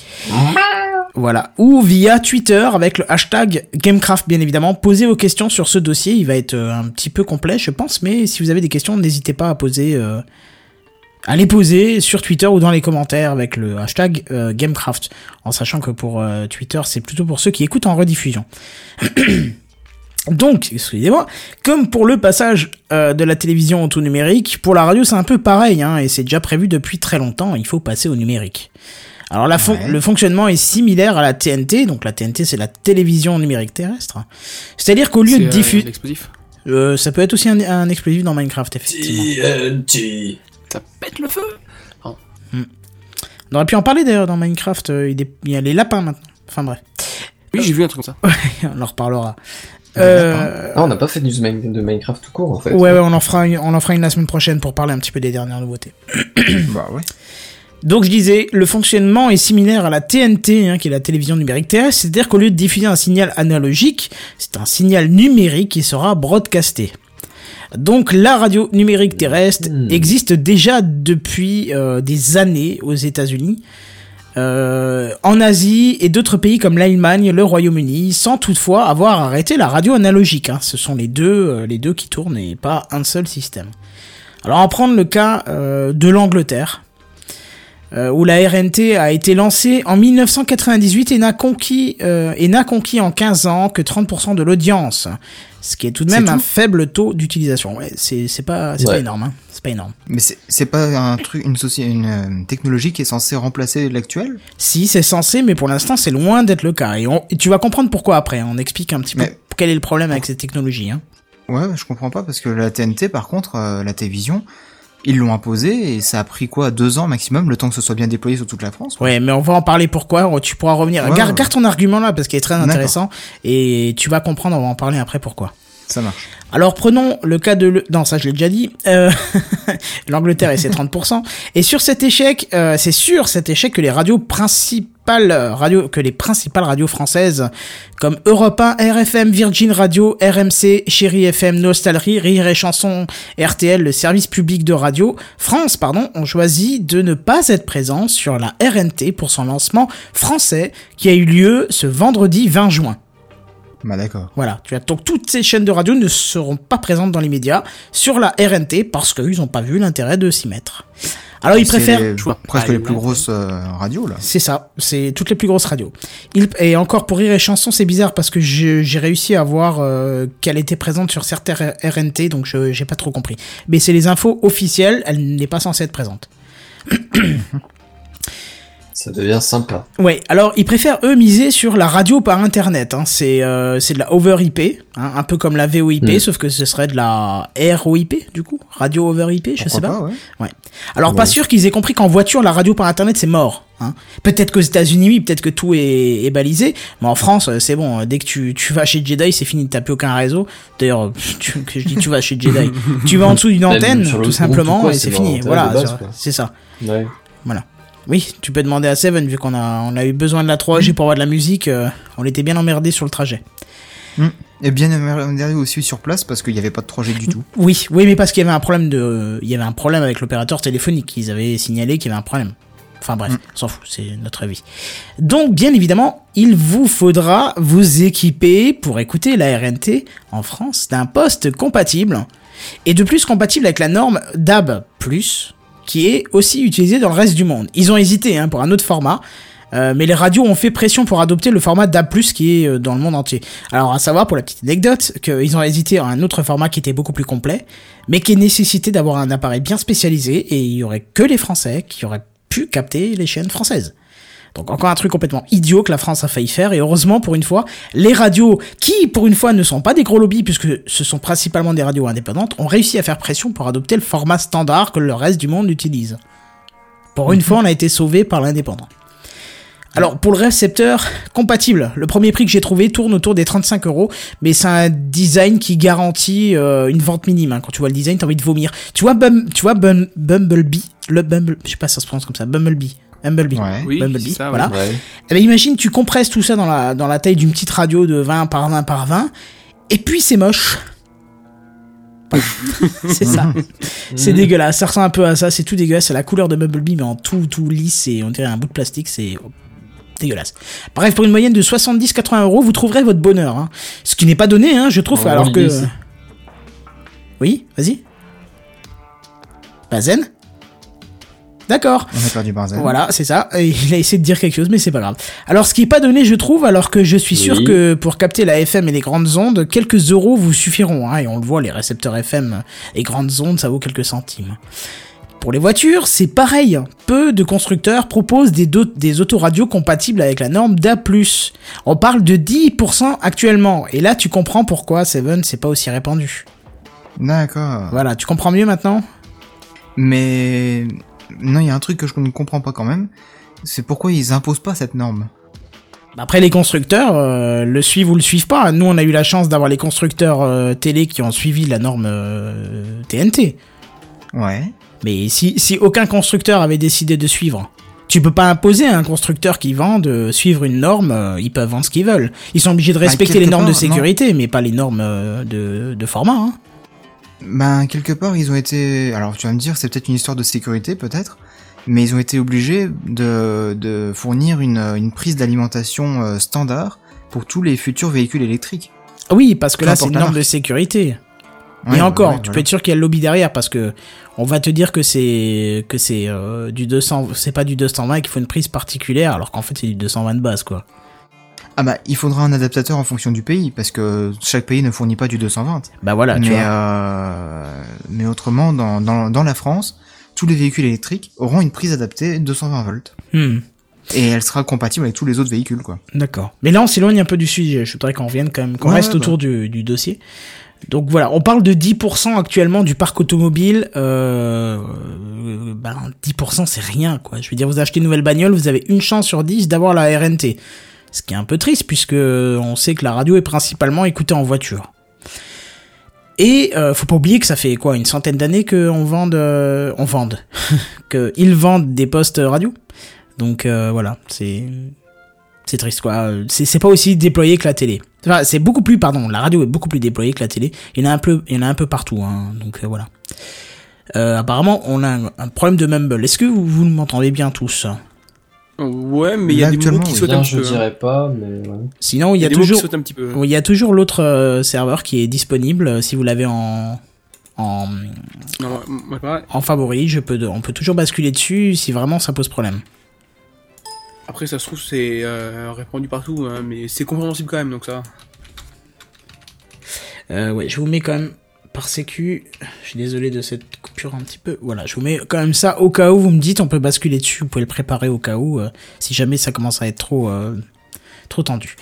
A: Voilà. Ou via Twitter avec le hashtag Gamecraft, bien évidemment. Posez vos questions sur ce dossier. Il va être euh, un petit peu complet, je pense. Mais si vous avez des questions, n'hésitez pas à poser, euh, à les poser sur Twitter ou dans les commentaires avec le hashtag euh, Gamecraft. En sachant que pour euh, Twitter, c'est plutôt pour ceux qui écoutent en rediffusion. <clears throat> Donc, excusez-moi, comme pour le passage euh, de la télévision au tout numérique, pour la radio c'est un peu pareil, hein, et c'est déjà prévu depuis très longtemps, il faut passer au numérique. Alors la fon-
C: Ouais.
A: le fonctionnement est similaire à la TNT, donc la TNT c'est la télévision numérique terrestre. C'est-à-dire qu'au lieu de
D: euh,
A: diffuser... Euh, ça peut être aussi un, un explosif dans Minecraft, effectivement.
B: TNT.
D: Ça pète le feu.
A: On aurait pu en parler d'ailleurs dans Minecraft, euh, il y a des- il y a les lapins maintenant. Enfin bref,
D: Oui, j'ai vu un truc comme ça. <laughs>
A: on en reparlera. Euh,
B: Ah, on n'a pas fait du Min- de Minecraft tout court, en fait.
A: ouais, ouais, on en fera une, on en fera une la semaine prochaine pour parler un petit peu des dernières nouveautés. <coughs>
C: Bah ouais.
A: Donc je disais, le fonctionnement est similaire à la TNT, hein, qui est la télévision numérique terrestre, c'est-à-dire qu'au lieu de diffuser un signal analogique, c'est un signal numérique qui sera broadcasté. Donc la radio numérique terrestre
B: Hmm.
A: existe déjà depuis euh, des années aux États-Unis, euh, en Asie et d'autres pays comme l'Allemagne, le Royaume-Uni, sans toutefois avoir arrêté la radio analogique. hein. Ce sont les deux, euh, les deux qui tournent et pas un seul système. Alors en prendre le cas euh, de l'Angleterre où la RNT a été lancée en 1998 et n'a conquis, et n'a conquis en 15 ans que 30% de l'audience. Ce qui est tout de même un faible taux d'utilisation. Ouais, c'est, c'est pas, c'est pas énorme, hein. C'est pas énorme.
C: Mais c'est c'est pas un truc, une, une euh, technologie qui est censée remplacer l'actuelle
A: Si, c'est censé, mais pour l'instant, c'est loin d'être le cas. Et, on- et tu vas comprendre pourquoi après. On explique un petit peu quel est le problème avec cette technologie, hein.
C: Ouais, je comprends pas parce que la TNT, par contre, euh, la télévision, ils l'ont imposé et ça a pris quoi deux ans maximum, le temps que ce soit bien déployé sur toute la France. quoi.
A: Ouais, mais on va en parler pourquoi. Tu pourras revenir.
C: Ouais,
A: garde,
C: ouais.
A: garde ton argument là, parce qu'il est très intéressant. Et tu vas comprendre, on va en parler après pourquoi.
C: Ça marche.
A: Alors prenons le cas de... Le... Non, ça je l'ai déjà dit. Euh, <laughs> L'Angleterre et ses 30%. Et sur cet échec, euh, c'est sur cet échec que les radios principales, radio, que les principales radios françaises, comme Europe 1, RFM, Virgin Radio, RMC, Chéri FM, Nostalgie, Rire et Chanson, RTL, le service public de radio, France, pardon, ont choisi de ne pas être présents sur la RNT pour son lancement français qui a eu lieu ce vendredi 20 juin.
C: Bah d'accord.
A: Voilà, tu as donc toutes ces chaînes de radio ne seront pas présentes dans les médias sur la RNT parce qu'ils n'ont pas vu l'intérêt de s'y mettre. Alors ils préfèrent,
C: les-
D: Je vois
C: presque
D: pas
C: les plus grosses euh, radios là.
A: c'est ça, c'est toutes les plus grosses radios. Et encore pour rire et chanson, c'est bizarre parce que j'ai réussi à voir euh, qu'elle était présente sur certaines RNT, donc je j'ai pas trop compris. Mais c'est les infos officielles, elle n'est pas censée être présente. <coughs> <coughs>
B: Ça devient sympa.
A: Ouais, alors ils préfèrent eux miser sur la radio par internet. Hein. C'est euh, c'est de la over IP, hein, un peu comme la VoIP,
B: Mm.
A: sauf que ce serait de la ROIP du coup, radio over IP, je
C: Pourquoi
A: sais pas.
C: ouais.
A: Ouais. Alors pas sûr qu'ils aient compris qu'en voiture la radio par internet c'est mort. Hein. Peut-être qu'aux États-Unis oui, peut-être que tout est, est balisé, mais en France euh, c'est bon. Dès que tu, tu vas chez Jedi c'est fini, t'as plus aucun réseau. D'ailleurs, euh, <laughs> que je dis tu vas chez Jedi, <laughs> tu vas en dessous d'une antenne tout simplement
B: quoi,
A: et
B: c'est
A: fini. Voilà, c'est- ça.
B: Ouais.
A: Oui, tu peux demander à Seven, vu qu'on a, on a eu besoin de la 3G pour avoir de la musique, euh, on était bien emmerdé sur le trajet.
C: Et bien derrière aussi sur place parce qu'il n'y avait pas de 3G du tout.
A: Oui, oui, mais parce qu'il y avait un problème de, il y avait un problème avec l'opérateur téléphonique. Ils avaient signalé qu'il y avait un problème. Enfin bref,
C: Mm.
A: on s'en fout, c'est notre avis. Donc, bien évidemment, il vous faudra vous équiper pour écouter la RNT en France d'un poste compatible et de plus compatible avec la norme DAB+, qui est aussi utilisée dans le reste du monde. Ils ont hésité hein, pour un autre format, euh, mais les radios ont fait pression pour adopter le format DAB+, qui est euh, dans le monde entier. Alors à savoir, pour la petite anecdote, qu'ils ont hésité à un autre format qui était beaucoup plus complet, mais qui nécessitait d'avoir un appareil bien spécialisé, et il y aurait que les Français qui auraient pu capter les chaînes françaises. Donc encore un truc complètement idiot que la France a failli faire, et heureusement pour une fois, les radios, qui pour une fois ne sont pas des gros lobbies, puisque ce sont principalement des radios indépendantes, ont réussi à faire pression pour adopter le format standard que le reste du monde utilise. Pour une fois, on a été sauvé par l'indépendant. Alors pour le récepteur compatible, le premier prix que j'ai trouvé tourne autour des 35 euros, mais c'est un design qui garantit euh, une vente minime. hein. Quand tu vois le design, t'as envie de vomir. Tu vois, Bum, tu vois Bum- Bumblebee, le Bumble, je sais pas si ça se prononce comme ça, Bumblebee, Bumblebee.
C: Ouais.
D: Oui,
A: Bumblebee,
D: ça,
A: voilà.
B: Ouais.
A: Eh ben, imagine, tu compresses tout ça dans la, dans la taille d'une petite radio de 20 par 20 par 20, et puis c'est moche. <laughs> C'est ça. C'est dégueulasse. Ça ressemble un peu à ça. C'est tout dégueulasse. C'est la couleur de Bumblebee, mais en tout, tout lisse et on dirait un bout de plastique. C'est dégueulasse. Bref, pour une moyenne de 70-80 euros, vous trouverez votre bonheur. hein. Ce qui n'est pas donné, hein, je trouve, alors que. Oui, vas-y. Bazen D'accord.
C: On a perdu.
A: Voilà, c'est ça. Et <laughs> il a essayé de dire quelque chose, mais c'est pas grave. Alors, ce qui est pas donné, je trouve, alors que je suis sûr
B: Oui.
A: que pour capter la FM et les grandes ondes, quelques euros vous suffiront. Hein, et on le voit, les récepteurs FM et grandes ondes, ça vaut quelques centimes. Pour les voitures, c'est pareil. Peu de constructeurs proposent des, des autoradios compatibles avec la norme DA+. On parle de 10% actuellement. Et là, tu comprends pourquoi Seven, c'est pas aussi répandu.
C: D'accord.
A: Voilà, tu comprends mieux maintenant?
C: Mais non, il y a un truc que je ne comprends pas quand même. C'est pourquoi ils imposent pas cette norme.
A: Après, les constructeurs euh, le suivent ou le suivent pas. Nous, on a eu la chance d'avoir les constructeurs euh, télé qui ont suivi la norme euh, TNT.
C: Ouais.
A: Mais si, si aucun constructeur avait décidé de suivre, tu peux pas imposer à un constructeur qui vend de suivre une norme. euh, ils peuvent vendre ce qu'ils veulent. Ils sont obligés de
C: Bah,
A: respecter les normes de
C: non.
A: sécurité, mais pas les normes euh, de, de format. Hein.
C: Ben quelque part ils ont été. Alors tu vas me dire c'est peut-être une histoire de sécurité peut-être, mais ils ont été obligés de, de fournir une, une prise d'alimentation euh, standard pour tous les futurs véhicules électriques.
A: Oui, parce que là, c'est une norme de sécurité.
C: Ouais,
A: Et encore,
C: ouais,
A: tu peux être sûr qu'il y a le lobby derrière parce que on va te dire que c'est que c'est euh, du 200, c'est pas du 220 et qu'il faut une prise particulière, alors qu'en fait c'est du 220 de base quoi.
C: Ah bah il faudra un adaptateur en fonction du pays parce que chaque pays ne fournit pas du 220.
A: Bah voilà, tu
C: mais
A: vois.
C: euh, mais autrement dans, dans dans la France tous les véhicules électriques auront une prise adaptée 220 volts
A: Hmm,
C: et elle sera compatible avec tous les autres véhicules quoi.
A: D'accord. Mais là, on s'éloigne un peu du sujet. Je voudrais qu'on revienne quand même, qu'on
C: Ouais,
A: reste
C: ouais,
A: autour du, du dossier. Donc voilà, on parle de 10% actuellement du parc automobile. Euh, euh, ben 10% c'est rien quoi. Je veux dire, vous achetez une nouvelle bagnole, vous avez une chance sur 10 d'avoir la RNT. Ce qui est un peu triste puisque on sait que la radio est principalement écoutée en voiture. Et euh, faut pas oublier que ça fait quoi une centaine d'années qu'on vende, euh, on vende, <laughs> que ils vendent des postes radio. Donc euh, voilà, c'est c'est triste quoi. C'est pas aussi déployé que la télé. Enfin, c'est beaucoup plus, pardon, la radio est beaucoup plus déployée que la télé. Il y en a un peu, il y en a un peu partout, hein. Donc euh, voilà. Euh, apparemment, on a un, un problème de mumble. Est-ce que vous, vous m'entendez bien tous?
D: Ouais, mais il y a des mots qui sautent un
B: Bien, je
D: peu.
B: dirais pas, mais ouais.
A: Sinon, il y a toujours,
D: sautent un petit peu.
A: il y a toujours l'autre euh, serveur qui est disponible euh, si vous l'avez en en,
D: Non, moi, ouais.
A: en favori. Je peux, on peut toujours basculer dessus si vraiment ça pose problème.
D: Après, ça se trouve, c'est euh, répandu partout, hein, mais c'est compréhensible quand même, donc ça.
A: Euh, ouais, je vous mets quand même par sécu. Je suis désolé de cette coupure un petit peu. Voilà, je vous mets quand même ça au cas où vous me dites, on peut basculer dessus, vous pouvez le préparer au cas où, euh, si jamais ça commence à être trop, euh, trop tendu.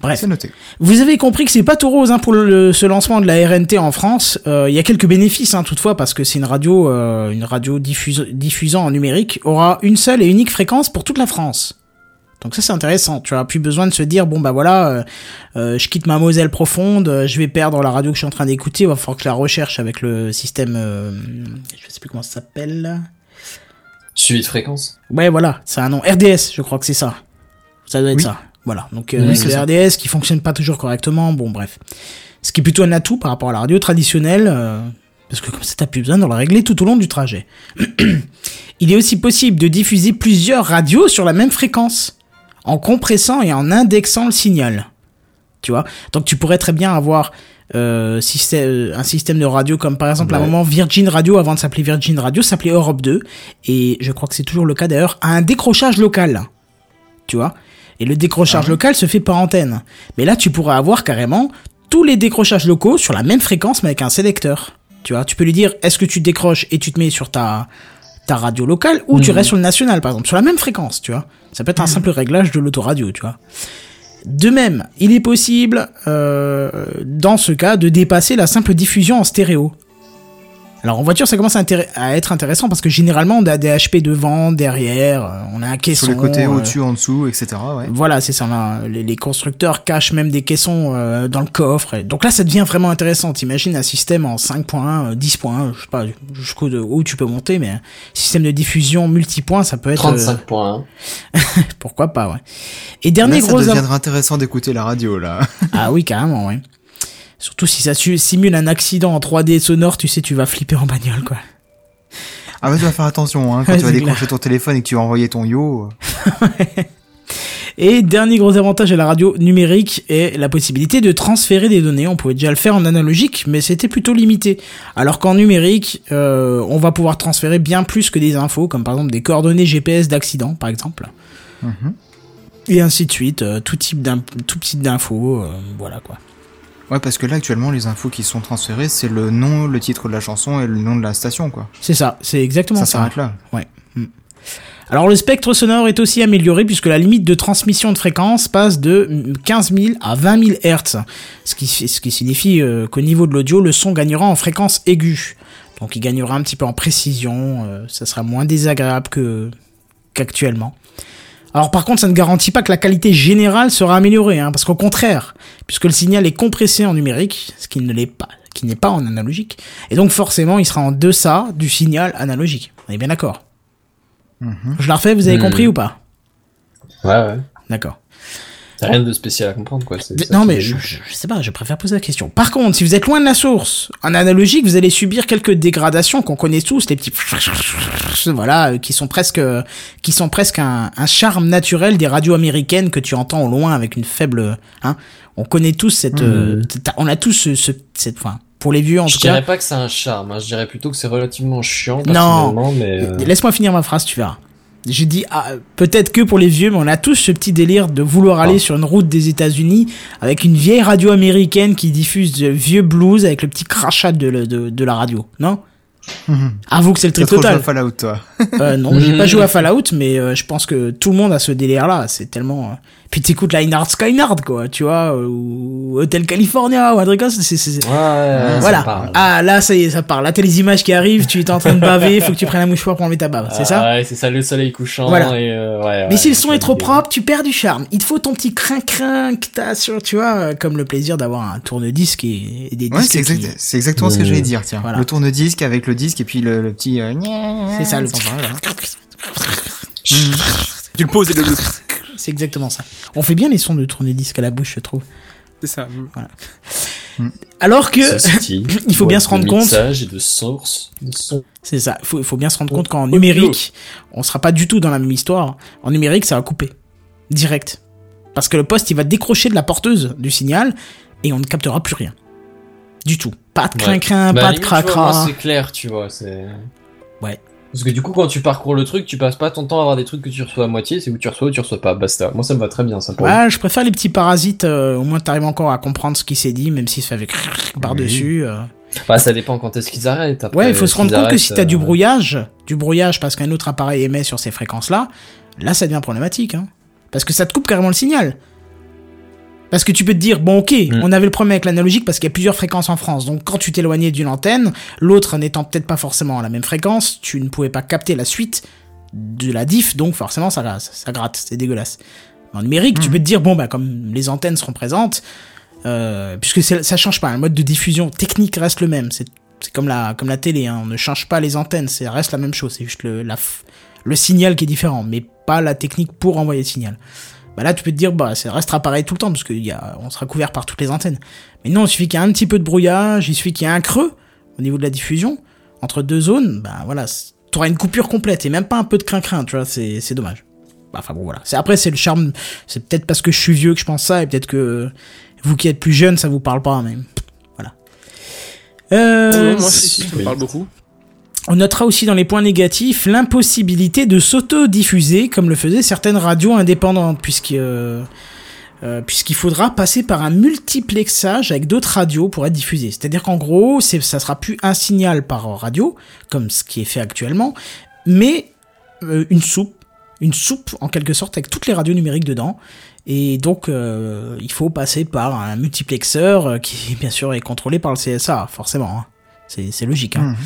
A: Bref.
C: Noté.
A: Vous avez compris que c'est pas tout rose hein, pour le- ce lancement de la RNT en France. Euh, Il y a quelques bénéfices hein, toutefois parce que c'est une radio, euh, une radio diffuse- diffusant en numérique aura une seule et unique fréquence pour toute la France. Donc ça c'est intéressant. Tu as plus besoin de se dire bon bah voilà, euh, euh, je quitte ma Moselle profonde, euh, je vais perdre la radio que je suis en train d'écouter. Il va falloir que je la recherche avec le système, je sais plus comment ça s'appelle.
B: Suivi de fréquence.
A: Ouais, voilà, c'est un nom. RDS, je crois que c'est ça. Ça doit être
C: Oui.
A: ça. Voilà. Donc,
C: Oui,
A: c'est
C: ça.
A: RDS qui fonctionne pas toujours correctement. Bon, bref. Ce qui est plutôt un atout par rapport à la radio traditionnelle, parce que comme ça, t'as plus besoin de la régler tout au long du trajet. <clears throat> Il est aussi possible de diffuser plusieurs radios sur la même fréquence, en compressant et en indexant le signal. Tu vois? Donc, tu pourrais très bien avoir euh, système, euh, un système de radio comme par exemple à un moment Virgin Radio avant de s'appeler Virgin Radio s'appelait Europe 2 et je crois que c'est toujours le cas d'ailleurs à un décrochage local. Tu vois? Et le décrochage local se fait par antenne. Mais là tu pourrais avoir carrément tous les décrochages locaux sur la même fréquence mais avec un sélecteur. Tu vois? Tu peux lui dire est-ce que tu décroches et tu te mets sur ta ta radio locale ou tu
B: Mhm.
A: restes sur le national par exemple sur la même fréquence tu vois ça peut être un simple réglage de l'autoradio tu vois de même, il est possible, euh, dans ce cas, de dépasser la simple diffusion en stéréo. Alors en voiture, ça commence à, intér- à être intéressant parce que généralement, on a des HP devant, derrière, euh, on a un caisson.
C: Sur les côtés,
A: euh,
C: au-dessus, en dessous, etc. Ouais.
A: Voilà, c'est ça. là. Les, les constructeurs cachent même des caissons euh, dans le coffre. Et donc là, ça devient vraiment intéressant. T'imagines un système en 5.1, euh, 10.1, je sais pas jusqu'où où tu peux monter, mais un système de diffusion multipoint, ça peut être... euh,
B: 35 points. <laughs>
A: pourquoi pas, ouais. Et dernier
C: Là, ça
A: gros... av-
C: deviendra intéressant d'écouter la radio, là.
A: ah oui, carrément, oui. Surtout si ça simule un accident en 3D sonore, tu sais, tu vas flipper en bagnole, quoi.
C: Ah bah tu vas faire attention, hein, quand
A: Ouais, <laughs>
C: tu vas
A: c'est
C: décrocher ton téléphone et que tu vas envoyer ton yo. euh, <laughs>
A: Et dernier gros avantage à la radio numérique est la possibilité de transférer des données. On pouvait déjà le faire en analogique, mais c'était plutôt limité. Alors qu'en numérique, euh, on va pouvoir transférer bien plus que des infos, comme par exemple des coordonnées GPS d'accident, par exemple.
C: Mhm.
A: Et ainsi de suite, euh, tout type d'in- tout type d'infos, euh, voilà quoi.
C: Ouais, parce que là, actuellement, les infos qui sont transférées, c'est le nom, le titre de la chanson et le nom de la station, quoi.
A: C'est ça, c'est exactement
C: Ça
A: ça.
C: s'arrête là.
A: Alors le spectre sonore est aussi amélioré puisque la limite de transmission de fréquence passe de 15 000 à 20 000 Hz, ce qui, ce qui signifie euh, qu'au niveau de l'audio, le son gagnera en fréquence aiguë. Donc il gagnera un petit peu en précision, euh, ça sera moins désagréable que qu'actuellement. Alors par contre, ça ne garantit pas que la qualité générale sera améliorée, hein, parce qu'au contraire, puisque le signal est compressé en numérique, ce qui ne l'est pas, qui n'est pas en analogique, et donc forcément, il sera en deçà du signal analogique. On est bien d'accord Je la refais, vous avez
B: Mhm.
A: compris ou pas?
B: Ouais, ouais.
A: D'accord.
B: T'as rien de spécial à comprendre, quoi.
A: Non mais je, je, je sais pas, je préfère poser la question. Par contre, si vous êtes loin de la source, en analogique, vous allez subir quelques dégradations qu'on connaît tous, les petits <laughs> voilà, euh, qui sont presque, qui sont presque un, un charme naturel des radios américaines que tu entends au loin avec une faible, hein. On connaît tous cette, euh, cette- on a tous ce, ce- cette, enfin, pour les vieux en
B: Je
A: tout cas.
B: dirais pas que c'est un charme, hein. je dirais plutôt que c'est relativement chiant,
A: Non.
B: mais... euh,
A: Laisse-moi finir ma phrase, tu verras. J'ai dit, ah, peut-être que pour les vieux, mais on a tous ce petit délire de vouloir aller
B: Ah.
A: sur une route des États-Unis avec une vieille radio américaine qui diffuse de vieux blues avec le petit crachat de, le- de, de la radio, non
C: Mhm. <laughs>
A: Avoue que c'est le
C: T'as
A: trip
C: trop joué
A: total.
C: à Fallout, toi.
A: Euh, non, j'ai pas <laughs> joué à Fallout, mais euh, je pense que tout le monde a ce délire-là. C'est tellement. euh, Puis t'écoutes Linehard Skynard, quoi, tu vois, ou Hotel California, ou un truc comme ça. c'est- c'est- c'est-
B: Ouais, ouais, ouais, ça
A: voilà.
B: parle.
A: Ah, là, ça y est, ça part. Là, t'as les images qui arrivent, tu es en train de baver, faut que tu prennes un mouchoir pour enlever ta bave. C'est ça
B: Ah Ouais, c'est ça, le soleil couchant.
A: Voilà.
B: Et euh, ouais,
A: Mais
B: ouais,
A: si le son est trop propre, tu perds du charme. Il te faut ton petit crin-crin que t'as sur, tu vois, euh, comme le plaisir d'avoir un tourne-disque et, et des
C: Ouais,
A: disques
C: c'est
A: qui-
C: exact, c'est exactement ce que
B: Mmh.
C: j'allais dire, tiens.
A: Voilà.
C: Le tourne-disque avec le disque et puis le, le petit. euh,
A: C'est ça, le
C: là.
D: Tu le poses et le...
A: C'est exactement ça. On fait bien les sons de tourne-disque à la bouche, je trouve.
D: C'est ça.
A: Alors que,
B: Ceci, <laughs>
A: il faut bien se rendre
B: de
A: compte-
B: et de source.
A: C'est ça, il faut, bien se rendre compte qu'en numérique, on sera pas du tout dans la même histoire. En numérique, ça va couper. Direct. Parce que le poste, il va décrocher de la porteuse du signal et on ne captera plus rien. Du tout. Pas de crin-crin,
B: Bah, à
A: pas de
B: limite,
A: cracra.
B: C'est clair, tu vois.
A: Ouais.
B: Parce que du coup, quand tu parcours le truc, tu passes pas ton temps à avoir des trucs que tu reçois à moitié, c'est où tu reçois ou tu reçois pas. Basta. Moi, ça me va très bien, ça. Pour
A: Ouais, je préfère les petits parasites. euh, au moins, t'arrives encore à comprendre ce qui s'est dit, même si ça fait par-dessus. euh.
B: Bah, ça dépend quand est-ce qu'ils arrêtent. Après,
A: Ouais, il faut se rendre compte que si t'as du
B: euh,
A: brouillage, du brouillage parce qu'un autre appareil émet sur ces fréquences-là, là ça devient problématique. Hein. Parce que ça te coupe carrément le signal. Parce que tu peux te dire, bon ok,
B: Mm.
A: on avait le problème avec l'analogique parce qu'il y a plusieurs fréquences en France. Donc quand tu t'éloignais d'une antenne, l'autre n'étant peut-être pas forcément à la même fréquence, tu ne pouvais pas capter la suite de la diff, donc forcément ça, gratte, ça gratte, c'est dégueulasse. En numérique, tu peux te dire, bon bah comme les antennes seront présentes, euh, puisque ça change pas, le mode de diffusion technique reste le même. C'est comme la, comme la télé, hein, on ne change pas les antennes, ça reste la même chose, c'est juste le, la, le signal qui est différent, mais pas la technique pour envoyer le signal. Bah là, tu peux te dire, bah, ça restera pareil tout le temps, parce qu'on sera couvert par toutes les antennes. Mais non, il suffit qu'il y ait un petit peu de brouillage, il suffit qu'il y ait un creux au niveau de la diffusion, entre deux zones, bah voilà, t'auras une coupure complète, et même pas un peu de crin-crin, tu vois, c'est c'est dommage. Bah, Enfin bon, voilà. C'est- Après, c'est le charme, c'est peut-être parce que je suis vieux que je pense ça, et peut-être que vous qui êtes plus jeune, ça vous parle pas, mais voilà. Euh,
D: moi, si, si, ça me parle beaucoup.
A: On notera aussi dans les points négatifs l'impossibilité de s'auto-diffuser comme le faisaient certaines radios indépendantes, puisque, euh, euh, puisqu'il faudra passer par un multiplexage avec d'autres radios pour être diffusé. C'est-à-dire qu'en gros, ça sera plus un signal par radio, comme ce qui est fait actuellement, mais euh, une soupe, une soupe en quelque sorte avec toutes les radios numériques dedans. Et donc, euh, il faut passer par un multiplexeur euh, qui, <laughs> bien sûr, est contrôlé par le CSA, forcément. hein. C'est, logique. Hein.
C: Mhm.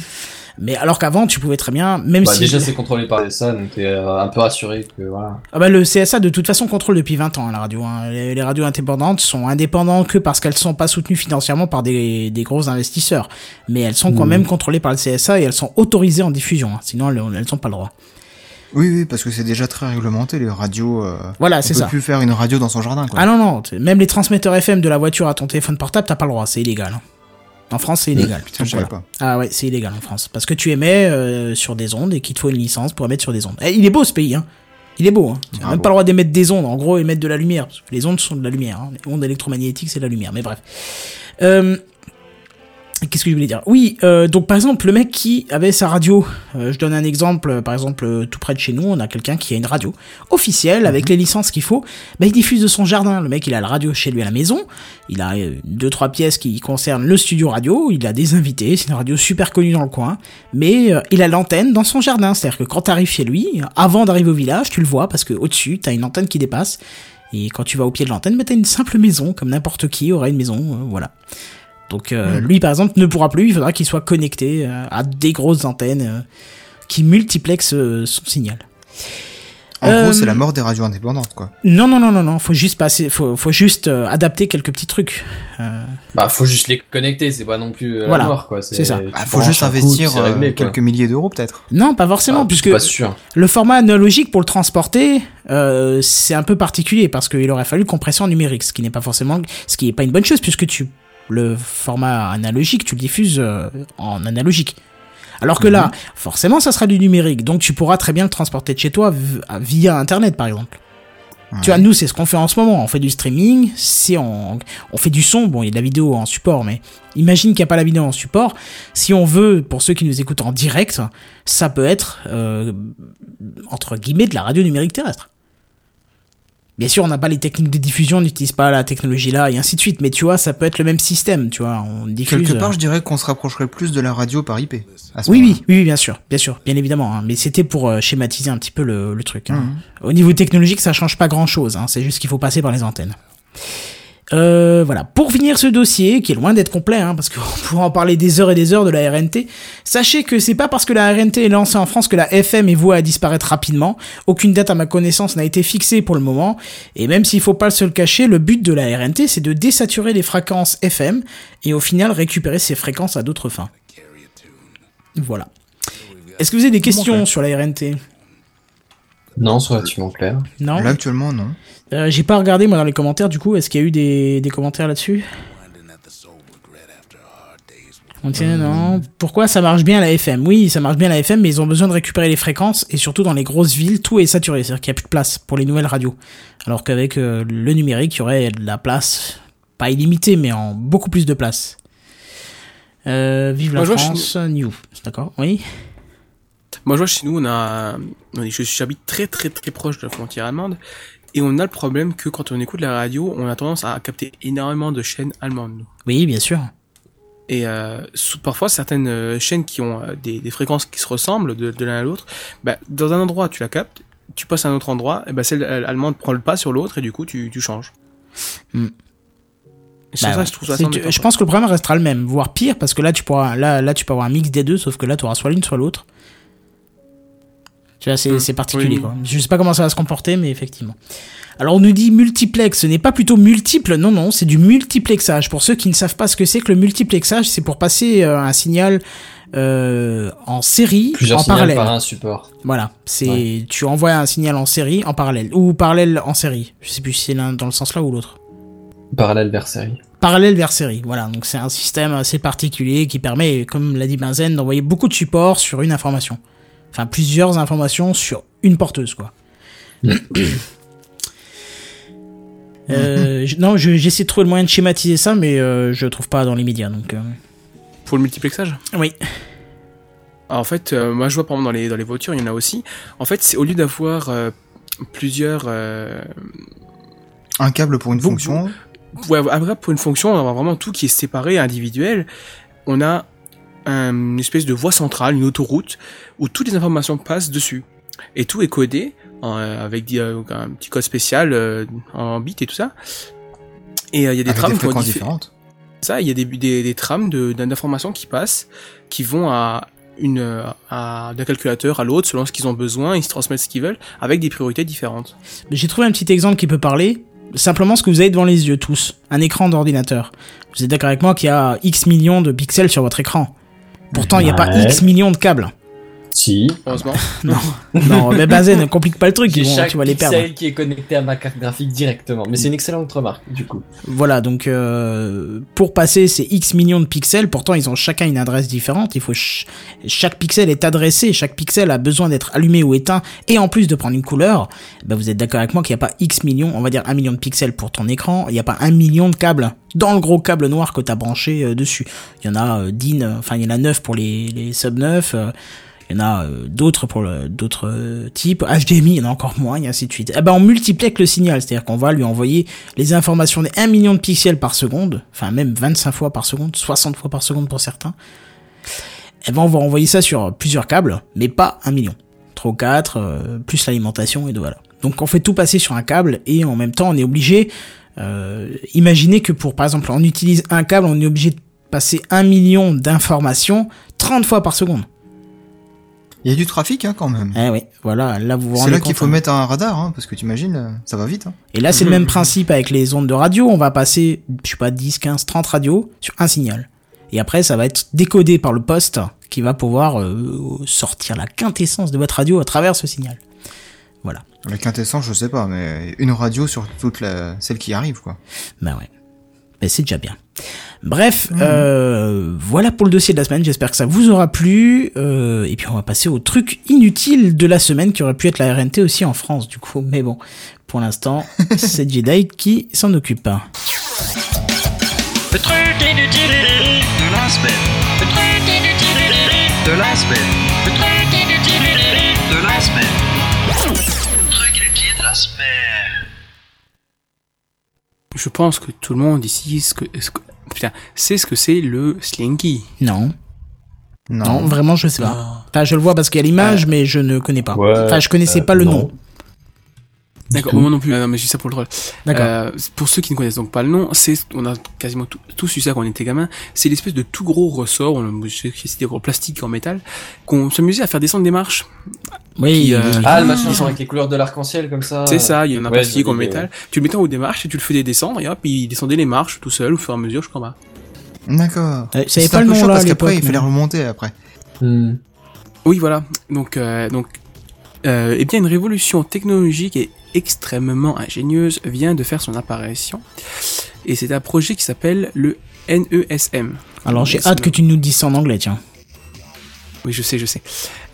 A: Mais alors qu'avant, tu pouvais très bien, même
B: Bah,
A: si
B: déjà, c'est contrôlé par ça, donc t'es euh, un peu rassuré que voilà.
A: ah bah, le CSA de toute façon contrôle depuis 20 ans hein, la radio. hein. Les, les radios indépendantes sont indépendantes que parce qu'elles sont pas soutenues financièrement par des, des gros investisseurs, mais elles sont quand même contrôlées par le CSA et elles sont autorisées en diffusion. hein. Sinon, elles, elles ont pas le droit.
C: Oui, oui, parce que c'est déjà très réglementé, les radios. euh,
A: Voilà,
C: on
A: c'est
C: peut
A: ça.
C: plus faire une radio dans son jardin, quoi.
A: Ah non non, même les transmetteurs FM de la voiture à ton téléphone portable, t'as pas le droit, c'est illégal. En France, c'est illégal.
C: Putain, je
A: Donc,
C: savais
A: voilà.
C: pas.
A: Ah ouais, c'est illégal en France. Parce que tu émets euh, sur des ondes et qu'il te faut une licence pour émettre sur des ondes. Eh, il est beau ce pays, hein. Il est beau, hein. Tu n'as
C: Ah
A: même
C: bon.
A: pas le droit d'émettre des ondes. En gros, émettre de la lumière. Parce que les ondes sont de la lumière. hein. Les ondes électromagnétiques, c'est de la lumière. Mais bref. Euh, Qu'est-ce que je voulais dire? Oui, euh, donc par exemple, le mec qui avait sa radio, euh, je donne un exemple, par exemple, euh, tout près de chez nous, on a quelqu'un qui a une radio officielle avec les licences qu'il faut, bah, il diffuse de son jardin. Le mec, il a la radio chez lui à la maison, il a euh, deux, trois pièces qui concernent le studio radio, il a des invités, c'est une radio super connue dans le coin, mais il a l'antenne dans son jardin, c'est-à-dire que quand t'arrives chez lui, avant d'arriver au village, tu le vois parce que au-dessus, t'as une antenne qui dépasse, et quand tu vas au pied de l'antenne, bah, t'as une simple maison, comme n'importe qui aurait une maison, euh, voilà. Donc euh, lui par exemple ne pourra plus, il faudra qu'il soit connecté euh, à des grosses antennes euh, qui multiplexent euh, son signal.
C: En
A: Euh,
C: gros, c'est la mort des radios indépendantes, quoi.
A: Non non non non non, faut juste passer, faut, faut juste euh, adapter quelques petits trucs. Euh,
B: Bah, faut juste les connecter, c'est pas non plus euh,
A: Voilà,
B: la mort, quoi.
A: c'est ça.
C: Ah, faut juste
B: coup,
C: investir
B: réglé,
C: quelques milliers d'euros, peut-être.
A: non pas forcément
B: Ah,
A: puisque
B: Pas sûr.
A: le format analogique pour le transporter euh, c'est un peu particulier parce qu'il aurait fallu compression numérique, ce qui n'est pas forcément, ce qui est pas une bonne chose puisque tu le format analogique tu le diffuses euh, en analogique. Alors que là, forcément, ça sera du numérique, donc tu pourras très bien le transporter de chez toi via Internet, par exemple. Tu vois, nous, c'est ce qu'on fait en ce moment. On fait du streaming, si on, on fait du son, bon, il y a de la vidéo en support, mais imagine qu'il n'y a pas la vidéo en support. Si on veut, pour ceux qui nous écoutent en direct, ça peut être, euh, entre guillemets, de la radio numérique terrestre. Bien sûr, on n'a pas les techniques de diffusion, on n'utilise pas la technologie là, et ainsi de suite, mais tu vois, ça peut être le même système, tu vois, on diffuse...
C: Quelque part,
A: euh,
C: je dirais qu'on se rapprocherait plus de la radio par IP. à ce
A: oui, oui, oui, bien sûr, bien sûr, bien évidemment. hein. Mais c'était pour euh, schématiser un petit peu le, le truc. hein.
C: Mhm.
A: Au niveau technologique, ça change pas grand-chose. hein. C'est juste qu'il faut passer par les antennes. Euh, voilà. Pour finir ce dossier, qui est loin d'être complet, hein, parce qu'on <laughs> pourrait en parler des heures et des heures de la RNT, sachez que c'est pas parce que la RNT est lancée en France que la FM est vouée à disparaître rapidement. Aucune date à ma connaissance n'a été fixée pour le moment. Et même s'il faut pas se le cacher, le but de la RNT, c'est de désaturer les fréquences FM et au final récupérer ces fréquences à d'autres fins. Voilà. Est-ce que vous avez des questions sur la RNT
B: Non, c'est relativement clair.
A: Non
C: Là, actuellement, non.
A: Euh, J'ai pas regardé moi dans les commentaires du coup. Est-ce qu'il y a eu des, des commentaires là-dessus? On tient, non. Pourquoi ça marche bien la FM Oui, ça marche bien la FM, mais ils ont besoin de récupérer les fréquences et surtout dans les grosses villes, tout est saturé, c'est-à-dire qu'il n'y a plus de place pour les nouvelles radios. Alors qu'avec euh, le numérique, il y aurait de la place, pas illimitée, mais en beaucoup plus de place. Euh, vive la
D: Moi, je
A: France, New. D'accord, oui.
D: Moi, je vois chez nous, on a, on est, je suis j'habite très très très proche de la frontière allemande, et on a le problème que quand on écoute la radio, on a tendance à capter énormément de chaînes allemandes.
A: Oui, bien sûr.
D: Et euh, parfois, certaines euh, chaînes qui ont euh, des, des fréquences qui se ressemblent de, de l'un à l'autre, bah, dans un endroit, tu la captes, tu passes à un autre endroit, et bah, celle allemande prend le pas sur l'autre, et du coup, tu, tu changes. Sur
A: Bah
D: ça,
A: ouais.
D: je
A: je pense que le problème restera le même, voire pire, parce que là tu pourras, là, là tu peux avoir un mix des deux, sauf que là tu auras soit l'une soit l'autre. Tu vois, c'est
D: Hmm.
A: particulier
D: Oui.
A: quoi. Je sais pas comment ça va se comporter, mais effectivement. Alors on nous dit multiplex, ce n'est pas plutôt multiple, non non, c'est du multiplexage. Pour ceux qui ne savent pas ce que c'est que le multiplexage, c'est pour passer euh, un signal euh, en série,
B: Plusieurs
A: en parallèle.
B: par un support.
A: Voilà, c'est
B: Ouais.
A: tu envoies un signal en série, en parallèle, ou parallèle en série. Je sais plus si c'est l'un dans le sens là ou l'autre.
B: Parallèle vers série.
A: parallèle vers série. Voilà, donc c'est un système assez particulier qui permet, comme l'a dit Benzen, d'envoyer beaucoup de supports sur une information. Enfin, plusieurs informations sur une porteuse, quoi. <coughs> Euh, je- non, je- j'essaie de trouver le moyen de schématiser ça, mais euh, je trouve pas dans les médias, donc... euh,
D: Pour le multiplexage?
A: Oui.
D: Alors, en fait, euh, moi je vois par exemple dans les, dans les voitures, il y en a aussi. En fait, c'est au lieu d'avoir euh, plusieurs. Euh,
C: Un câble pour une
D: Vous-
C: fonction.
D: ouais, après, pour une fonction, on va avoir vraiment tout qui est séparé, individuel. On a une espèce de voie centrale, une autoroute, où toutes les informations passent dessus. Et tout est codé en, euh, avec des, euh, un petit code spécial euh, en bits et tout ça. Et euh, il y a des
C: avec
D: trames
C: des fréquences différentes.
D: ça, il y a des, des, des trames de- d'informations qui passent, qui vont à une à d'un calculateur à l'autre selon ce qu'ils ont besoin, ils se transmettent ce qu'ils veulent avec des priorités différentes.
A: J'ai trouvé un petit exemple qui peut parler. Simplement ce que vous avez devant les yeux tous. Un écran d'ordinateur. Vous êtes d'accord avec moi qu'il y a X millions de pixels sur votre écran. Pourtant, il n'y a pas. X millions de câbles.
B: Si.
D: Heureusement. <laughs>
A: Non, mais Bazen ne complique pas le truc, vont,
B: chaque
A: tu vas les
B: pixel
A: perdre.
B: qui est connecté à ma carte graphique directement. Mais c'est une excellente remarque, du coup.
A: Voilà, donc euh, pour passer ces X millions de pixels, pourtant ils ont chacun une adresse différente. Il faut ch- chaque pixel est adressé, chaque pixel a besoin d'être allumé ou éteint, et en plus de prendre une couleur. Ben vous êtes d'accord avec moi qu'il n'y a pas X millions, on va dire un million de pixels pour ton écran. Il n'y a pas un million de câbles dans le gros câble noir que t'as branché euh, dessus. Il y en a euh, 10, euh, enfin il y en a 9 pour les, les sub 9 euh, il y en a euh, d'autres pour d'autres euh, types. HDMI, il y en a encore moins, et ainsi de suite. Eh ben, on multiplie avec le signal, c'est-à-dire qu'on va lui envoyer les informations des 1 million de pixels par seconde, enfin même 25 fois par seconde, 60 fois par seconde pour certains. Eh ben, on va envoyer ça sur plusieurs câbles, mais pas un million. 3 ou 4, plus l'alimentation, et voilà. Donc on fait tout passer sur un câble, et en même temps on est obligé, euh, imaginez que pour, par exemple, on utilise un câble, on est obligé de passer un million d'informations 30 fois par seconde.
C: Il y a du trafic hein, quand même.
A: Eh oui, voilà, là vous vous
C: C'est là qu'il faut
A: hein.
C: mettre un radar, hein, parce que tu imagines, ça va vite. Hein.
A: Et là, c'est le <laughs> même principe avec les ondes de radio. On va passer, je sais pas, 10, 15, 30 radios sur un signal. Et après, ça va être décodé par le poste qui va pouvoir euh, sortir la quintessence de votre radio à travers ce signal. Voilà.
C: La quintessence, je sais pas, mais une radio sur toute la... celle qui arrive, quoi.
A: Ben ouais. Ben c'est déjà bien. Bref, euh, voilà pour le dossier de la semaine. J'espère que ça vous aura plu. Euh, et puis on va passer au truc inutile de la semaine qui aurait pu être la RNT aussi en France, du coup. Mais bon, pour l'instant, <laughs> c'est Jedi qui s'en occupe.
I: Le truc inutile de la semaine. Le truc inutile de la semaine. Le truc
D: Je pense que tout le monde ici ce que, ce que- putain, sait ce que c'est le slinky.
A: Non.
C: Non.
A: Non, vraiment, je sais pas. Enfin, je le vois parce qu'il y a l'image, mais je ne connais pas.
B: Ouais,
A: enfin, je connaissais
B: euh,
A: pas le
B: non.
A: nom.
D: D'accord, moi non plus. Ah non, mais je dis ça pour le troll.
A: D'accord.
D: Euh, pour ceux qui ne connaissent donc pas le nom, c'est, on a quasiment tout- tous eu ça quand on était gamin. C'est l'espèce de tout gros ressort, on, je sais que c'est des gros plastiques en métal, qu'on s'amusait à faire descendre des marches.
A: oui,
D: qui, euh.
B: Ah, le machin qui sont avec les couleurs de l'arc-en-ciel comme ça.
D: C'est ça, il y en a un
B: Ouais,
D: plastique en métal. Tu le mettais en haut des marches et tu le faisais descendre et hop, il descendait les marches tout seul au fur et à mesure jusqu'en bas.
C: D'accord.
A: Euh,
C: C'était
A: pas
C: un
A: le nom
C: chaud
A: là
C: parce qu'après, il fallait remonter après.
B: Hmm.
D: Oui, voilà. Donc, euh, donc, euh, eh bien, une révolution technologique et extrêmement ingénieuse vient de faire son apparition. Et c'est un projet qui s'appelle le NESM.
A: Alors, j'ai hâte que tu nous dises ça en anglais, tiens.
D: Oui, je sais, je sais.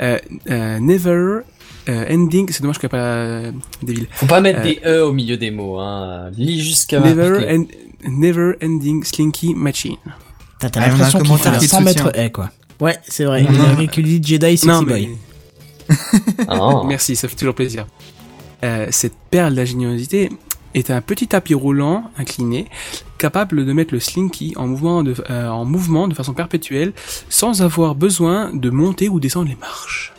D: Euh, euh, never euh, ending. C'est dommage qu'il n'y a pas euh, des villes.
B: Faut pas mettre
D: Euh,
B: des E au milieu des mots, hein. Lis jusqu'à.
D: Never, end, never ending slinky machine.
A: T'as t'as
C: Ah,
A: l'impression qu'il
C: commentaire
A: fait
C: qui te
A: 100 mètres haies, quoi. Ouais, c'est vrai. Il a Jedi Sexy
D: non,
A: Boy.
D: mais <laughs>
B: Ah.
D: Merci, ça fait toujours plaisir. Euh, cette perle d'ingéniosité est un petit tapis roulant incliné capable de mettre le slinky en mouvement de, euh, en mouvement de façon perpétuelle sans avoir besoin de monter ou descendre les marches.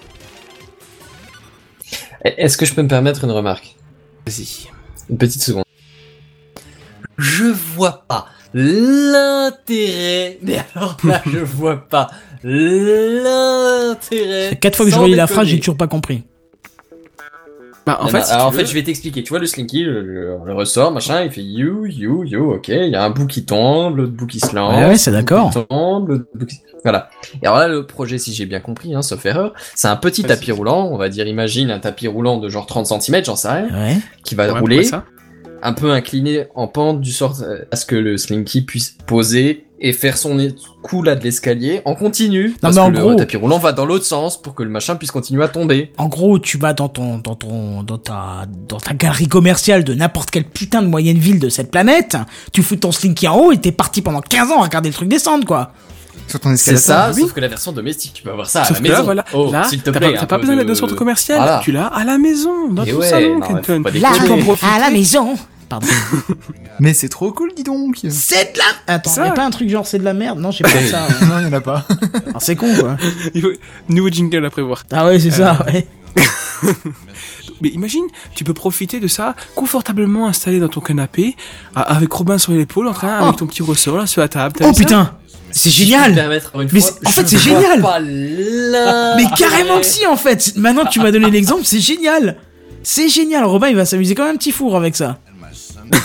B: Est-ce que je peux me permettre une remarque?
D: Vas-y.
B: Une petite seconde. Je vois pas l'intérêt. Mais alors là, <laughs> je vois pas l'intérêt.
A: Quatre fois que je relis la phrase, j'ai toujours pas compris.
D: Bah, en fait, si
B: en fait, je vais t'expliquer. Tu vois le slinky, le, le- le ressort, machin, il fait you, you, you, ok. Il y a un bout qui tombe, l'autre bout qui se lance.
A: Ouais, ouais, c'est d'accord.
B: tombe, l'autre bout qui- Voilà. Et alors là, le projet, si j'ai bien compris, hein, sauf erreur, c'est un petit
D: Ouais,
B: tapis roulant. On va dire, imagine un tapis roulant de genre 30 cm, j'en sais rien,
A: Ouais.
B: qui va
D: Ouais,
B: rouler, un peu incliné en pente, du sorte euh, à ce que le slinky puisse poser et faire son coup là de l'escalier en continu. parce
A: mais
B: que
A: en
B: le
A: gros-
B: tapis roulant va dans l'autre sens pour que le machin puisse continuer à tomber.
A: En gros, tu vas dans ton, dans ton, dans ta, dans ta galerie commerciale de n'importe quelle putain de moyenne ville de cette planète, tu fous ton slinky en haut et t'es parti pendant 15 ans à regarder le truc descendre, quoi.
C: Sur ton
B: C'est ça, sauf que la version domestique, tu peux avoir ça à
D: Sauf
B: la
D: que là,
B: maison.
D: voilà,
B: oh,
D: là,
B: s'il te plaît.
D: t'as pas besoin
B: de-
D: d'être de centre commercial,
B: Voilà.
D: tu l'as à la maison, dans
B: Et
D: ton
B: ouais,
D: salon,
B: non,
D: Kenton.
B: faut pas
A: Là,
B: déconner.
A: à la maison. Pardon. <laughs>
C: Mais c'est trop cool, dis donc.
A: C'est de la... Attends,
D: Ça.
A: y a pas un truc genre c'est de la merde Non, j'ai pas ça. <laughs> hein.
C: non, il y en a pas. <laughs>
A: C'est con, quoi.
D: Il faut- Nouveau jingle à prévoir.
A: Ah ouais, c'est ça, ouais.
D: Mais imagine, tu peux profiter de ça confortablement installé dans ton canapé, a- avec Robin sur l'épaule, en train, avec ton petit ressort là sur la table. t'as
A: Oh
D: vu ça
A: putain C'est
B: je
A: génial
B: une
A: Mais
B: fois,
A: c'est- en fait, c'est
B: vois
A: génial.
B: pas.
A: Mais carrément que si, en fait Maintenant que tu m'as donné l'exemple, c'est génial C'est génial, Robin, il va s'amuser comme un petit four avec ça. <laughs>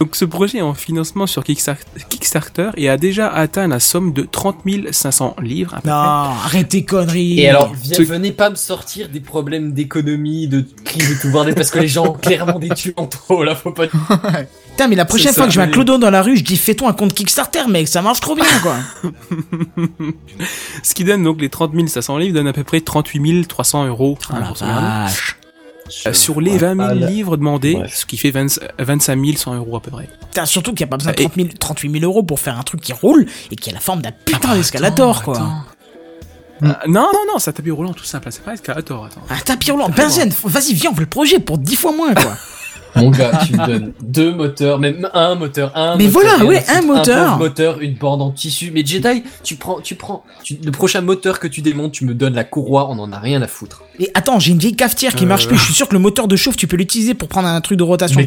D: Donc ce projet est en financement sur Kickstar- Kickstarter et a déjà atteint la somme de 30 500 livres à peu
A: Non, arrête tes conneries
B: Et alors, viens- venez pas me sortir des problèmes d'économie, de crise et tout bordel, parce que les gens ont clairement des thunes en trop, là, faut pas... <laughs>
A: Putain, mais la prochaine fois
D: ça,
A: que je vais à. Clodo dans la rue, je dis fais-toi un compte Kickstarter, mec, ça marche trop bien, quoi.
D: près. <laughs> Ce qui donne donc les 30 500 livres donne à peu près 38 300 euros.
A: Oh la vache.
D: Euh, sur les 20 000
B: Ah, là.
D: livres demandés,
B: Bref.
D: ce qui fait 20 25 100 euros à peu près.
A: Putain, surtout qu'il n'y a pas besoin de
D: Et-
A: 30 000 38 000 euros pour faire un truc qui roule et qui a la forme d'un putain d'escalator, quoi.
D: Euh, non, non, non, c'est un tapis roulant tout simple, c'est pas escalator, attends.
A: Un tapis roulant, benzène, faut- vas-y, viens, on veut le projet pour 10 fois moins, quoi. <laughs>
B: Mon gars, tu me donnes deux moteurs, même un moteur, un
A: Mais
B: moteur,
A: voilà, ouais, un moteur.
B: pauvre moteur, une bande en tissu. Mais Jedi, tu prends, tu prends, tu- le prochain moteur que tu démontes, tu me donnes la courroie, on en a rien à foutre.
A: Et attends, j'ai une vieille cafetière qui
D: Euh.
A: marche plus, je suis sûr que le moteur de chauffe, tu peux l'utiliser pour prendre un truc de rotation.
B: Mais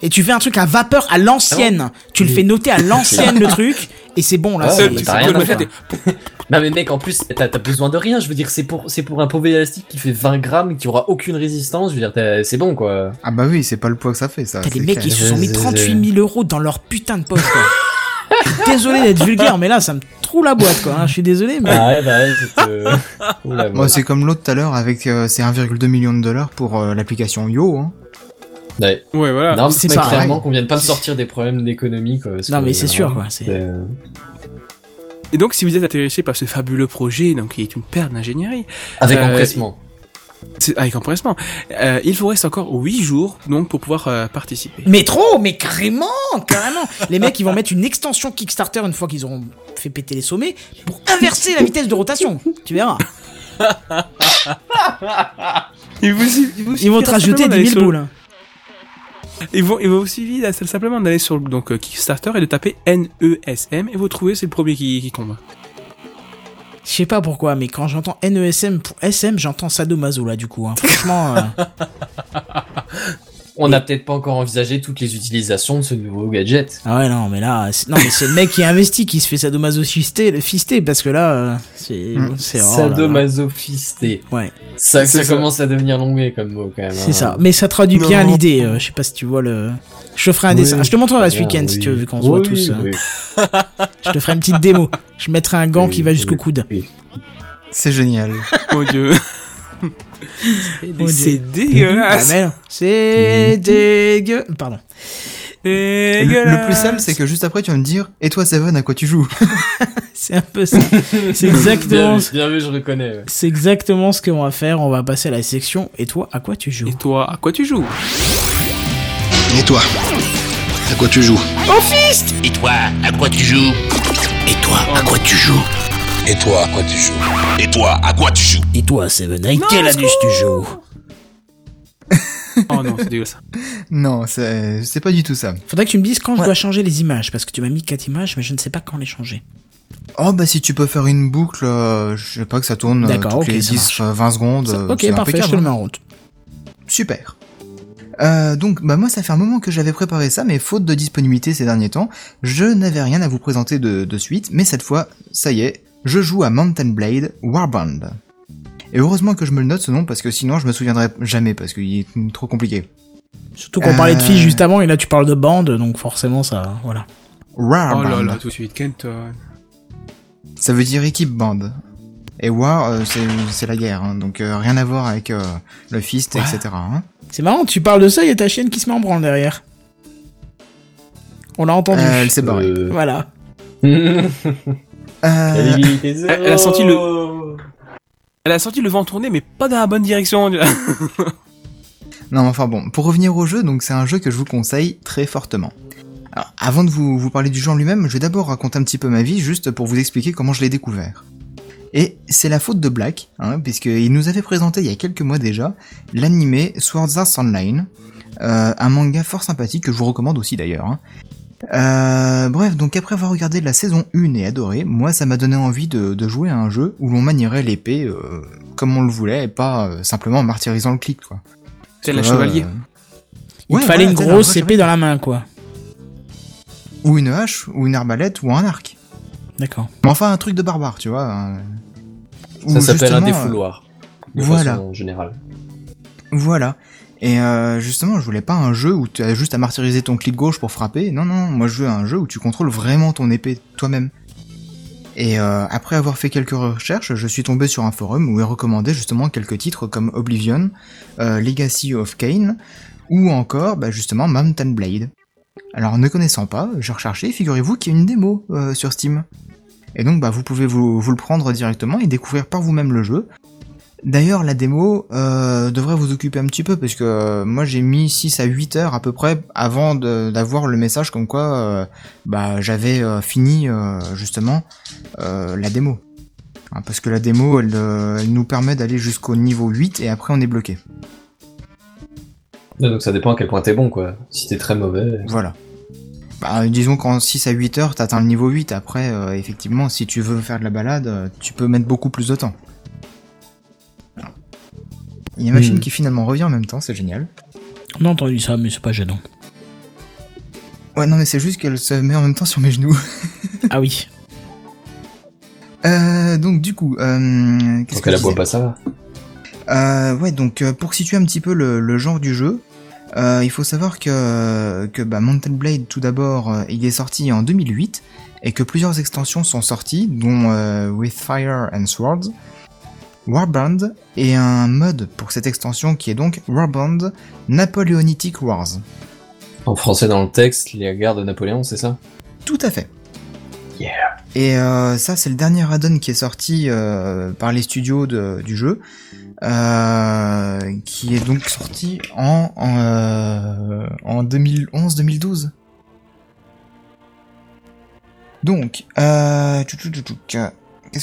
A: Et tu fais un truc à vapeur à l'ancienne. Tu le fais noter à <laughs> l'ancienne, le truc, et c'est bon, là.
B: Ah,
A: c'est- <laughs>
B: Non mais mec, en plus, t'as besoin de rien. Je veux dire, c'est pour, c'est pour un pauvre élastique qui fait 20 grammes, qui aura aucune résistance. Je veux dire, t'as- c'est bon quoi.
C: Ah bah oui, c'est pas le poids que ça fait, ça.
A: T'as des
C: c'est
A: mecs qui se sont mis
B: Je-
A: 38 000 euros dans leur putain de poche, désolé d'être vulgaire, mais là, ça me trouve la boîte, quoi. hein. Je suis désolé, mais.
B: Ah ouais, bah ouais, c'est, euh, <laughs>
C: c'est comme l'autre tout à l'heure avec euh, ces 1,2 million de dollars pour euh, l'application Yo. Hein.
B: Ouais.
D: Ouais, voilà.
B: Non,
A: c'est
B: mais
A: pareil.
B: clairement qu'on vienne pas me sortir des problèmes d'économie quoi. parce
A: Non,
B: que,
A: mais c'est
B: euh,
A: sûr, quoi. C'est...
B: euh,
D: Et donc, si vous êtes intéressé par ce fabuleux projet, donc qui est une paire d'ingénierie,
B: Avec
D: Euh,
B: empressement.
D: c'est- avec empressement, euh, il vous reste encore 8 jours donc pour pouvoir euh, participer.
A: Mais trop, mais carrément, carrément. Les mecs, ils vont mettre une extension Kickstarter une fois qu'ils auront fait péter les sommets pour inverser la vitesse de rotation. Tu verras. <laughs>
D: Il vous, il vous
A: Ils vont te rajouter
D: simplement
A: 10
D: d'aller
A: 000
D: sur-
A: boules.
D: Ils vont, il va aussi vite là, c'est simplement d'aller sur donc euh, Kickstarter et de taper NESM et vous trouvez c'est le premier qui, qui tombe.
A: Je sais pas pourquoi, mais quand j'entends NESM pour SM, j'entends Sadomaso là, du coup. hein. Franchement, euh, <laughs>
B: On n'a peut-être pas encore envisagé toutes les utilisations de ce nouveau gadget.
A: ah ouais, non, mais là, c'est- non, mais c'est le mec qui investit qui se fait Sadomaso fisté, le fisté, parce que là, c'est,
C: Mm.
A: c'est, oh.
B: Sadomasophisté.
A: Ouais,
B: Ça,
D: C'est
B: ça,
D: ça.
B: commence à devenir longué comme mot quand même.
A: c'est
B: hein.
A: ça. Mais ça traduit bien l'idée. euh, je sais pas si tu vois le. Je te ferai un
B: Oui.
A: dessin. Je te montrerai ce week-end si tu veux, vu qu'on se voit
B: Oui,
A: tous. euh.
B: oui. <laughs>
A: Je te ferai une petite démo. Je mettrai un gant
B: Oui,
A: qui va jusqu'au
B: oui.
A: coude.
C: C'est génial.
D: Mon <laughs> dieu. C'est
A: Ah,
D: dégueulasse.
A: C'est dégueu. Pardon.
C: Le,
D: Dégueulasse.
C: le plus sale, c'est que juste après, tu vas me dire Et toi, Seven, à quoi tu joues? <laughs>
A: C'est un peu ça. C'est
B: Bien
A: exactement.
B: bien vu, je reconnais. ouais.
A: C'est exactement ce qu'on va faire. On va passer à la section. Et toi, à quoi tu joues?
D: Et toi, à quoi tu joues?
J: Et toi À quoi tu joues?
G: Et toi, à quoi tu joues? Et toi, à quoi tu joues?
J: Et toi, à quoi tu joues? Et toi, à quoi tu joues?
A: Et toi, Seven, avec quel anus tu joues?
D: Oh non, c'est dégueulasse. <laughs>
C: Non, c'est c'est pas du tout ça.
A: Faudrait que tu me dises quand je
C: Ouais.
A: dois changer les images, parce que tu m'as mis 4 images, mais je ne sais pas quand les changer.
C: Oh bah si tu peux faire une boucle, euh, je sais pas que ça tourne euh,
A: D'accord,
C: toutes
A: ok,
C: les
A: ça
C: 10,
A: marche.
C: euh, 20 secondes.
A: Ça-
C: euh,
A: ok,
C: c'est
A: parfait, je te le
C: hein.
A: mets en route.
C: Super. Euh, donc bah moi ça fait un moment que j'avais préparé ça, mais faute de disponibilité ces derniers temps, je n'avais rien à vous présenter de, de suite, mais cette fois, ça y est, je joue à Mountain Blade Warband. Et heureusement que je me le note ce nom parce que sinon je me souviendrai jamais parce qu'il est trop compliqué.
A: Surtout qu'on parlait de
C: Euh,
A: filles juste avant, et là tu parles de bande, donc forcément ça, voilà.
D: Oh
C: Warband.
D: là là, tout de suite, Kent. euh,
C: Ça veut dire équipe bande. Et war, euh, c'est c'est la guerre, hein, donc euh, rien à voir avec euh, le fist,
A: Ouais.
C: etc. hein.
A: C'est marrant, tu parles de ça, il y a ta chienne qui se met en branle derrière. On l'a entendu.
C: Euh, elle s'est barrée.
B: Euh,
A: Voilà. <laughs>
C: Euh,
B: Elle
D: a senti le. Elle a senti le vent tourner, mais pas dans la bonne direction. <laughs>
C: Non, enfin bon, pour revenir au jeu, donc c'est un jeu que je vous conseille très fortement. Alors, avant de vous, vous parler du jeu en lui-même, je vais d'abord raconter un petit peu ma vie, juste pour vous expliquer comment je l'ai découvert. Et c'est la faute de Black, hein, puisqu'il nous avait présenté il y a quelques mois déjà l'animé Swords Art Online, euh, un manga fort sympathique que je vous recommande aussi d'ailleurs. hein. Euh, bref, donc après avoir regardé la saison 1 et adoré, moi ça m'a donné envie de, de jouer à un jeu où l'on manierait l'épée euh, comme on le voulait et pas euh, simplement en martyrisant le clic quoi.
D: C'est la chevalier.
C: euh,
A: Il
C: ouais,
A: fallait
C: voilà,
A: une grosse
C: vrai
A: épée dans la main, quoi.
C: Ou une hache, ou une arbalète, ou un arc.
A: D'accord.
C: Mais enfin, un truc de barbare, tu vois.
B: Ça s'appelle un défouloir. De
C: voilà.
B: façon générale.
C: Voilà. Et euh, justement, je voulais pas un jeu où tu as juste à martyriser ton clic gauche pour frapper. Non, non, moi je veux un jeu où tu contrôles vraiment ton épée toi-même. Et euh, après avoir fait quelques recherches, je suis tombé sur un forum où est recommandé justement quelques titres comme Oblivion, euh, Legacy of Kane, ou encore bah, justement Mountain Blade. Alors ne connaissant pas, j'ai recherché, figurez-vous qu'il y a une démo euh, sur Steam. Et donc bah, vous pouvez vous, vous le prendre directement et découvrir par vous-même le jeu. D'ailleurs, la démo euh, devrait vous occuper un petit peu, parce que euh, moi j'ai mis 6 à 8 heures à peu près avant d'avoir le message comme quoi euh, bah, j'avais fini justement la démo. Hein, parce que la démo, elle, elle nous permet d'aller jusqu'au niveau 8 et après on est bloqué.
B: Ouais, donc ça dépend à quel point t'es bon, quoi. Si t'es très mauvais.
C: Voilà. Bah, disons qu'en 6 à 8 heures, t'atteins le niveau 8. Après, effectivement, si tu veux faire de la balade, tu peux mettre beaucoup plus de temps. Il y a ma
B: Hmm.
C: qui finalement revient en même temps, c'est génial.
A: On a entendu ça, mais c'est pas gênant.
C: Ouais, non, mais c'est juste qu'elle se met en même temps sur mes genoux. <laughs>
A: Ah oui.
C: Euh, donc, du coup, euh, qu'est-ce
B: Donc
C: que
B: elle
C: disais
B: pas, ça va.
C: Euh, ouais, donc euh, pour situer un petit peu le, le genre du jeu, euh, il faut savoir que, que bah, Mountain Blade, tout d'abord, euh, il est sorti en 2008 et que plusieurs extensions sont sorties, dont euh, With Fire and Swords, Warband et un mode pour cette extension qui est donc Warband Napoleonic Wars.
B: En français, dans le texte, les guerres de Napoléon, c'est ça?
C: Tout à fait.
B: Yeah.
C: Et euh, ça, c'est le dernier add-on qui est sorti euh, par les studios de- du jeu, euh, qui est donc sorti en en, euh, en 2011-2012. Donc, qu'est-ce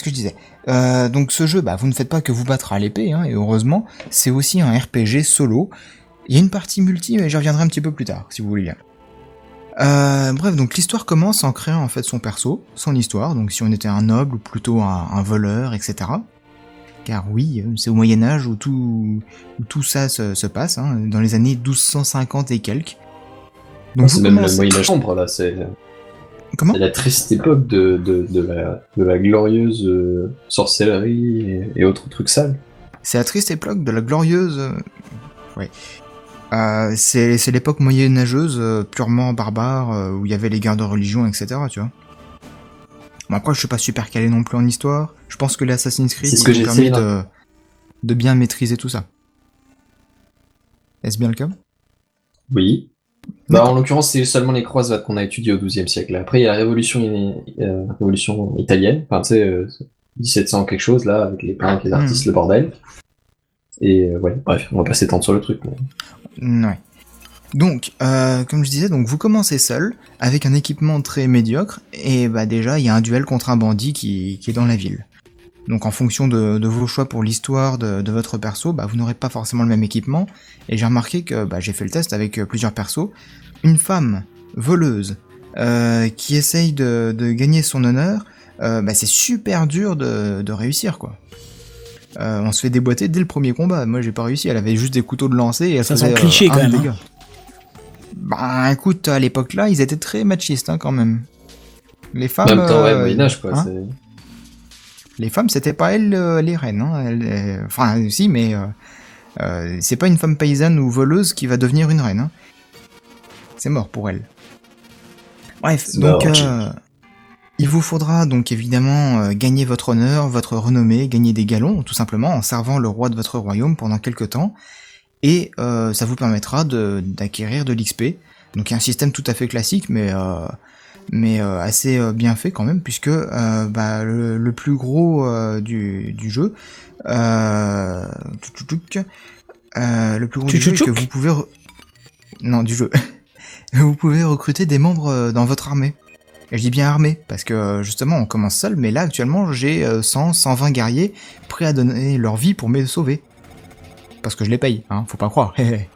C: que je disais? Euh, Donc, ce jeu, bah, vous ne faites pas que vous battre à l'épée, hein, et heureusement, c'est aussi un RPG solo. Il y a une partie multi, mais j'y reviendrai un petit peu plus tard, si vous voulez bien. Euh, bref, donc l'histoire commence en créant en fait son perso, son histoire, donc si on était un noble ou plutôt un, un voleur, etc. Car oui, euh, c'est au Moyen Âge où tout, où tout ça se, se passe, hein, dans les années 1250 et quelques. Donc
B: C'est
C: vous
B: même le Moyen-Âge sombre, là. C'est
C: Comment
B: c'est la triste époque de, de, de, la, de la glorieuse euh, sorcellerie et, et autres trucs sales.
C: C'est la triste époque de la glorieuse... euh, Ouais. Euh, c'est c'est l'époque moyenâgeuse, euh, purement barbare, où il y avait les guerres de religion, etc., tu vois. Bon, après, je suis pas super calé non plus en histoire. Je pense que les Assassin's Creed,
B: C'est ce que j'ai
C: permis de, de bien maîtriser tout ça. Est-ce bien le cas?
B: Oui. Bah, en l'occurrence, c'est seulement les croisades qu'on a étudiées au XIIe siècle. Après, il y a la révolution, euh, révolution italienne, enfin, tu sais, euh, 1700 quelque chose, là, avec les peintres, les artistes, le bordel. Et euh, ouais, bref, on va pas s'étendre sur le truc. mais-
C: Ouais. Donc, euh, comme je disais, donc vous commencez seul, avec un équipement très médiocre, et bah déjà, il y a un duel contre un bandit qui, qui est dans la ville. Donc en fonction de, de vos choix pour l'histoire de, de votre perso, bah, vous n'aurez pas forcément le même équipement. Et j'ai remarqué que bah, j'ai fait le test avec euh, plusieurs persos. Une femme voleuse euh, qui essaye de, de gagner son honneur, euh, bah, c'est super dur de, de réussir quoi. Euh, on se fait déboîter dès le premier combat. Moi j'ai pas réussi, elle avait juste des couteaux de lancer et elle
A: Ça
C: faisait euh,
A: cliché, quand même, hein.
C: Bah écoute, à l'époque là, ils étaient très machistes hein, quand même. Les femmes.
B: En même temps, ouais,
C: euh,
B: Moyen-Âge, quoi.
C: hein,
B: c'est-
C: les femmes, c'était pas elles euh, les reines. Hein. elles, enfin, si, mais euh, euh, c'est pas une femme paysanne ou voleuse qui va devenir une reine. hein. C'est mort pour elle. Bref, donc euh, il vous faudra donc évidemment euh, gagner votre honneur, votre renommée, gagner des galons, tout simplement en servant le roi de votre royaume pendant quelques temps, et euh, ça vous permettra de- d'acquérir de, l'XP. Donc il y a un système tout à fait classique, mais euh, mais euh, assez euh, bien fait quand même, puisque euh, bah, le, le plus gros du, du jeu, le plus gros du jeu, est que vous pouvez, re- non du jeu, <laughs> vous pouvez recruter des membres dans votre armée. Et je dis bien armée, parce que justement on commence seul, mais là actuellement j'ai euh, 100, 120 guerriers prêts à donner leur vie pour me sauver. Parce que je les paye, hein, faut pas croire. <laughs>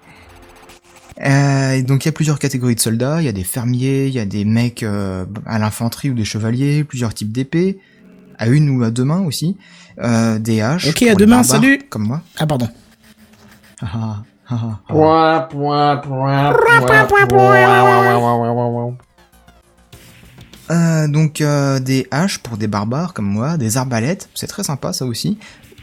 C: Euh, donc il y a plusieurs catégories de soldats, il y a des fermiers, il y a des mecs euh, à l'infanterie ou des chevaliers, plusieurs types d'épées, à une ou à deux mains aussi, euh, des haches.
A: Ok,
C: pour
A: à deux mains,
C: barbares,
A: salut.
C: Comme moi.
A: Ah, pardon.
C: Ah, ah, ah, ah.
B: Point, point, point, point, point.
C: Euh, donc euh, des haches pour des barbares comme moi, des arbalètes, c'est très sympa ça aussi,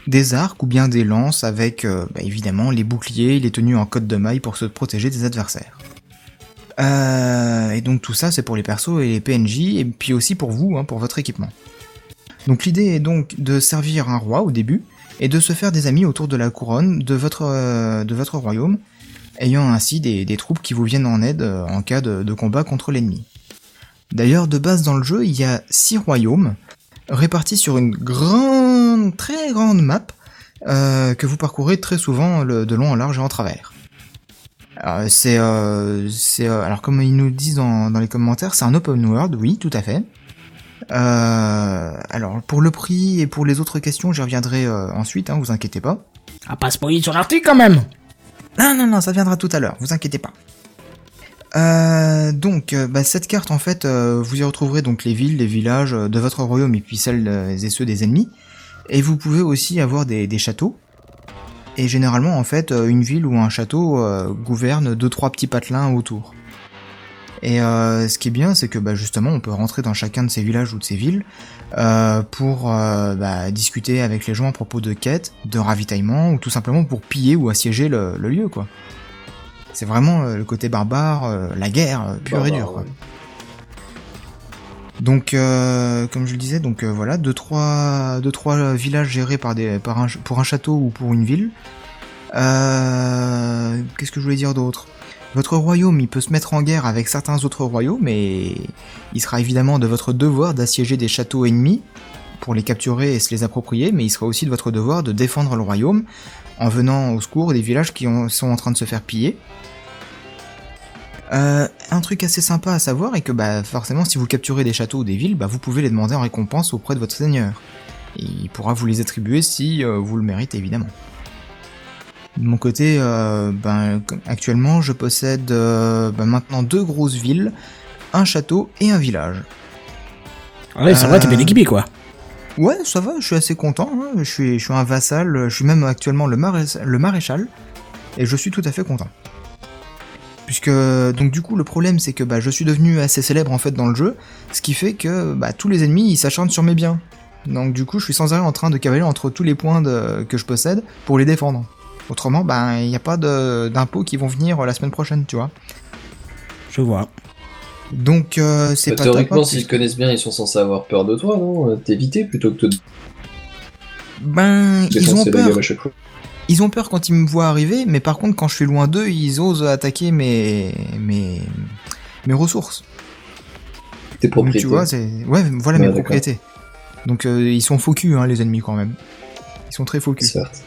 C: des arcs ou bien des lances avec euh, bah, évidemment les boucliers, les tenues en côte de maille pour se protéger des adversaires. Euh, et donc tout ça c'est pour les persos et les PNJ et puis aussi pour vous, hein, pour votre équipement. Donc l'idée est donc de servir un roi au début et de se faire des amis autour de la couronne de votre, euh, de votre royaume, ayant ainsi des, troupes qui vous viennent en aide en cas de, de combat contre l'ennemi. D'ailleurs, de base dans le jeu, il y a six royaumes répartis sur une grande, très grande map euh, que vous parcourez très souvent le- de long en large et en travers. Alors, c'est, euh, c'est, euh, alors comme ils nous disent dans, dans les commentaires, c'est un open world, oui, tout à fait. Euh, alors pour le prix et pour les autres questions, j'y reviendrai euh, ensuite, hein, vous inquiétez pas.
A: Ah, pas spoiler sur l'article quand même.
C: Non, non, non, ça viendra tout à l'heure, vous inquiétez pas. Euh, donc, euh, bah, cette carte, en fait, euh, vous y retrouverez donc les villes, les villages euh, de votre royaume et puis celles et ceux des ennemis. Et vous pouvez aussi avoir des, châteaux. Et généralement, en fait, une ville ou un château gouverne deux trois petits patelins autour. Et ce qui est bien, c'est que bah, justement, on peut rentrer dans chacun de ces villages ou de ces villes pour bah, discuter avec les gens à propos de quêtes, de ravitaillement, ou tout simplement pour piller ou assiéger le, le lieu, quoi. C'est vraiment euh, le côté barbare, euh, la guerre euh, pure et dure, quoi.
B: ouais.
C: Donc, euh, comme je le disais, donc euh, voilà, deux trois, deux trois villages gérés par des, par un, pour un château ou pour une ville. Euh, Qu'est-ce que je voulais dire d'autre? Votre royaume, il peut se mettre en guerre avec certains autres royaumes, et il sera évidemment de votre devoir d'assiéger des châteaux ennemis pour les capturer et se les approprier, mais il sera aussi de votre devoir de défendre le royaume en venant au secours des villages qui ont- sont en train de se faire piller. Euh, un truc assez sympa à savoir est que bah, forcément si vous capturez des châteaux ou des villes, bah, vous pouvez les demander en récompense auprès de votre seigneur. Et il pourra vous les attribuer si euh, vous le méritez évidemment. De mon côté, euh, ben, actuellement je possède euh, ben, maintenant deux grosses villes, un château et un village.
A: Ouais, c'est vrai, t'es bien
C: Euh,
A: équipé quoi.
C: Ouais, ça va, je suis assez content. hein. Je, suis, je un vassal, je suis même actuellement le, le maréchal, et je suis tout à fait content. Puisque, donc du coup, le problème c'est que bah, je suis devenu assez célèbre en fait dans le jeu, ce qui fait que bah, tous les ennemis ils s'acharnent sur mes biens. Donc du coup, je suis sans arrêt en train de cavaler entre tous les points que je possède pour les défendre. Autrement, ben il n'y a pas d'impôts qui vont venir la semaine prochaine, tu vois.
A: Je vois.
C: Donc euh, c'est pas
B: Théoriquement, s'ils te connaissent bien, ils sont censés avoir peur de toi, non Euh, T'éviter plutôt que de te
C: Ben, ils ont peur.
B: gueule à chaque fois.
C: Ils ont peur quand ils me voient arriver, mais par contre, quand je suis loin d'eux, ils osent attaquer mes, mes, mes ressources.
B: Tes
C: Donc,
B: propriétés.
C: tu vois, c'est, ouais, voilà
B: Ouais,
C: mes propriétés. Donc, euh, ils sont faux cul, hein, les ennemis, quand même. Ils sont très faux cul.
B: Certes.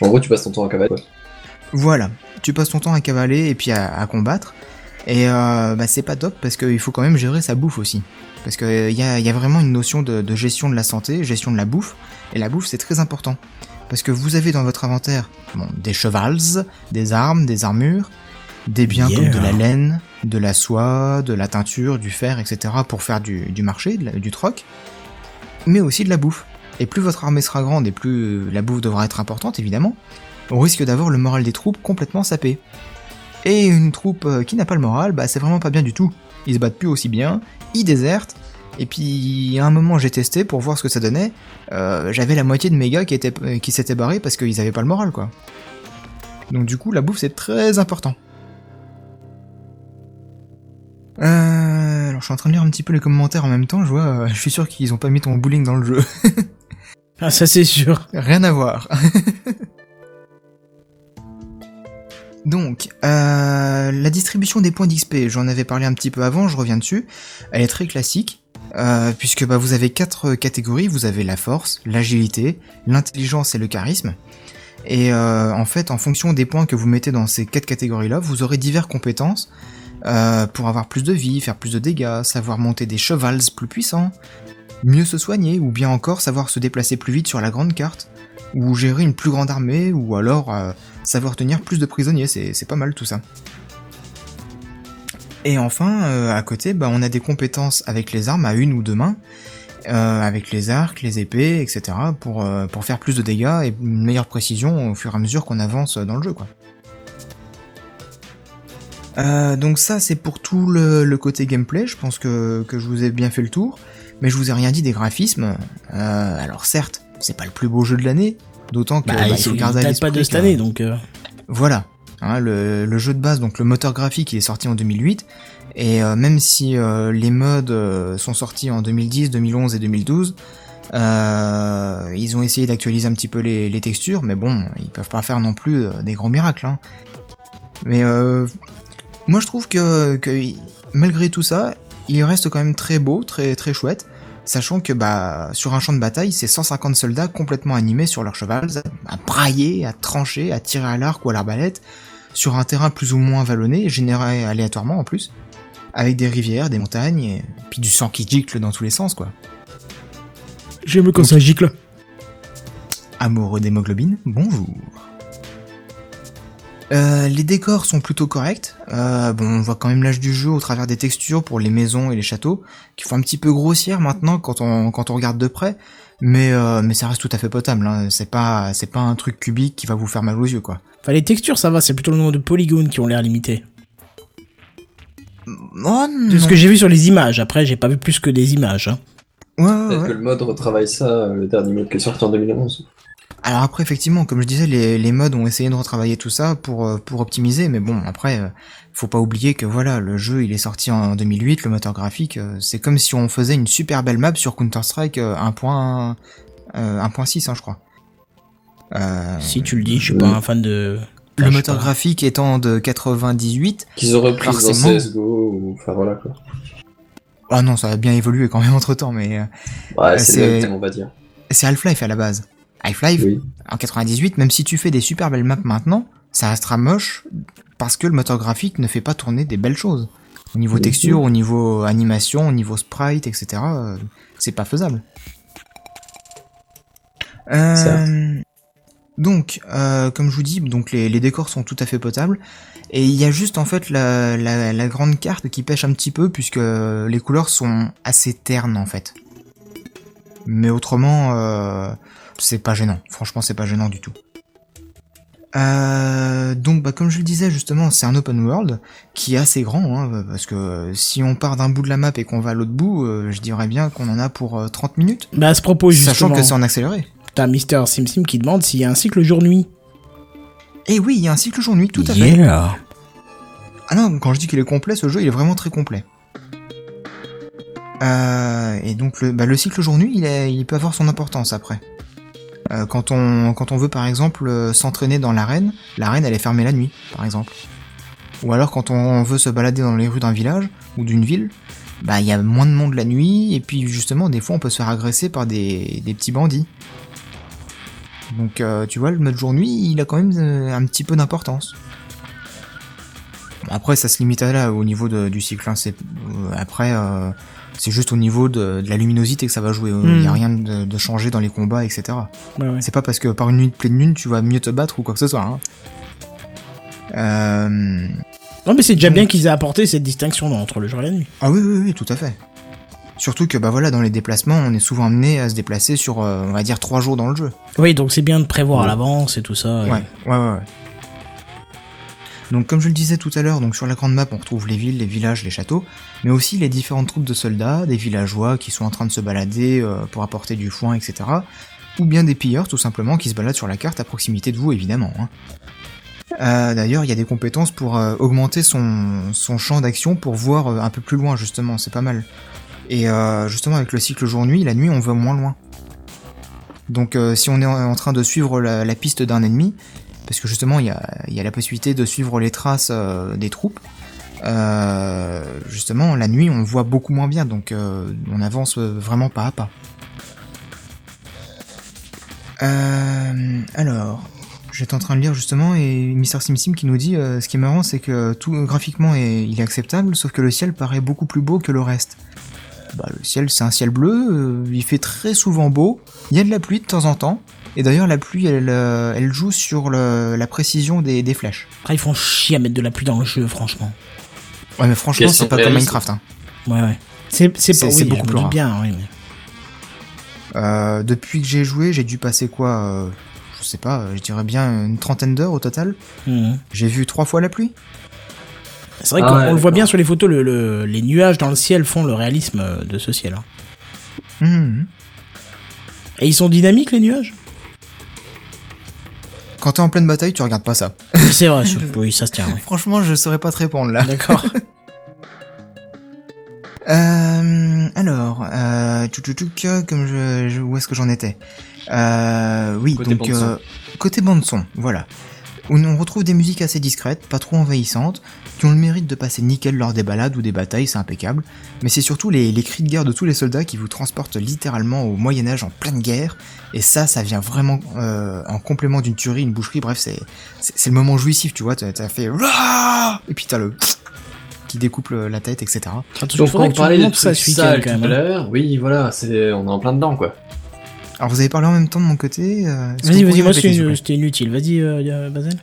B: En gros, tu passes ton temps à cavaler. quoi.
C: Voilà. Tu passes ton temps à cavaler et puis à, à combattre. Et euh, bah, c'est pas top parce qu'il faut quand même gérer sa bouffe aussi. Parce qu'il y a, y a vraiment une notion de, de gestion de la santé, gestion de la bouffe. Et la bouffe, c'est très important. Parce que vous avez dans votre inventaire bon, des chevals, des armes, des armures, des biens
A: Yeah.
C: comme de la laine, de la soie, de la teinture, du fer, etc. pour faire du, du marché, la- du troc. Mais aussi de la bouffe. Et plus votre armée sera grande et plus euh, la bouffe devra être importante, évidemment, on risque d'avoir le moral des troupes complètement sapé. Et une troupe euh, qui n'a pas le moral, bah c'est vraiment pas bien du tout. Ils se battent plus aussi bien, ils désertent, et puis à un moment j'ai testé pour voir ce que ça donnait, euh, j'avais la moitié de mes gars qui, étaient, euh, qui s'étaient barrés parce qu'ils avaient pas le moral quoi. Donc du coup la bouffe c'est très important. Euh, alors je suis en train de lire un petit peu les commentaires en même temps, je vois, euh, je suis sûr qu'ils ont pas mis ton bowling dans le jeu. <laughs>
A: Ah, ça c'est sûr.
C: Rien à voir. <laughs> Donc, euh, la distribution des points d'XP, j'en avais parlé un petit peu avant, je reviens dessus. Elle est très classique, euh, puisque bah, vous avez quatre catégories. Vous avez la force, l'agilité, l'intelligence et le charisme. Et euh, en fait, en fonction des points que vous mettez dans ces quatre catégories-là, vous aurez diverses compétences pour avoir plus de vie, faire plus de dégâts, savoir monter des chevals plus puissants, mieux se soigner, ou bien encore savoir se déplacer plus vite sur la grande carte, ou gérer une plus grande armée, ou alors euh, savoir tenir plus de prisonniers, c'est pas mal tout ça. Et enfin, euh, à côté, bah, on a des compétences avec les armes à une ou deux mains, euh, avec les arcs, les épées, etc., pour, pour faire plus de dégâts et une meilleure précision au fur et à mesure qu'on avance dans le jeu, quoi. Donc ça, c'est pour tout le, le côté gameplay, je pense que, que je vous ai bien fait le tour, mais je vous ai rien dit des graphismes. Euh, alors certes, c'est pas le plus beau jeu de l'année, d'autant que
A: Bah,
C: bah, il
A: il
C: faut garder à
A: date pas de cette année, donc. euh,
C: voilà. Hein, le, le jeu de base, donc le moteur graphique, il est sorti en 2008. Et euh, même si euh, les modes euh, sont sortis en 2010, 2011 et 2012, euh, ils ont essayé d'actualiser un petit peu les, les textures, mais bon, ils peuvent pas faire non plus des grands miracles. Hein. Mais euh, moi je trouve que, que malgré tout ça, il reste quand même très beau, très très chouette. Sachant que bah sur un champ de bataille, c'est 150 soldats complètement animés sur leur cheval, à brailler, à trancher, à tirer à l'arc ou à l'arbalète, sur un terrain plus ou moins vallonné, généré aléatoirement en plus, avec des rivières, des montagnes, et puis du sang qui gicle dans tous les sens quoi.
A: J'aime quand ça gicle.
C: Amoureux d'hémoglobine, bonjour. Euh, les décors sont plutôt corrects. Euh, bon, on voit quand même l'âge du jeu au travers des textures pour les maisons et les châteaux, qui font un petit peu grossières maintenant quand on quand on regarde de près. Mais euh, mais ça reste tout à fait potable. Hein. C'est pas c'est pas un truc cubique qui va vous faire mal aux yeux quoi.
A: Enfin, les textures, ça va, c'est plutôt le nombre de polygones qui ont l'air limités.
C: Oh
A: De ce que j'ai vu sur les images. Après, j'ai pas vu plus que des images. hein.
C: Ouais,
B: Peut-être que le mode retravaille ça, euh, le dernier mode qui est sorti en 2011.
C: Alors après, effectivement, comme je disais, les, les mods ont essayé de retravailler tout ça pour, euh, pour optimiser, mais bon, après, euh, faut pas oublier que voilà, le jeu, il est sorti en 2008, le moteur graphique, euh, c'est comme si on faisait une super belle map sur Counter-Strike euh, 1.1, euh, 1.6, hein, je crois. Euh,
A: Si tu le dis, je suis pas un fan de.
C: le
A: Enfin,
C: moteur graphique étant de 98,
B: Qu'ils ont repris dans
C: Forcément.
B: CSGO, ou... enfin voilà quoi.
C: ah non, ça a bien évolué quand même entre temps, mais
B: Ouais, c'est le thème, on va dire.
C: c'est Half-Life à la base. Half-Life,
B: Oui.
C: en 98, même si tu fais des super belles maps maintenant, ça restera moche parce que le moteur graphique ne fait pas tourner des belles choses. Au niveau texture, au niveau animation, au niveau sprite, etc., euh, c'est pas faisable. Euh, donc, euh, comme je vous dis, donc les, les décors sont tout à fait potables. Et il y a juste en fait la, la, la grande carte qui pêche un petit peu puisque les couleurs sont assez ternes en fait. Mais autrement, euh, c'est pas gênant. Franchement, c'est pas gênant du tout. Euh, donc, bah, comme je le disais justement, c'est un open world qui est assez grand, hein, parce que si on part d'un bout de la map et qu'on va à l'autre bout, euh, je dirais bien qu'on en a pour euh, 30 minutes.
A: Bah, à ce propos, justement.
C: Sachant que c'est en accéléré.
A: T'as Mister SimSim qui demande s'il y a un cycle jour-nuit.
C: Et oui, il y a un cycle jour-nuit, tout à fait. Ah non, quand je dis qu'il est complet, ce jeu, il est vraiment très complet. Euh, et donc le, bah, le cycle jour-nuit, il, est- il peut avoir son importance après. Euh, quand, on, quand on veut par exemple euh, s'entraîner dans l'arène, l'arène elle est fermée la nuit, par exemple. Ou alors quand on veut se balader dans les rues d'un village ou d'une ville, bah il y a moins de monde la nuit et puis justement des fois on peut se faire agresser par des, des petits bandits. Donc euh, tu vois le mode jour-nuit il a quand même euh, un petit peu d'importance. Après, ça se limite à là au niveau du cycle. hein. C'est euh, après, euh, c'est juste au niveau de, de la luminosité que ça va jouer. Il y a
A: Hmm.
C: rien de, de changé dans les combats, etc.
A: Ouais, ouais.
C: C'est pas parce que par une nuit de pleine lune, tu vas mieux te battre ou quoi que ce soit. Hein. Euh,
A: Non, mais c'est déjà bien qu'ils aient apporté cette distinction entre le jour et la nuit.
C: Ah oui, oui, oui, tout à fait. Surtout que bah voilà, dans les déplacements, on est souvent amené à se déplacer sur, euh, on va dire, trois jours dans le jeu.
A: Oui, donc c'est bien de prévoir à l'avance et tout ça.
C: Ouais, ouais, ouais, ouais. Donc comme je le disais tout à l'heure, donc sur la grande map on retrouve les villes, les villages, les châteaux, mais aussi les différentes troupes de soldats, des villageois qui sont en train de se balader euh, pour apporter du foin, etc. Ou bien des pilleurs tout simplement qui se baladent sur la carte à proximité de vous évidemment. hein. Euh, D'ailleurs il y a des compétences pour euh, augmenter son, champ d'action pour voir un peu plus loin justement, c'est pas mal. Et justement avec le cycle jour-nuit, la nuit on va moins loin. Donc si on est en train de suivre la piste d'un ennemi, parce que justement il y a, la possibilité de suivre les traces euh, des troupes, euh, justement la nuit on voit beaucoup moins bien, donc euh, on avance vraiment pas à pas. Alors, j'étais en train de lire justement et Mister SimSim qui nous dit ce qui est marrant c'est que tout graphiquement est, il est acceptable, sauf que le ciel paraît beaucoup plus beau que le reste. Bah, le ciel c'est un ciel bleu, il fait très souvent beau, il y a de la pluie de temps en temps, et d'ailleurs la pluie elle, euh, elle joue sur le- la précision des, des flèches.
A: Après, ils font chier à mettre de la pluie dans le jeu, franchement.
C: Ouais mais franchement c'est pas comme. Minecraft. Hein.
A: Ouais, ouais. C'est c'est
C: C'est-
A: pas-
C: c'est
A: oui,
C: beaucoup plus rare.
A: bien, oui. mais-
C: Euh, depuis que j'ai joué j'ai dû passer quoi euh, Je sais pas, euh, je dirais bien une trentaine d'heures au total.
A: Mhm.
C: J'ai vu trois fois la pluie.
A: C'est vrai
B: Ah
A: qu'on
B: ouais,
A: on le voit bien sur les photos, le, le- les nuages dans le ciel font le réalisme euh, de ce ciel. hein.
C: Mhm.
A: Et ils sont dynamiques, les nuages?
C: Quand t'es en pleine bataille tu regardes pas ça.
A: C'est vrai, <laughs> je- oui, ça se tient. oui.
C: Franchement je saurais pas te répondre là.
A: D'accord. <laughs>
C: Euh, alors, euh, tchou, tchou, tchou, que- comme je, je- où est-ce que j'en étais? Euh, Oui,
B: Côté
C: donc
B: bande-son.
C: euh, côté bande son, voilà. Où on retrouve des musiques assez discrètes, pas trop envahissantes, qui ont le mérite de passer nickel lors des balades ou des batailles, c'est impeccable. Mais c'est surtout les, les cris de guerre de tous les soldats qui vous transportent littéralement au Moyen Âge en pleine guerre. Et ça, ça vient vraiment euh, en complément d'une tuerie, une boucherie. Bref, c'est le moment jouissif, tu vois. T'as fait Rah et puis t'as le qui découpe la tête, etc.
B: Donc on parlait de
A: ça
B: tout à l'heure. Oui, voilà, c'est on est en plein dedans quoi.
C: Alors vous avez parlé en même temps de mon côté. euh,
A: Vas-y, vas-y, moi c'était inutile. Vas-y, euh, Bazel.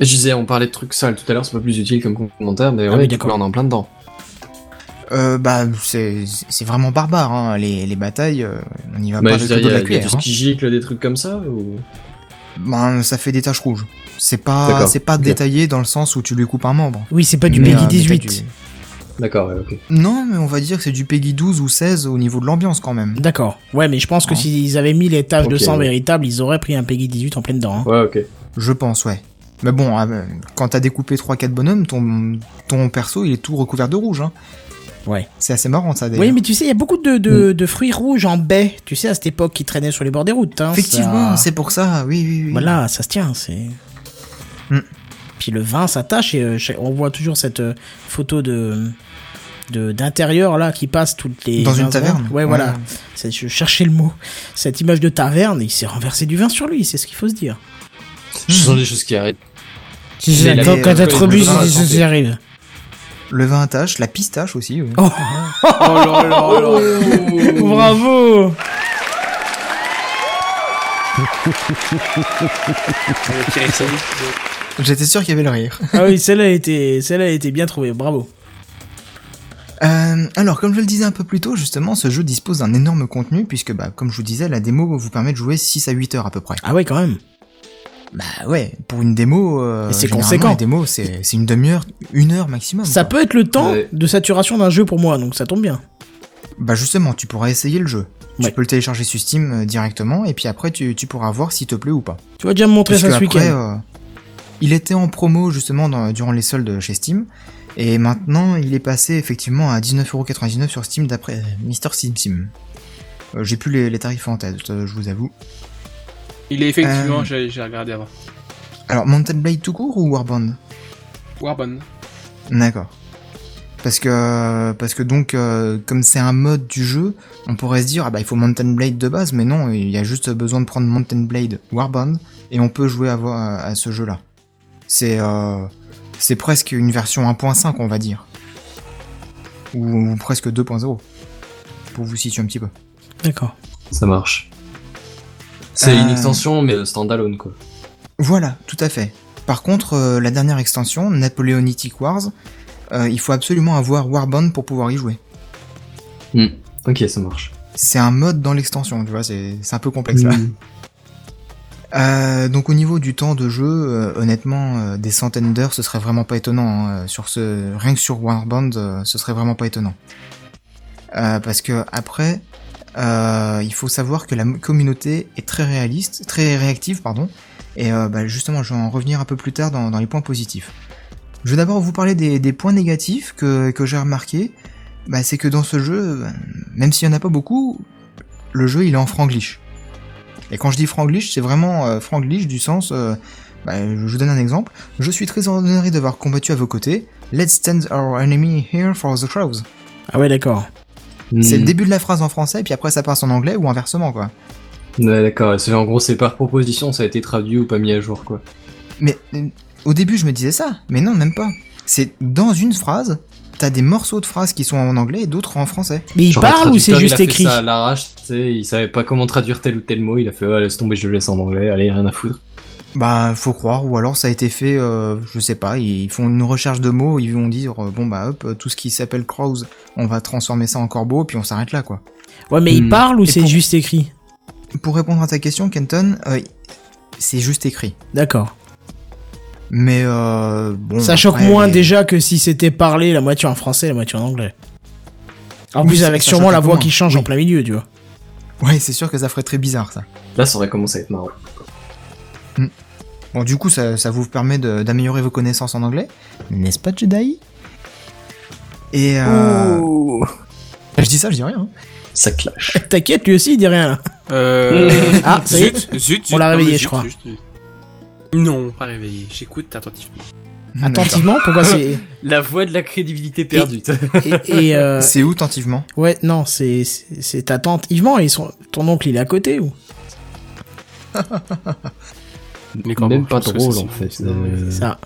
B: Je disais, on parlait de trucs sales tout à l'heure, c'est pas plus utile comme commentaire, mais
A: Ah
B: ouais,
A: d'accord.
B: on est en plein dedans.
C: Euh, bah c'est vraiment barbare hein. les, les batailles euh, on y va
B: Bah,
C: pas tout
B: dire,
C: de
B: il y
C: la
B: a, il y a
C: cuillère
B: du
C: hein.
B: ski gicle, des trucs comme ça ou...
C: Ben, ça fait des taches rouges c'est pas c'est pas détaillé dans le sens où tu lui coupes un membre
A: Oui, c'est pas du
C: Mais,
A: Peggy
C: euh, mais
A: 18.
C: pas du-
B: D'accord, ouais, ok.
C: non mais on va dire que c'est du Peggy 12 ou 16 au niveau de l'ambiance quand même
A: D'accord. Ouais, mais je pense que
C: Ah.
A: s'ils avaient mis les taches de sang
B: ouais.
A: véritables, ils auraient pris un Peggy 18 en pleine dent. hein.
B: Ouais, ok.
C: je pense ouais mais bon euh, quand t'as découpé 3-4 bonhommes ton ton perso il est tout recouvert de rouge hein.
A: Ouais.
C: c'est assez marrant ça d'ailleurs
A: Oui, mais tu sais, il y a beaucoup de, de, de fruits rouges en baie, tu sais, à cette époque, qui traînaient sur les bords des routes. Hein,
C: effectivement
A: ça-
C: c'est pour ça oui oui oui
A: Voilà, ça se tient, c'est...
C: Hmm.
A: Puis le vin s'attache et euh, on voit toujours cette euh, photo de de- d'intérieur là qui passe toutes les
C: Dans une
A: 20 secondes.
C: taverne
A: ouais,
C: Ouais.
A: voilà C'est- je cherchais le mot cette image de taverne il s'est renversé du vin sur lui c'est ce qu'il faut se dire
B: Je sens des choses qui arrêtent.
A: Si c'est
B: la- les-
A: c'est arrive
C: le vin à tache la pistache aussi oui.
A: oh,
D: Oh là là là. <laughs>
A: bravo.
C: J'étais sûr qu'il y avait le rire.
A: Ah oui celle-là a été celle-là a été bien trouvée bravo.
C: Euh, alors, comme je le disais un peu plus tôt, justement, ce jeu dispose d'un énorme contenu, puisque, bah, comme je vous disais, la démo vous permet de jouer 6 à 8 heures à peu près.
A: ah ouais quand même
C: Bah ouais, pour une démo, euh,
A: c'est conséquent.
C: Démo, c'est une demi-heure, une heure maximum.
A: ça
C: quoi.
A: peut être le temps
B: Ouais.
A: de saturation d'un jeu pour moi donc ça tombe bien
C: Bah justement, tu pourras essayer le jeu.
A: Ouais.
C: Tu peux le télécharger sur Steam euh, directement, et puis après, tu, tu pourras voir s'il te plaît ou pas.
A: tu vas déjà me montrer
C: Parce
A: ça
C: que
A: ce
C: après,
A: week-end
C: euh, il était en promo justement dans- durant les soldes chez Steam, et maintenant il est passé effectivement à 19,99€ sur Steam d'après Mister SimSim. Euh, J'ai plus les, les tarifs en tête, je vous avoue.
D: Il est effectivement,
C: Euh.
D: j'ai j'ai regardé avant.
C: Alors, Mountain Blade tout court ou Warband?
D: Warbon.
C: D'accord. Parce que, parce que donc, euh, comme c'est un mode du jeu, on pourrait se dire, ah bah il faut Mountain Blade de base, mais non, il y a juste besoin de prendre Mountain Blade Warband, et on peut jouer à, à, à ce jeu-là. C'est, euh, C'est presque une version 1.5, on va dire. Ou, ou presque 2.0. Pour vous situer un petit peu.
A: D'accord.
B: Ça marche. C'est une
C: Euh,
B: extension, mais standalone, quoi.
C: Voilà, tout à fait. Par contre, euh, la dernière extension, Napoleonic Wars, euh, il faut absolument avoir Warband pour pouvoir y jouer.
B: Hmm. Ok, ça marche.
C: C'est un mode dans l'extension, tu vois, c'est un peu complexe là.
B: Hmm. <laughs>
C: Euh, donc au niveau du temps de jeu, honnêtement, des centaines d'heures, ce serait vraiment pas étonnant. hein, sur ce, rien que sur Warband, ce serait vraiment pas étonnant. Parce que après, euh, il faut savoir que la communauté est très réaliste, très réactive, pardon. Et euh, bah, justement, je vais en revenir un peu plus tard dans, les points positifs. Je vais d'abord vous parler des, points négatifs que, j'ai remarqué. Bah, c'est que dans ce jeu, même s'il y en a pas beaucoup, le jeu il est en franglish. Et quand je dis franglish, c'est vraiment euh, franglish du sens. bah, je vous donne un exemple. Je suis très honoré d'avoir combattu à vos côtés. Let's stand our enemy here for the crows.
A: Ah ouais, d'accord.
C: C'est le
B: Hmm.
C: début de la phrase en français, puis après ça passe en anglais ou inversement quoi.
B: Ouais, d'accord. C'est- En gros, c'est par proposition, ça a été traduit ou pas mis à jour, quoi.
C: Mais euh, au début je me disais ça, mais non même pas. C'est dans une phrase, t'as des morceaux de phrases qui sont en anglais et d'autres en français.
A: Mais il parle ou c'est juste
B: il a
A: écrit
B: fait ça à l'arrache, tu sais, il savait pas comment traduire tel ou tel mot, il a fait, ouais, laisse tomber, je le laisse en anglais, allez, rien à foutre.
C: Bah faut croire, ou alors ça a été fait, euh, je sais pas, ils font une recherche de mots, ils vont dire euh, bon bah hop, tout ce qui s'appelle crows, on va transformer ça en corbeau, puis on s'arrête là quoi.
A: Ouais, mais il
B: Hmm.
A: parle ou c'est
C: pour-
A: juste écrit?
C: Pour répondre à ta question, Kenton, euh, c'est juste écrit.
A: D'accord.
C: Mais euh, bon.
A: Ça choque
C: après,
A: moins déjà que si c'était parlé la moitié en français et la moitié en anglais. En
C: Oui,
A: plus, avec sûrement la voix
C: moins.
A: qui change
C: Oui.
A: en plein milieu, tu vois.
C: Ouais, c'est sûr que ça ferait très bizarre ça.
B: Là, ça aurait commencé à être marrant.
C: Bon, du coup, ça, ça vous permet d'améliorer vos connaissances en anglais, n'est-ce pas, Jedi? Et euh, je dis ça, je dis rien. hein.
B: Ça clash. <laughs>
A: T'inquiète, lui aussi, il dit rien. là.
D: Euh...
A: Ah, ça y est.
D: zut, zut,
A: On l'a
D: zut, non,
A: réveillé, je
D: zut,
A: crois.
D: zut, zut. Non, pas réveillé. J'écoute attentivement.
A: Attentivement, pourquoi c'est. <laughs>
B: La voix de la crédibilité perdue.
A: Et, et, euh, <laughs>
C: C'est où attentivement?
A: Ouais, non, c'est c'est c'est attentivement. Et son, ton oncle, il est à côté ou?
D: Les corbeaux,
B: Même pas drôle, en fait.
D: c'est-
B: Euh,
A: ça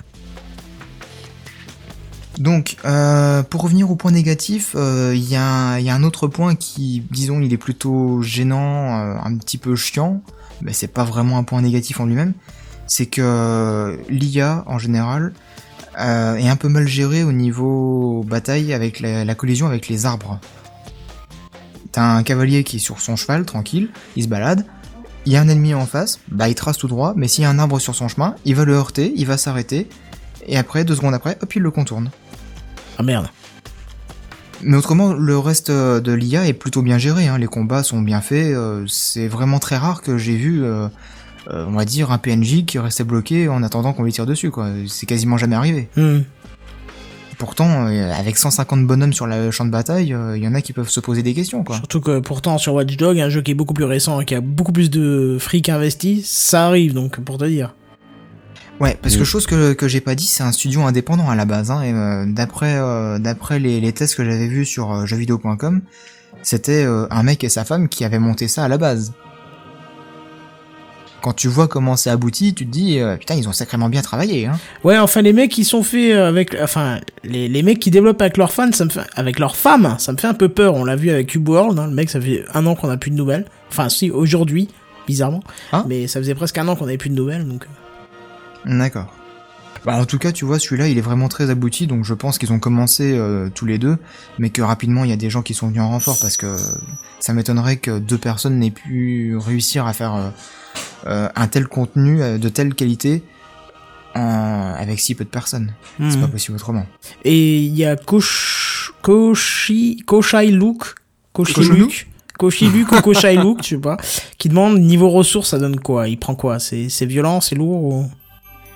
C: Donc, euh, pour revenir au point négatif, euh, il y, a un- il y a un autre point qui, disons, il est plutôt gênant, euh, un petit peu chiant, mais c'est pas vraiment un point négatif en lui-même. C'est que l'IA, en général, euh, est un peu mal gérée au niveau bataille avec la, la collision avec les arbres. T'as un cavalier qui est sur son cheval, tranquille, il se balade. Il y a un ennemi en face, bah il trace tout droit, mais s'il y a un arbre sur son chemin, il va le heurter, il va s'arrêter, et après, deux secondes après, hop, il le contourne.
A: Ah merde.
C: Mais autrement, le reste euh, de l'IA est plutôt bien géré. Hein. Les combats sont bien faits. euh, c'est vraiment très rare que j'ai vu, euh, euh, on va dire, un PNJ qui restait bloqué en attendant qu'on lui tire dessus. quoi. C'est quasiment jamais arrivé.
A: Hmm.
C: Pourtant, euh, avec 150 bonhommes sur le champ de bataille, euh, il y en a qui peuvent se poser des questions. quoi.
A: Surtout que pourtant sur Watch Dogs, un jeu qui est beaucoup plus récent et qui a beaucoup plus de fric investi, ça arrive donc pour te dire.
C: Ouais, parce
B: Mm.
C: que chose que, que j'ai pas dit, c'est un studio indépendant à la base. Hein, et euh, d'après euh, d'après les, les tests que j'avais vus sur euh, jeuxvideo.com, c'était euh, un mec et sa femme qui avaient monté ça à la base. Quand tu vois comment c'est abouti, tu te dis euh, putain ils ont sacrément bien travaillé. Hein.
A: Ouais, enfin les mecs qui sont faits avec, enfin les, les mecs qui développent avec leurs fans, ça me fait, avec leurs femmes, ça me fait un peu peur. On l'a vu avec Cube World, hein, le mec ça fait un an qu'on a plus de nouvelles. Enfin si aujourd'hui, bizarrement,
C: Hein
A: mais ça faisait presque un an qu'on avait plus de nouvelles donc. euh.
C: D'accord. Bah, en tout cas, tu vois, celui-là, il est vraiment très abouti, donc je pense qu'ils ont commencé euh, tous les deux, mais que rapidement, il y a des gens qui sont venus en renfort, parce que ça m'étonnerait que deux personnes n'aient pu réussir à faire euh, euh, un tel contenu euh, de telle qualité en- avec si peu de personnes. C'est
A: Mhm.
C: pas possible autrement.
A: Et il y a Kosh... Koshi... Koshai Luke... Koshi
C: Koshiluk
A: Luke... Koshi Luke ou <laughs> Koshai Luke, je sais pas, qui demande niveau ressources, ça donne quoi? Il prend quoi? C'est c'est violent, c'est lourd ou...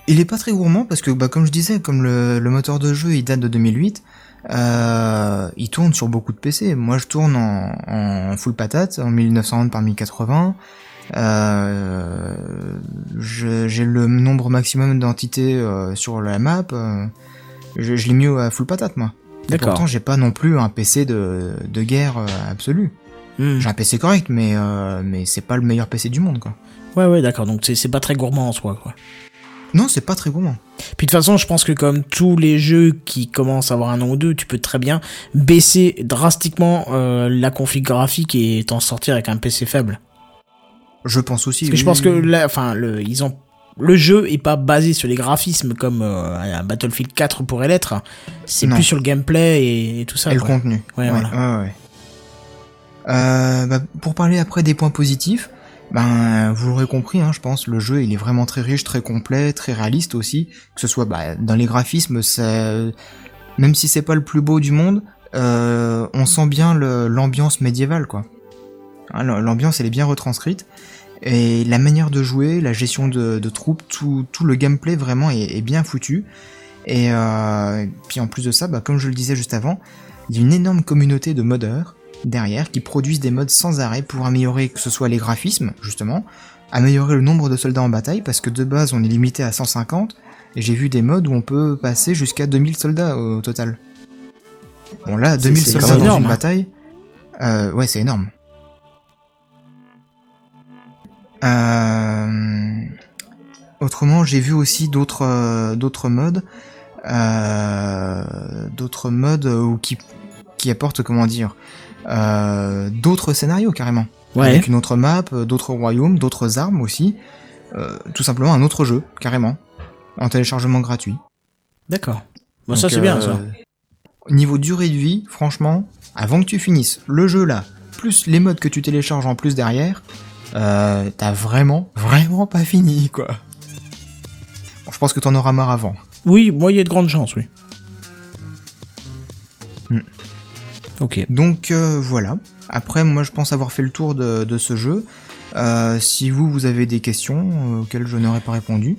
C: Il est pas très gourmand parce que, bah, comme je disais, comme le, le moteur de jeu il date de 2008, euh, il tourne sur beaucoup de PC. Moi, je tourne en, en full patate, en 1920 par 1080. Euh, j'ai le nombre maximum d'entités euh, sur la map. euh, je je l'ai mis à full patate, moi. Et
A: D'accord.
C: pourtant, j'ai pas non plus un PC de, de guerre euh, absolue.
A: Hmm.
C: J'ai un PC correct, mais euh, mais c'est pas le meilleur PC du monde, quoi.
A: Ouais, ouais, d'accord. Donc c'est c'est pas très gourmand en soi, quoi.
C: Non, c'est pas très gourmand.
A: Puis de toute façon, je pense que comme tous les jeux qui commencent à avoir un an ou deux, tu peux très bien baisser drastiquement euh, la config graphique et t'en sortir avec un PC faible.
C: Je pense aussi.
A: Parce que je pense que là, enfin, le, ils ont le jeu est pas basé sur les graphismes comme euh, un Battlefield 4 pourrait l'être. C'est plus sur le gameplay et, et tout ça.
C: et le contenu.
A: Ouais, voilà.
C: ouais. Euh, bah, pour parler après des points positifs, ben vous l'aurez compris, hein, je pense, le jeu il est vraiment très riche, très complet, très réaliste aussi. Que ce soit bah, dans les graphismes, ça, même si c'est pas le plus beau du monde, euh, on sent bien l'ambiance médiévale, quoi. Hein, L'ambiance elle est bien retranscrite. Et la manière de jouer, la gestion de, troupes, tout, tout le gameplay vraiment est, est bien foutu. Et euh, puis en plus de ça, bah, comme je le disais juste avant, il y a une énorme communauté de modeurs derrière qui produisent des mods sans arrêt pour améliorer que ce soit les graphismes, justement, améliorer le nombre de soldats en bataille, parce que de base on est limité à 150, et j'ai vu des mods où on peut passer jusqu'à 2000 soldats au total. Bon là, 2000
A: c'est
C: soldats dans une bataille, euh, ouais c'est énorme. Euh, Autrement, j'ai vu aussi d'autres euh, d'autres modes, euh, d'autres modes qui qui apportent comment dire euh, d'autres scénarios carrément,
A: Ouais.
C: avec une autre map, euh, d'autres royaumes, d'autres armes aussi, euh, tout simplement un autre jeu carrément en téléchargement gratuit.
A: D'accord. Bon, ça c'est bien ça.
C: Niveau durée de vie, franchement, avant que tu finisses le jeu là, plus les modes que tu télécharges en plus derrière, euh, t'as vraiment, vraiment pas fini quoi. Bon, je pense que t'en auras marre avant.
A: Oui, moi il y a de grandes chances, oui.
C: Hmm.
A: Ok.
C: Donc euh, voilà. Après, moi je pense avoir fait le tour de, de ce jeu. Euh, si vous, vous avez des questions euh, auxquelles je n'aurais pas répondu.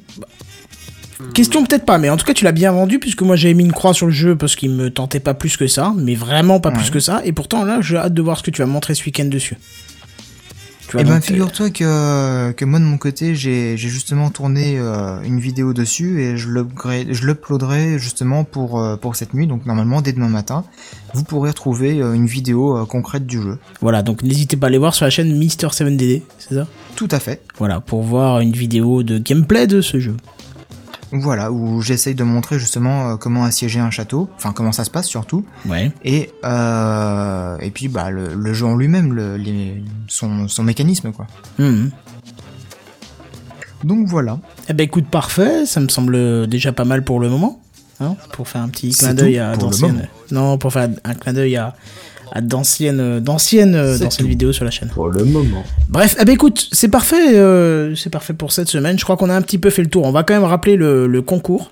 A: Question peut-être pas, mais en tout cas tu l'as bien vendu puisque moi j'avais mis une croix sur le jeu parce qu'il me tentait pas plus que ça, mais vraiment pas plus que ça. Et pourtant là j'ai hâte de voir ce que tu vas montrer ce week-end dessus. Tu vois,
C: Eh ben, figure-toi que, que moi de mon côté, j'ai justement tourné euh, une vidéo dessus et je l'uploaderai justement pour, euh, pour cette nuit. Donc normalement, dès demain matin, vous pourrez retrouver euh, une vidéo concrète du jeu.
A: Voilà, donc n'hésitez pas à aller voir sur la chaîne Mister7DD, c'est ça?
C: Tout à fait.
A: Voilà, pour voir une vidéo de gameplay de ce jeu.
C: Voilà, où j'essaye de montrer justement euh, comment assiéger un château, enfin comment ça se passe surtout,
A: Ouais.
C: et euh, et puis bah le, le jeu en lui-même, le, les- son, son mécanisme quoi.
A: Mhm.
C: Donc voilà.
A: Eh ben écoute, parfait, ça me semble déjà pas mal pour le moment. Hein, pour faire un petit clin d'œil à
C: pour le
A: d'anciennes.
C: moment.
A: Non, pour faire un clin d'œil à, à d'anciennes d'anciennes d'anciennes
B: tout.
A: vidéos sur la chaîne.
B: Pour le moment.
A: Bref, eh ben écoute, c'est parfait, euh, c'est parfait pour cette semaine. Je crois qu'on a un petit peu fait le tour. On va quand même rappeler le, le concours.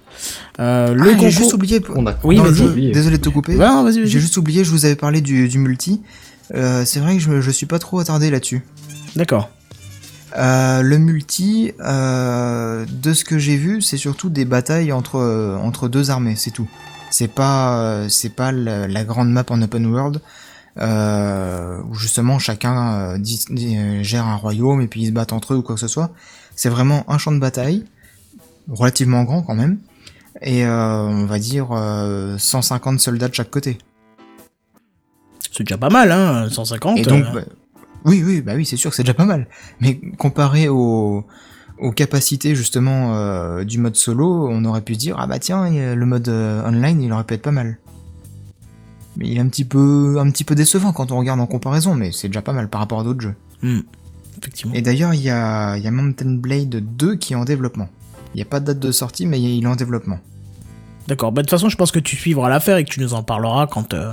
A: Euh, le
C: Ah,
A: concours.
C: j'ai juste oublié.
B: On a
A: Oui,
C: Non,
A: vas-y.
B: oublié.
C: Désolé de te couper.
A: Ouais, vas-y, vas-y.
C: J'ai juste oublié, je vous avais parlé du, du multi. Euh, c'est vrai que je, je suis pas trop attardé là-dessus.
A: D'accord.
C: Euh, le multi, euh, de ce que j'ai vu, c'est surtout des batailles entre entre deux armées, c'est tout. C'est pas euh, c'est pas la, la grande map en open world euh, où justement chacun euh, euh, gère un royaume et puis ils se battent entre eux ou quoi que ce soit. C'est vraiment un champ de bataille relativement grand quand même et euh, on va dire euh, 150 soldats de chaque côté.
A: C'est déjà pas mal, hein, 150.
C: Et donc,
A: euh,
C: bah, oui, oui, bah oui, c'est sûr que c'est déjà pas mal. Mais comparé aux, aux capacités justement euh, du mode solo, on aurait pu dire ah bah tiens, le mode euh, online, il aurait pu être pas mal. Mais il est un petit peu, un petit peu décevant quand on regarde en comparaison, mais c'est déjà pas mal par rapport à d'autres jeux.
A: hmm, effectivement.
C: Et d'ailleurs, il y a, y a Mountain Blade 2 qui est en développement. Il n'y a pas de date de sortie, mais il est en développement.
A: D'accord. Bah, de toute façon, je pense que tu suivras l'affaire et que tu nous en parleras quand, euh,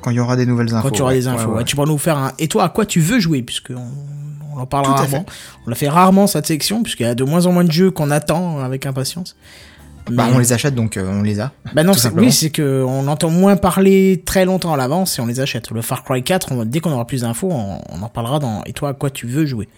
C: Quand il y aura des nouvelles infos.
A: quand tu auras des infos.
C: Ouais, ouais.
A: Ouais, tu pourras nous faire un. Et toi, à quoi tu veux jouer Puisque on, on en parle
C: Tout
A: rarement. On l'a fait rarement cette section, puisqu'il y a de moins en moins de jeux qu'on attend avec impatience.
C: Bah,
A: Mais-
C: on les achète donc euh, on les a.
A: Bah non, oui, c'est que on entend moins parler très longtemps à l'avance et on les achète. Le Far Cry 4, on- dès qu'on aura plus d'infos, on, on en parlera dans Et toi, à quoi tu veux jouer?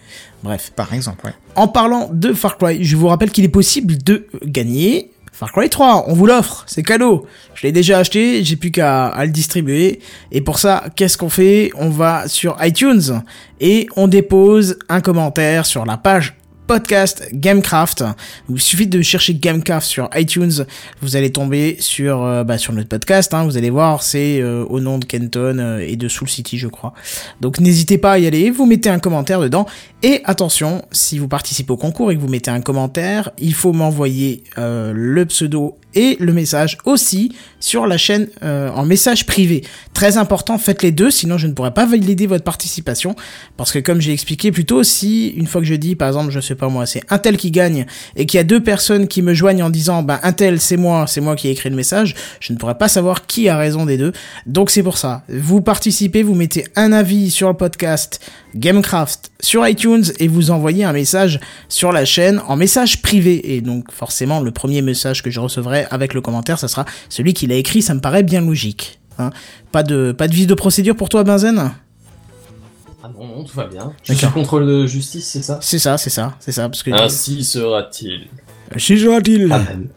A: Bref.
C: Par exemple, ouais.
A: En parlant de Far Cry, je vous rappelle qu'il est possible de gagner Far Cry 3. On vous l'offre, c'est cadeau. Je l'ai déjà acheté, j'ai plus qu'à à le distribuer. Et pour ça, qu'est-ce qu'on fait? On va sur iTunes et on dépose un commentaire sur la page podcast Gamecraft. Il suffit de chercher Gamecraft sur iTunes, vous allez tomber sur euh, bah, sur notre podcast. Hein, vous allez voir, c'est euh, au nom de Kenton euh, et de Soul City, je crois. Donc n'hésitez pas à y aller. Vous mettez un commentaire dedans. Et attention, si vous participez au concours et que vous mettez un commentaire, il faut m'envoyer le pseudo et le message aussi sur la chaîne en message privé. Très important, faites les deux, sinon je ne pourrai pas valider votre participation. Parce que comme j'ai expliqué plus tôt, si une fois que je dis, par exemple, je sais pas moi, c'est un tel qui gagne et qu'il y a deux personnes qui me joignent en disant, ben un tel c'est moi, c'est moi qui ai écrit le message, je ne pourrai pas savoir qui a raison des deux. Donc c'est pour ça. Vous participez, vous mettez un avis sur le podcast Gamecraft sur iTunes et vous envoyez un message sur la chaîne en message privé. Et donc forcément, le premier message que je recevrai avec le commentaire, ça sera celui qui l'a écrit, ça me paraît bien logique. Hein. Pas de pas de vice de procédure pour toi, Benzen?
B: Ah non, non, tout va bien. Je suis contrôle de justice, c'est ça?
A: C'est ça, c'est ça, c'est ça, parce que
B: Ainsi sera-t-il.
A: Si sera-t-il
B: Amen.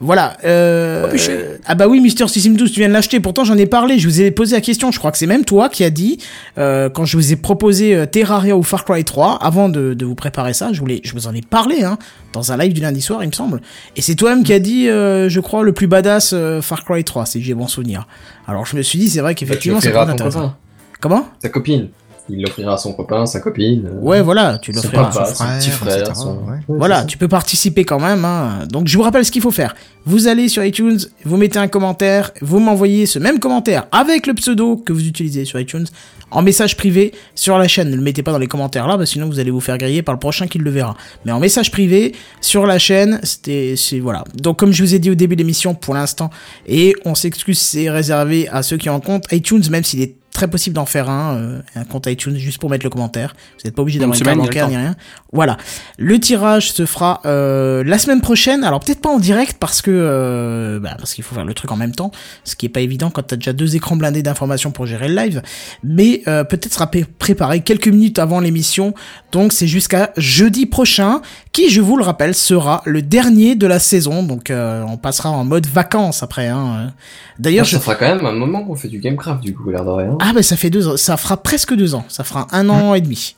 A: Voilà. Euh... ah bah oui, Mister System 12, tu viens de l'acheter. Pourtant, j'en ai parlé. Je vous ai posé la question. Je crois que c'est même toi qui a dit euh, quand je vous ai proposé euh, Terraria ou Far Cry 3 avant de, de vous préparer ça. Je voulais, je vous en ai parlé hein, dans un live du lundi soir, il me semble. Et c'est toi-même qui a dit, euh, je crois, le plus badass euh, Far Cry 3, si j'ai bon souvenir. Alors je me suis dit, c'est vrai qu'effectivement, c'est
B: à ton
A: intéressant.
B: copain.
A: Comment?
B: Ta copine. Il l'offrira à son copain, sa copine. euh,
A: Ouais, voilà, tu l'offriras.
B: papa, son petit frère.
C: etc.,
B: son-
C: ouais.
A: Voilà, tu peux participer quand même. Hein. Donc je vous rappelle ce qu'il faut faire. Vous allez sur iTunes, vous mettez un commentaire, vous m'envoyez ce même commentaire avec le pseudo que vous utilisez sur iTunes en message privé sur la chaîne. Ne le mettez pas dans les commentaires là, parce que sinon vous allez vous faire griller par le prochain qui le verra. Mais en message privé sur la chaîne, c'était, c'est voilà. Donc comme je vous ai dit au début de l'émission, pour l'instant, et on s'excuse, c'est réservé à ceux qui ont un compte iTunes, même s'il est très possible d'en faire un, euh, un compte iTunes juste pour mettre le commentaire. Vous n'êtes pas obligé d'avoir une carte bancaire ni rien. Voilà. Le tirage se fera euh, la semaine prochaine. Alors peut-être pas en direct parce que euh, bah, parce qu'il faut faire le truc en même temps, ce qui est pas évident quand t'as déjà deux écrans blindés d'informations pour gérer le live. Mais euh, peut-être sera pré- préparé quelques minutes avant l'émission. Donc c'est jusqu'à jeudi prochain, qui je vous le rappelle sera le dernier de la saison. Donc euh, on passera en mode vacances après. Hein. D'ailleurs, je
B: ça fera quand même un moment qu'on fait du Gamecraft, du coup, l'air de rien.
A: Ah bah ça fait deux ans, ça fera presque deux ans, ça fera un an et demi.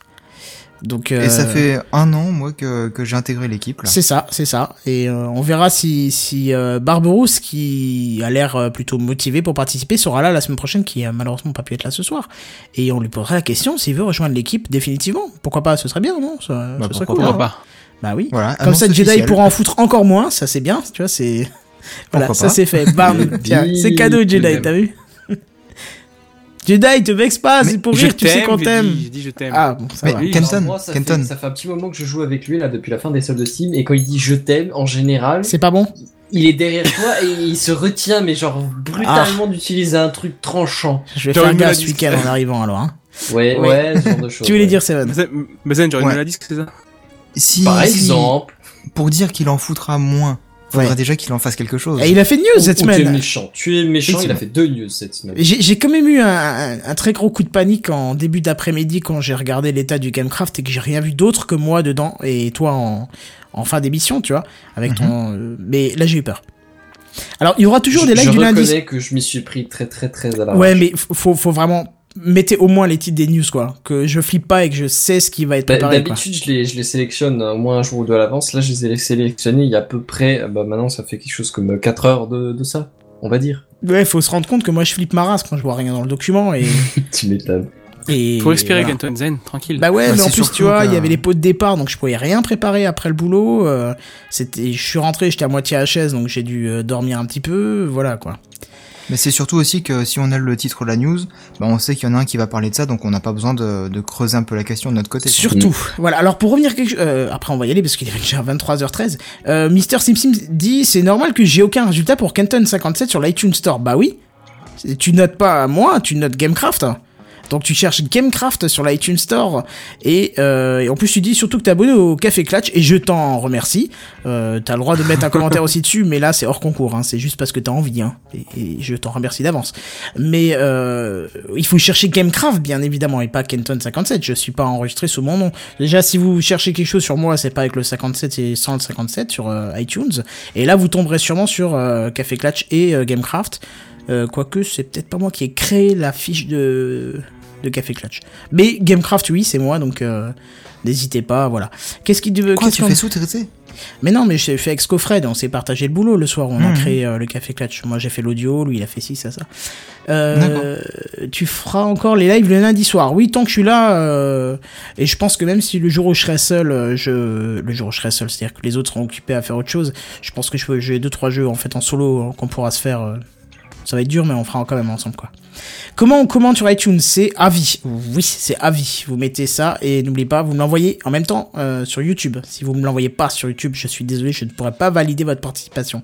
A: Donc
C: Et ça
A: euh,
C: fait un an, moi, que, que j'ai intégré l'équipe.
A: C'est ça, c'est ça. Et euh, on verra si, si euh, Barberousse, qui a l'air euh, plutôt motivé pour participer, sera là la semaine prochaine, qui a malheureusement pas pu être là ce soir. Et on lui posera la question s'il veut rejoindre l'équipe définitivement. Pourquoi pas? Ce serait bien, non? Ça,
C: Bah,
A: serait
C: pourquoi
A: cool,
D: Pourquoi
A: hein.
D: pas
A: Bah oui.
C: Voilà,
A: Comme ça, Jedi
C: officielle.
A: pourra en foutre encore moins. Ça, c'est bien. Tu vois, c'est <laughs> voilà,
C: Pourquoi
A: ça
C: pas.
A: c'est fait. Bam, <laughs> tiens, c'est cadeau, Jedi. T'as vu? Jedi, te vexe pas, c'est pour
D: Je
A: rire. Tu sais qu'on t'aime.
D: dit- J'ai dit je t'aime.
A: Ah bon, ça
C: Mais
A: va.
C: Kenton,
B: moi, ça,
C: Kenton.
B: Fait, ça fait un petit moment que je joue avec lui, là, depuis la fin des soldes de Steam, et quand il dit je t'aime, en général,
A: C'est pas bon?
B: il est derrière toi et il se retient, mais genre brutalement d'utiliser un truc tranchant.
A: Je vais
D: Genre
A: faire
D: une
A: gaffe ce week-end en arrivant alors. Hein.
B: Ouais, ouais, ce genre de <laughs> choses.
A: Tu voulais
B: ouais.
A: dire Seven?
D: Mais Zen, j'aurais une maladie, c'est ça?
C: Si,
B: Par
C: si,
B: exemple,
C: pour dire qu'il en foutra moins, faudrait
A: Ouais.
C: déjà qu'il en fasse quelque chose.
A: Et il a fait de news
B: ou-
A: cette
B: ou tu es
A: semaine.
B: méchant. Tu es méchant, il a fait deux news cette semaine.
A: J'ai j'ai quand même eu un, un- un très gros coup de panique en début d'après-midi quand j'ai regardé l'état du Gamecraft et que j'ai rien vu d'autre que moi dedans et toi en, en fin d'émission, tu vois, avec ton. euh, mais là j'ai eu peur. Alors il y aura toujours
B: je,
A: des lives
B: je
A: du lundi.
B: reconnais que je m'y suis pris très très très à la
A: Ouais, mais faut, faut vraiment mettez au moins les titres des news quoi, que je flippe pas et que je sais ce qui va être
B: Bah,
A: préparé.
B: D'habitude, je les, je les sélectionne euh, au moins un jour ou deux à l'avance. Là, je les ai sélectionnés il y a à peu près, euh, bah, maintenant, ça fait quelque chose comme 4 heures de, de ça, on va dire.
A: Ouais, faut se rendre compte que moi je flippe ma race quand je vois rien dans le document et. <laughs>
B: tu m'étonnes.
A: et
D: Faut respirer,
A: voilà.
D: Kenton Zen, tranquille.
A: Bah ouais,
C: Bah,
A: mais en plus tu vois, il y avait les pots de départ, donc je pouvais rien préparer après le boulot. euh, c'était, je suis rentré, j'étais à moitié à la chaise, donc j'ai dû euh, dormir un petit peu, voilà quoi.
C: Mais c'est surtout aussi que si on a le titre de la news, bah on sait qu'il y en a un qui va parler de ça, donc on n'a pas besoin de, de creuser un peu la question de notre côté.
A: Surtout, voilà. Alors pour revenir quelque, euh, après on va y aller parce qu'il est déjà 23h13. Euh, Mister Simsim dit c'est normal que j'ai aucun résultat pour Kenton 57 sur l'iTunes Store. Bah oui. Tu notes pas moi, tu notes Gamecraft. Donc tu cherches Gamecraft sur l'iTunes Store et, euh, et en plus tu dis surtout que t'es abonné au Café Clutch et je t'en remercie. Euh, t'as le droit de mettre un commentaire aussi dessus, mais là c'est hors concours, hein, c'est juste parce que t'as envie, hein, et, je t'en remercie d'avance. Mais euh, il faut chercher Gamecraft bien évidemment et pas Kenton 57. Je suis pas enregistré sous mon nom. Déjà si vous cherchez quelque chose sur moi, c'est pas avec le 57, c'est sans le 57 sur euh, iTunes. Et là vous tomberez sûrement sur Café Clutch et Gamecraft. Quoique c'est peut-être pas moi qui ai créé la fiche de de Café Clutch. Mais Gamecraft, oui, c'est moi, donc euh, n'hésitez pas, voilà. Qu'est-ce qui
C: Quoi,
A: qu'est-ce
C: tu fais sous-traiter
A: Mais non, mais j'ai fait avec Scofred, on s'est partagé le boulot le soir on a
C: Mhm.
A: créé euh, le Café Clutch. Moi j'ai fait l'audio, lui il a fait ci, ça, ça. Euh, tu feras encore les lives le lundi soir. Oui, tant que je suis là, euh, et je pense que même si le jour où je serai seul, je, le jour où je serai seul, c'est-à-dire que les autres seront occupés à faire autre chose, je pense que je jouer deux trois jeux en fait en solo euh, qu'on pourra se faire. Ça va être dur, mais on fera quand même ensemble quoi. Comment on commente sur iTunes C'est avis. Oui, c'est avis. Vous mettez ça et n'oubliez pas, vous me l'envoyez en même temps euh, sur YouTube. Si vous me l'envoyez pas sur YouTube, je suis désolé, je ne pourrai pas valider votre participation.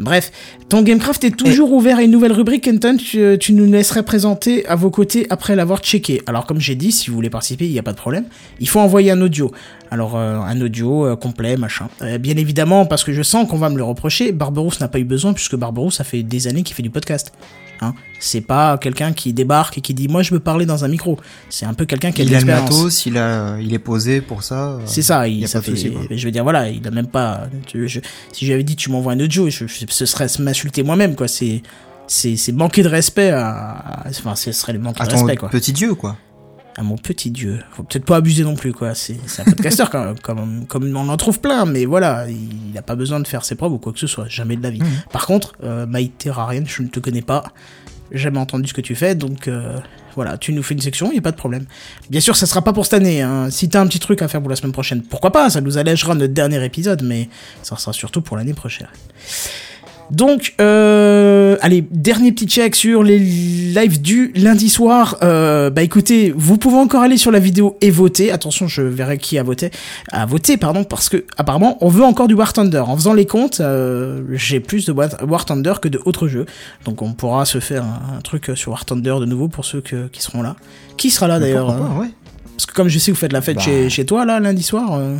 A: Bref, ton Gamecraft est toujours ouvert à une nouvelle rubrique, Kenton. Tu, tu nous laisserais présenter à vos côtés après l'avoir checké. Alors, comme j'ai dit, si vous voulez participer, il n'y a pas de problème. Il faut envoyer un audio. Alors, euh, un audio euh, complet, machin. Euh, bien évidemment, parce que je sens qu'on va me le reprocher, Barberousse n'a pas eu besoin, puisque Barberousse, ça fait des années qu'il fait du podcast. Hein c'est pas quelqu'un qui débarque et qui dit moi je veux parler dans un micro. C'est un peu quelqu'un qui a de
C: Il a le
A: l'expérience.
C: matos, il, a, il est posé pour ça. euh,
A: C'est ça, il,
C: a
A: ça
C: pas
A: fait, je veux dire, voilà, il a même pas, tu- je- si j'avais dit tu m'envoies un audio, je, je- ce serait se m'insulter moi-même, quoi, c'est, c'est, manquer de respect à, à- enfin, ce serait le manque
C: À
A: de respect, quoi.
C: petit dieu, quoi.
A: À mon petit dieu. Faut peut-être pas abuser non plus, quoi, c'est, un podcasteur, <laughs> quand même, comme, comme on en trouve plein, mais voilà, il a pas besoin de faire ses preuves ou quoi que ce soit, jamais de la vie.
C: Mhm.
A: Par contre, euh, Maït Terrarian, je ne te connais pas, jamais entendu ce que tu fais, donc, euh, voilà, tu nous fais une section, il a pas de problème. Bien sûr, ça sera pas pour cette année. Hein. Si t'as un petit truc à faire pour la semaine prochaine, pourquoi pas? Ça nous allègera notre dernier épisode, mais ça sera surtout pour l'année prochaine. Donc, euh, allez, dernier petit check sur les lives du lundi soir. Euh, bah écoutez, vous pouvez encore aller sur la vidéo et voter. Attention, je verrai qui a voté. A voté, pardon, parce que apparemment, on veut encore du War Thunder. En faisant les comptes, euh, j'ai plus de War War Thunder que de autres jeux. Donc on pourra se faire un, un truc sur War Thunder de nouveau pour ceux que- qui seront là. Qui sera là d'ailleurs hein
C: pas, ouais.
A: Parce que comme je sais que vous faites la fête
C: Bah.
A: chez, chez toi là lundi soir. euh,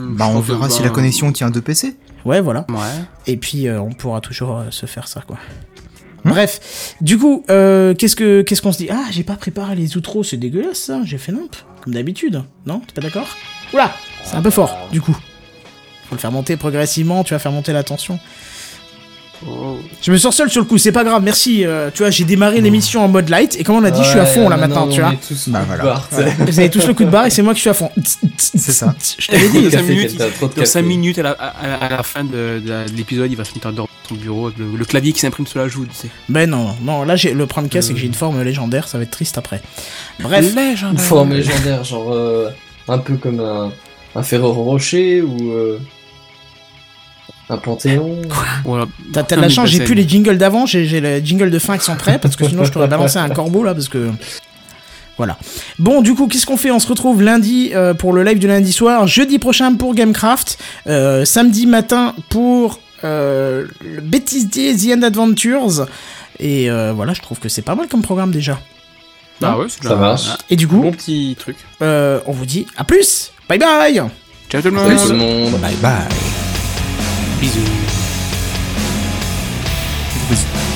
C: Bah, on verra si la connexion tient deux PC.
A: Ouais, voilà.
D: Ouais.
A: Et puis euh, on pourra toujours euh, se faire ça, quoi. Bref, du coup, euh, qu'est-ce que qu'est-ce qu'on se dit? Ah, j'ai pas préparé les outros, c'est dégueulasse ça. J'ai fait nimp, comme d'habitude. Non, t'es pas d'accord? Oula, c'est un peu fort, du coup. Faut le faire monter progressivement. Tu vas faire monter la tension. Je me sens seul sur le coup, c'est pas grave. Merci. euh, tu vois, j'ai démarré l'émission en mode light et comme on a dit, je suis à fond là maintenant, tu vois.
C: Bah, voilà.
A: Voilà. Vous avez tous le coup de barre et c'est moi qui suis à fond.
C: C'est ça.
A: Je t'avais dit.
D: Dans 5
B: café,
D: minutes,
B: t'as trop de
D: dans cinq
B: café.
D: minutes à la, à, à- à la fin de, de- de l'épisode, il va se mettre dans son bureau avec le, le clavier qui s'imprime sur la joue, tu sais.
A: Ben non, non, là j'ai le problème a, c'est que j'ai une forme légendaire, ça va être triste après. Bref,
B: Une
D: Légendaire.
B: forme légendaire, genre euh, un peu comme un, un Ferrero Rocher ou euh, un Panthéon.
D: Voilà.
A: t'as t'as de la chance, j'ai plus les jingles d'avant, j'ai j'ai les jingles de fin qui sont prêts, parce que sinon je t'aurais balancé un corbeau là, parce que. Voilà. Bon, du coup, qu'est-ce qu'on fait? On se retrouve lundi euh, pour le live du lundi soir, jeudi prochain pour Gamecraft, euh, samedi matin pour euh, le Bêtisier The End Adventures. Et euh, voilà, je trouve que c'est pas mal comme programme déjà.
D: Ah ouais, c'est
B: Ça marche.
A: Et du coup,
D: Bon petit truc.
A: euh, on vous dit à plus Bye bye
D: Ciao tout le
B: Salut tout le
D: monde.
B: monde.
C: Bye bye.
D: Bisous.
C: Bisous.